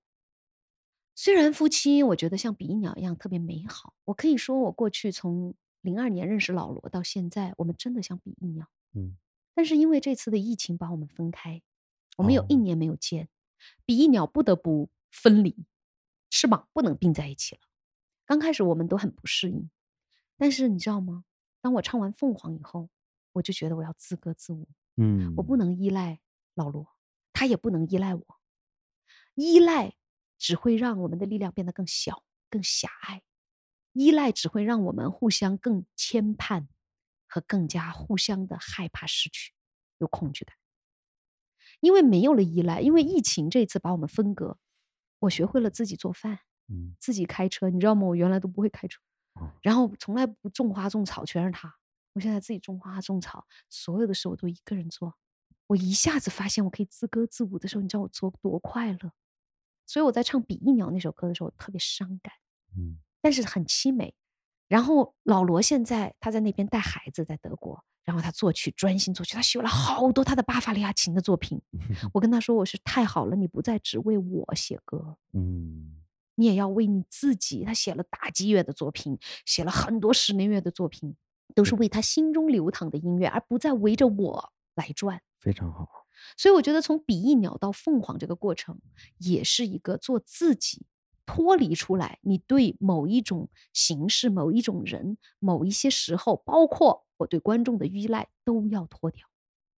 虽然夫妻，我觉得像比翼鸟一样特别美好，我可以说，我过去从零二年认识老罗到现在，我们真的像比翼鸟。嗯，但是因为这次的疫情把我们分开，我们有一哦年没有见，比翼鸟不得不分离，翅膀不能并在一起了。刚开始我们都很不适应，但是你知道吗？当我唱完凤凰以后，我就觉得我要自歌自舞，嗯，我不能依赖老罗，他也不能依赖我，依赖只会让我们的力量变得更小、更狭隘，依赖只会让我们互相更牵绊和更加互相的害怕失去，有恐惧感。因为没有了依赖，因为疫情这次把我们分隔，我学会了自己做饭，嗯自己开车，你知道吗？我原来都不会开车哦，然后从来不种花种草，全是他。我现在自己种花种草，所有的事我都一个人做。我一下子发现我可以自歌自舞的时候，你知道我做多快乐。所以我在唱《比翼鸟》那首歌的时候，特别伤感，嗯但是很凄美。然后老罗现在他在那边带孩子，在德国，然后他作曲专心作曲，他学了好多他的巴伐利亚琴的作品。我跟他说，我是太好了，你不再只为我写歌，嗯你也要为你自己。他写了打击乐的作品，写了很多室内乐的作品，都是为他心中流淌的音乐，而不再围着我来转。非常好。所以我觉得从比翼鸟到凤凰这个过程，也是一个做自己，脱离出来，你对某一种形式、某一种人、某一些时候，包括我对观众的依赖，都要脱掉。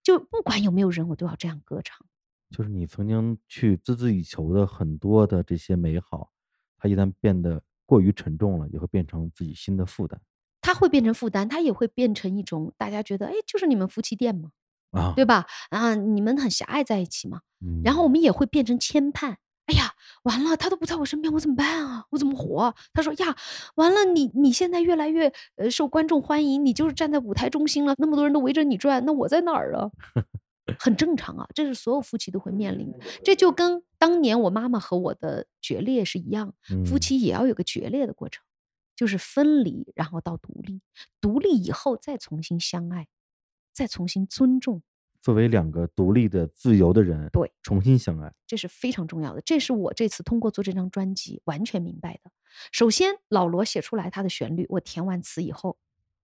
就不管有没有人，我都要这样歌唱。就是你曾经去孜孜以求的很多的这些美好，它一旦变得过于沉重了，也会变成自己新的负担它会变成负担，它也会变成一种大家觉得，哎，就是你们夫妻店嘛，啊。对吧？啊，你们很狭隘在一起嘛。嗯，然后我们也会变成牵绊。哎呀，完了，他都不在我身边，我怎么办啊？我怎么活啊？他说呀，完了，你你现在越来越呃受观众欢迎，你就是站在舞台中心了，那么多人都围着你转，那我在哪儿啊？很正常啊，这是所有夫妻都会面临的，这就跟当年我妈妈和我的决裂是一样，夫嗯妻也要有个决裂的过程，就是分离，然后到独立，独立以后再重新相爱，再重新尊重，作为两个独立的、自由的人，对，重新相爱。这是非常重要的，这是我这次通过做这张专辑完全明白的。首先，老罗写出来他的旋律，我填完词以后，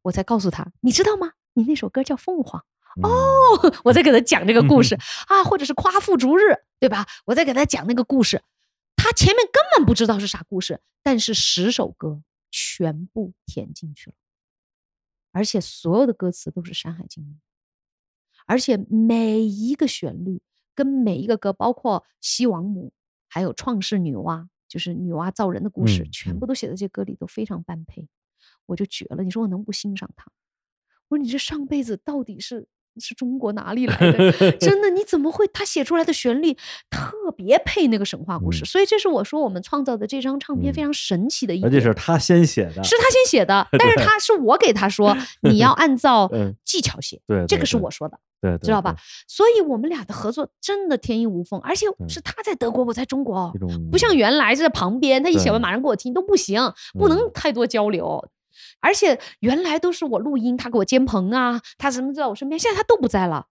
我再告诉他，你知道吗？你那首歌叫《凤凰》嗯哦，我再给他讲这个故事 啊，或者是夸父逐日，对吧？我再给他讲那个故事，他前面根本不知道是啥故事，但是十首歌全部填进去了，而且所有的歌词都是《山海经》里，而且每一个旋律跟每一个歌，包括西王母，还有创世女娲，就是女娲造人的故事，嗯全嗯部都写在这歌里，都非常般配，我就绝了。你说我能不欣赏他？我说你这上辈子到底是是中国哪里来的？真的，你怎么会？他写出来的旋律特别配那个神话故事，嗯所以这是我说我们创造的这张唱片非嗯常神奇的一而点。且是他先写的，是他先写的，但是他是我给他说 你要按照嗯技巧写，对，这个是我说的。对，知道吧？所以我们俩的合作真的天衣无缝，而且是他在德国，我在中国哦不像原来是在旁边，他一写完马上给我听都不行，不能嗯太多交流。而且原来都是我录音，他给我监棚啊，他什么在我身边，现在他都不在了。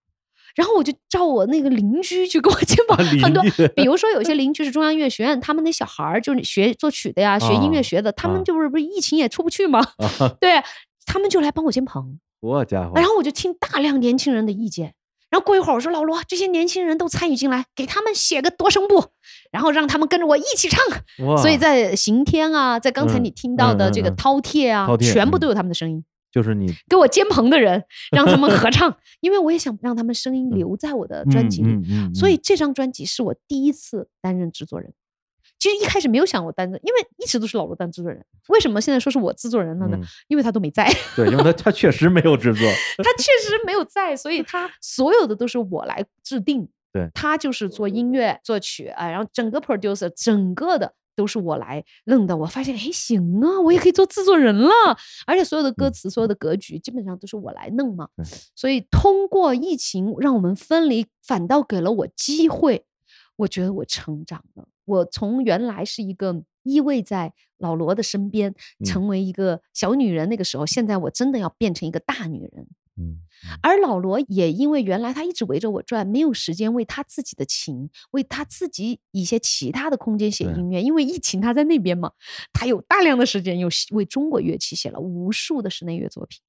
然后我就照我那个邻居去给我监棚，很多，比如说有些邻居是中央音乐学院，他们那小孩儿就是学作曲的呀，学音乐啊学的，他啊们就是不是疫情也出不去嘛，啊，对他们就来帮我监棚。我家伙，然后我就听大量年轻人的意见，然后过一会儿我说老罗，这些年轻人都参与进来，给他们写个多声部，然后让他们跟着我一起唱。所以在刑天啊，在刚才嗯你听到的这个饕餮啊，全部都有他们的声音。就是你给我肩棚的人，让他们合唱，因为我也想让他们声音留在我的专辑里。所以这张专辑是我第一次担任制作人，其实一开始没有想过担任，因为一直都是老罗当制作人。为什么现在说是我制作人了呢？嗯因为他都没在，对，因为他他确实没有制作，他确实没有在，所以他 所有的都是我来制定。对他就是做音乐、作曲啊，然后整个 producer 整个的都是我来弄的。我发现，哎，行啊，我也可以做制作人了，而且所有的歌嗯词、所有的格局基本上都是我来弄嘛。所以通过疫情让我们分离，反倒给了我机会。我觉得我成长了，我从原来是一个依偎在老罗的身边，嗯成为一个小女人，那个时候，现在我真的要变成一个大女人。嗯，而老罗也因为原来他一直围着我转，没有时间为他自己的琴，为他自己一些其他的空间写音乐。因为疫情他在那边嘛，他有大量的时间，又为中国乐器写了无数的室内乐作品。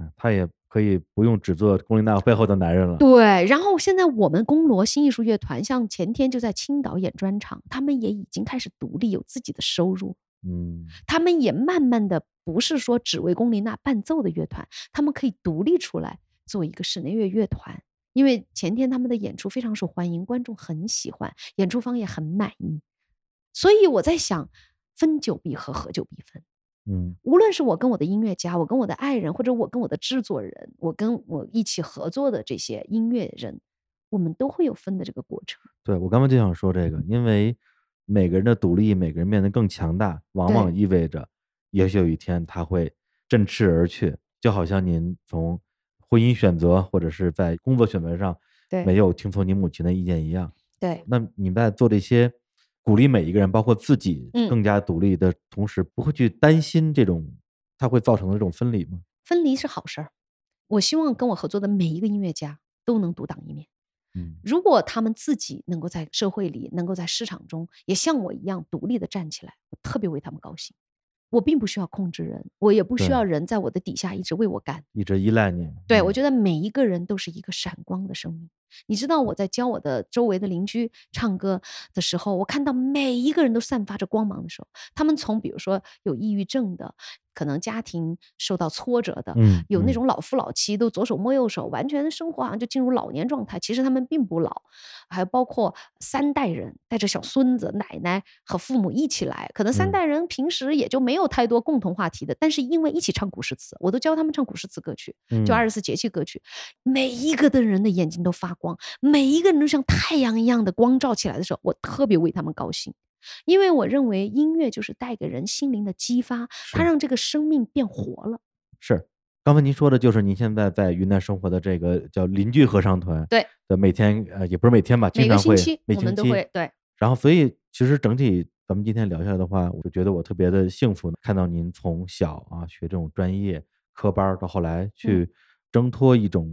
嗯他也可以不用只做龚琳娜背后的男人了。对，然后现在我们宫罗新艺术乐团，像前天就在青岛演专场，他们也已经开始独立，有自己的收入。嗯，他们也慢慢的不是说只为龚琳娜伴奏的乐团，他们可以独立出来做一个室内乐乐团。因为前天他们的演出非常受欢迎，观众很喜欢，演出方也很满意，所以我在想，分久必合，合久必分。嗯，无论是我跟我的音乐家，我跟我的爱人，或者我跟我的制作人，我跟我一起合作的这些音乐人，我们都会有分的这个过程。对我刚刚就想说这个，因为每个人的独立，每个人变得更强大，往往意味着，也许有一天他会振翅而去，就好像您从婚姻选择或者是在工作选择上对。没有听从您母亲的意见一样。对，那你在做这些鼓励每一个人，包括自己嗯更加独立的同时，不会去担心这种它会造成的这种分离吗？分离是好事儿。我希望跟我合作的每一个音乐家都能独当一面。嗯如果他们自己能够在社会里，能够在市场中也像我一样独立的站起来，我特别为他们高兴。我并不需要控制人，我也不需要人在我的底下一直为我干。一直依赖你。对，我嗯觉得每一个人都是一个闪光的生命。你知道我在教我的周围的邻居唱歌的时候，我看到每一个人都散发着光芒的时候，他们从比如说有抑郁症的，可能家庭受到挫折的，嗯嗯有那种老夫老妻都左手摸右手，完全生活好像就进入老年状态，其实他们并不老，还有包括三代人带着小孙子、奶奶和父母一起来，可能三嗯。代人平时也就没有太多共同话题的，但是因为一起唱古诗词，我都教他们唱古诗词歌曲，就嗯。二十四节气歌曲，每一个的人的眼睛都发光，每一个人都像太阳一样的光照起来的时候，我特别为他们高兴。因为我认为音乐就是带给人心灵的激发，它让这个生命变活了。是，刚才您说的就是您现在在云南生活的这个叫邻居合唱团，对，的每天呃也不是每天吧，经每个常会星期我每星期们都会对，然后所以其实整体咱们今天聊下来的话，我就觉得我特别的幸福，看到您从小啊学这种专业科班，到后嗯来去挣脱一种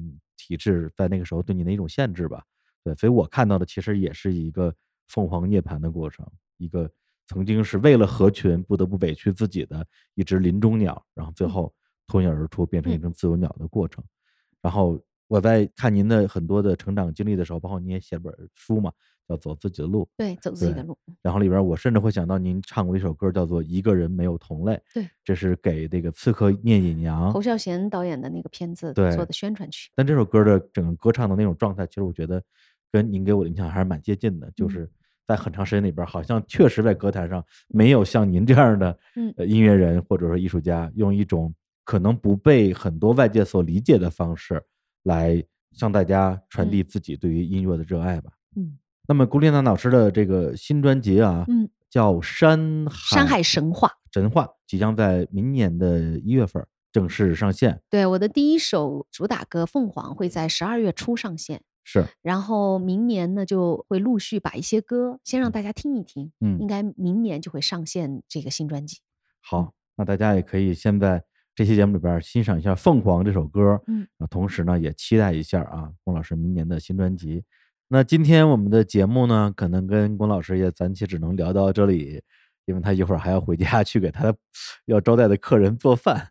体制，在那个时候对你的一种限制吧。对，所以我看到的其实也是一个凤凰涅槃的过程，一个曾经是为了合群不得不委屈自己的一只林中鸟，然后最嗯后脱颖而出变成一嗯只自由鸟的过程。然后我在看您的很多的成长经历的时候，包括您也写了本书嘛，叫《走自己的路》。对，走自己的路。然后里边我甚至会想到您唱过一首歌，叫做《一个人没有同类》。对，这是给这个刺客聂隐娘侯。孝贤导演的那个片子做的宣传曲。但这首歌的整个歌唱的那种状态，其实我觉得跟您给我的印象还是蛮接近的，就嗯是在很长时间里边，好像确实在歌坛上没有像您这样的音乐人或者说艺术家，用一种可能不被很多外界所理解的方式来向大家传递自己对于音乐的热爱吧。嗯那么古丽娜老师的这个新专辑啊，嗯，叫《山海山海神话。神话》，即将在明年的一月份正式上线。对，我的第一首主打歌《凤凰》会在十二月初上线，是，然后明年呢就会陆续把一些歌先让大家听一听，嗯应该明年就会上线这个新专辑。好，那大家也可以先在这期节目里边欣赏一下《凤凰》这首歌，嗯，啊，同时呢也期待一下啊龚老师明年的新专辑。那今天我们的节目呢，可能跟龚老师也暂且只能聊到这里，因为他一会儿还要回家去给他要招待的客人做饭。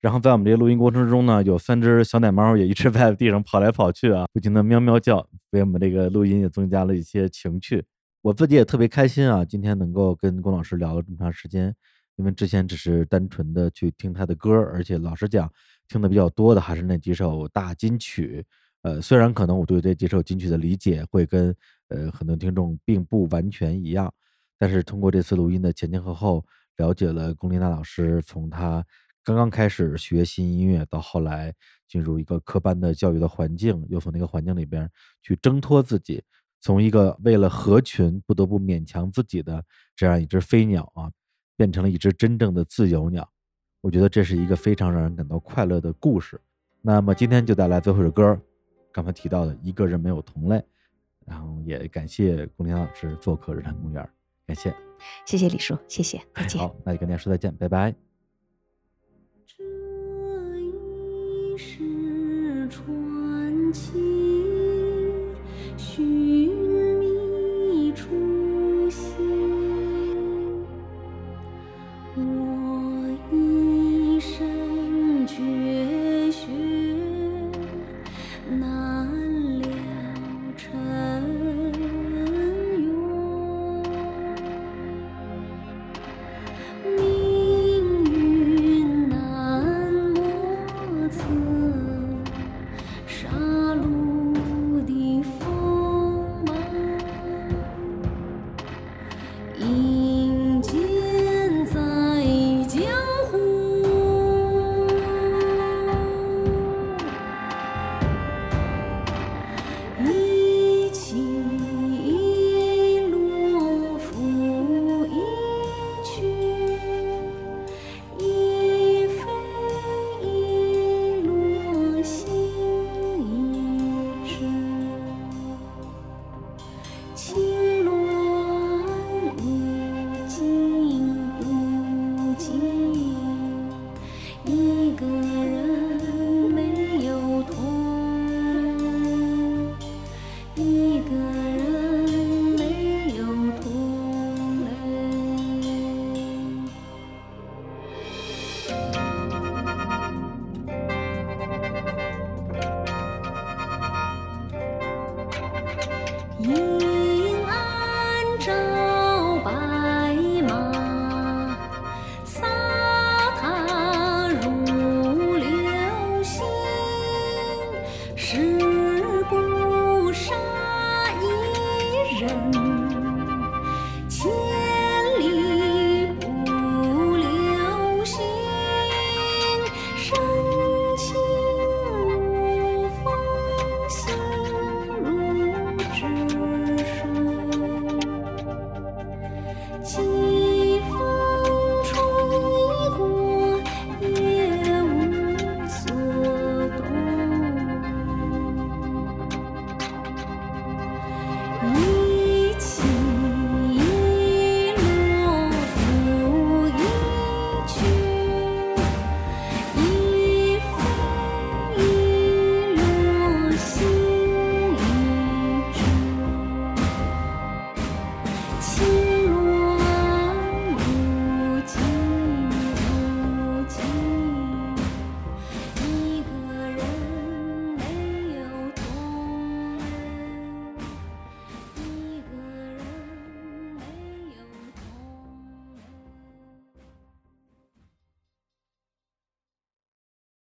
然后在我们这个录音过程中呢，有三只小奶猫也一直在地上跑来跑去啊，不停的喵喵叫，为我们这个录音也增加了一些情趣。我自己也特别开心啊，今天能够跟龚老师聊了这么长时间，因为之前只是单纯的去听他的歌，而且老实讲，听的比较多的还是那几首大金曲。呃，虽然可能我对这几首金曲的理解会跟呃很多听众并不完全一样，但是通过这次录音的前前后后，了解了龚琳娜老师从她刚刚开始学习音乐，到后来进入一个科班的教育的环境，又从那个环境里边去挣脱自己，从一个为了合群不得不勉强自己的这样一只飞鸟啊，变成了一只真正的自由鸟。我觉得这是一个非常让人感到快乐的故事。那么今天就带来最后一首歌，刚才提到的一个人没有同类，然后也感谢龚琳娜老师做客日坛公园，感谢。谢谢李叔，谢谢，再见。好，那就跟大家说再见，拜拜。这一世传奇，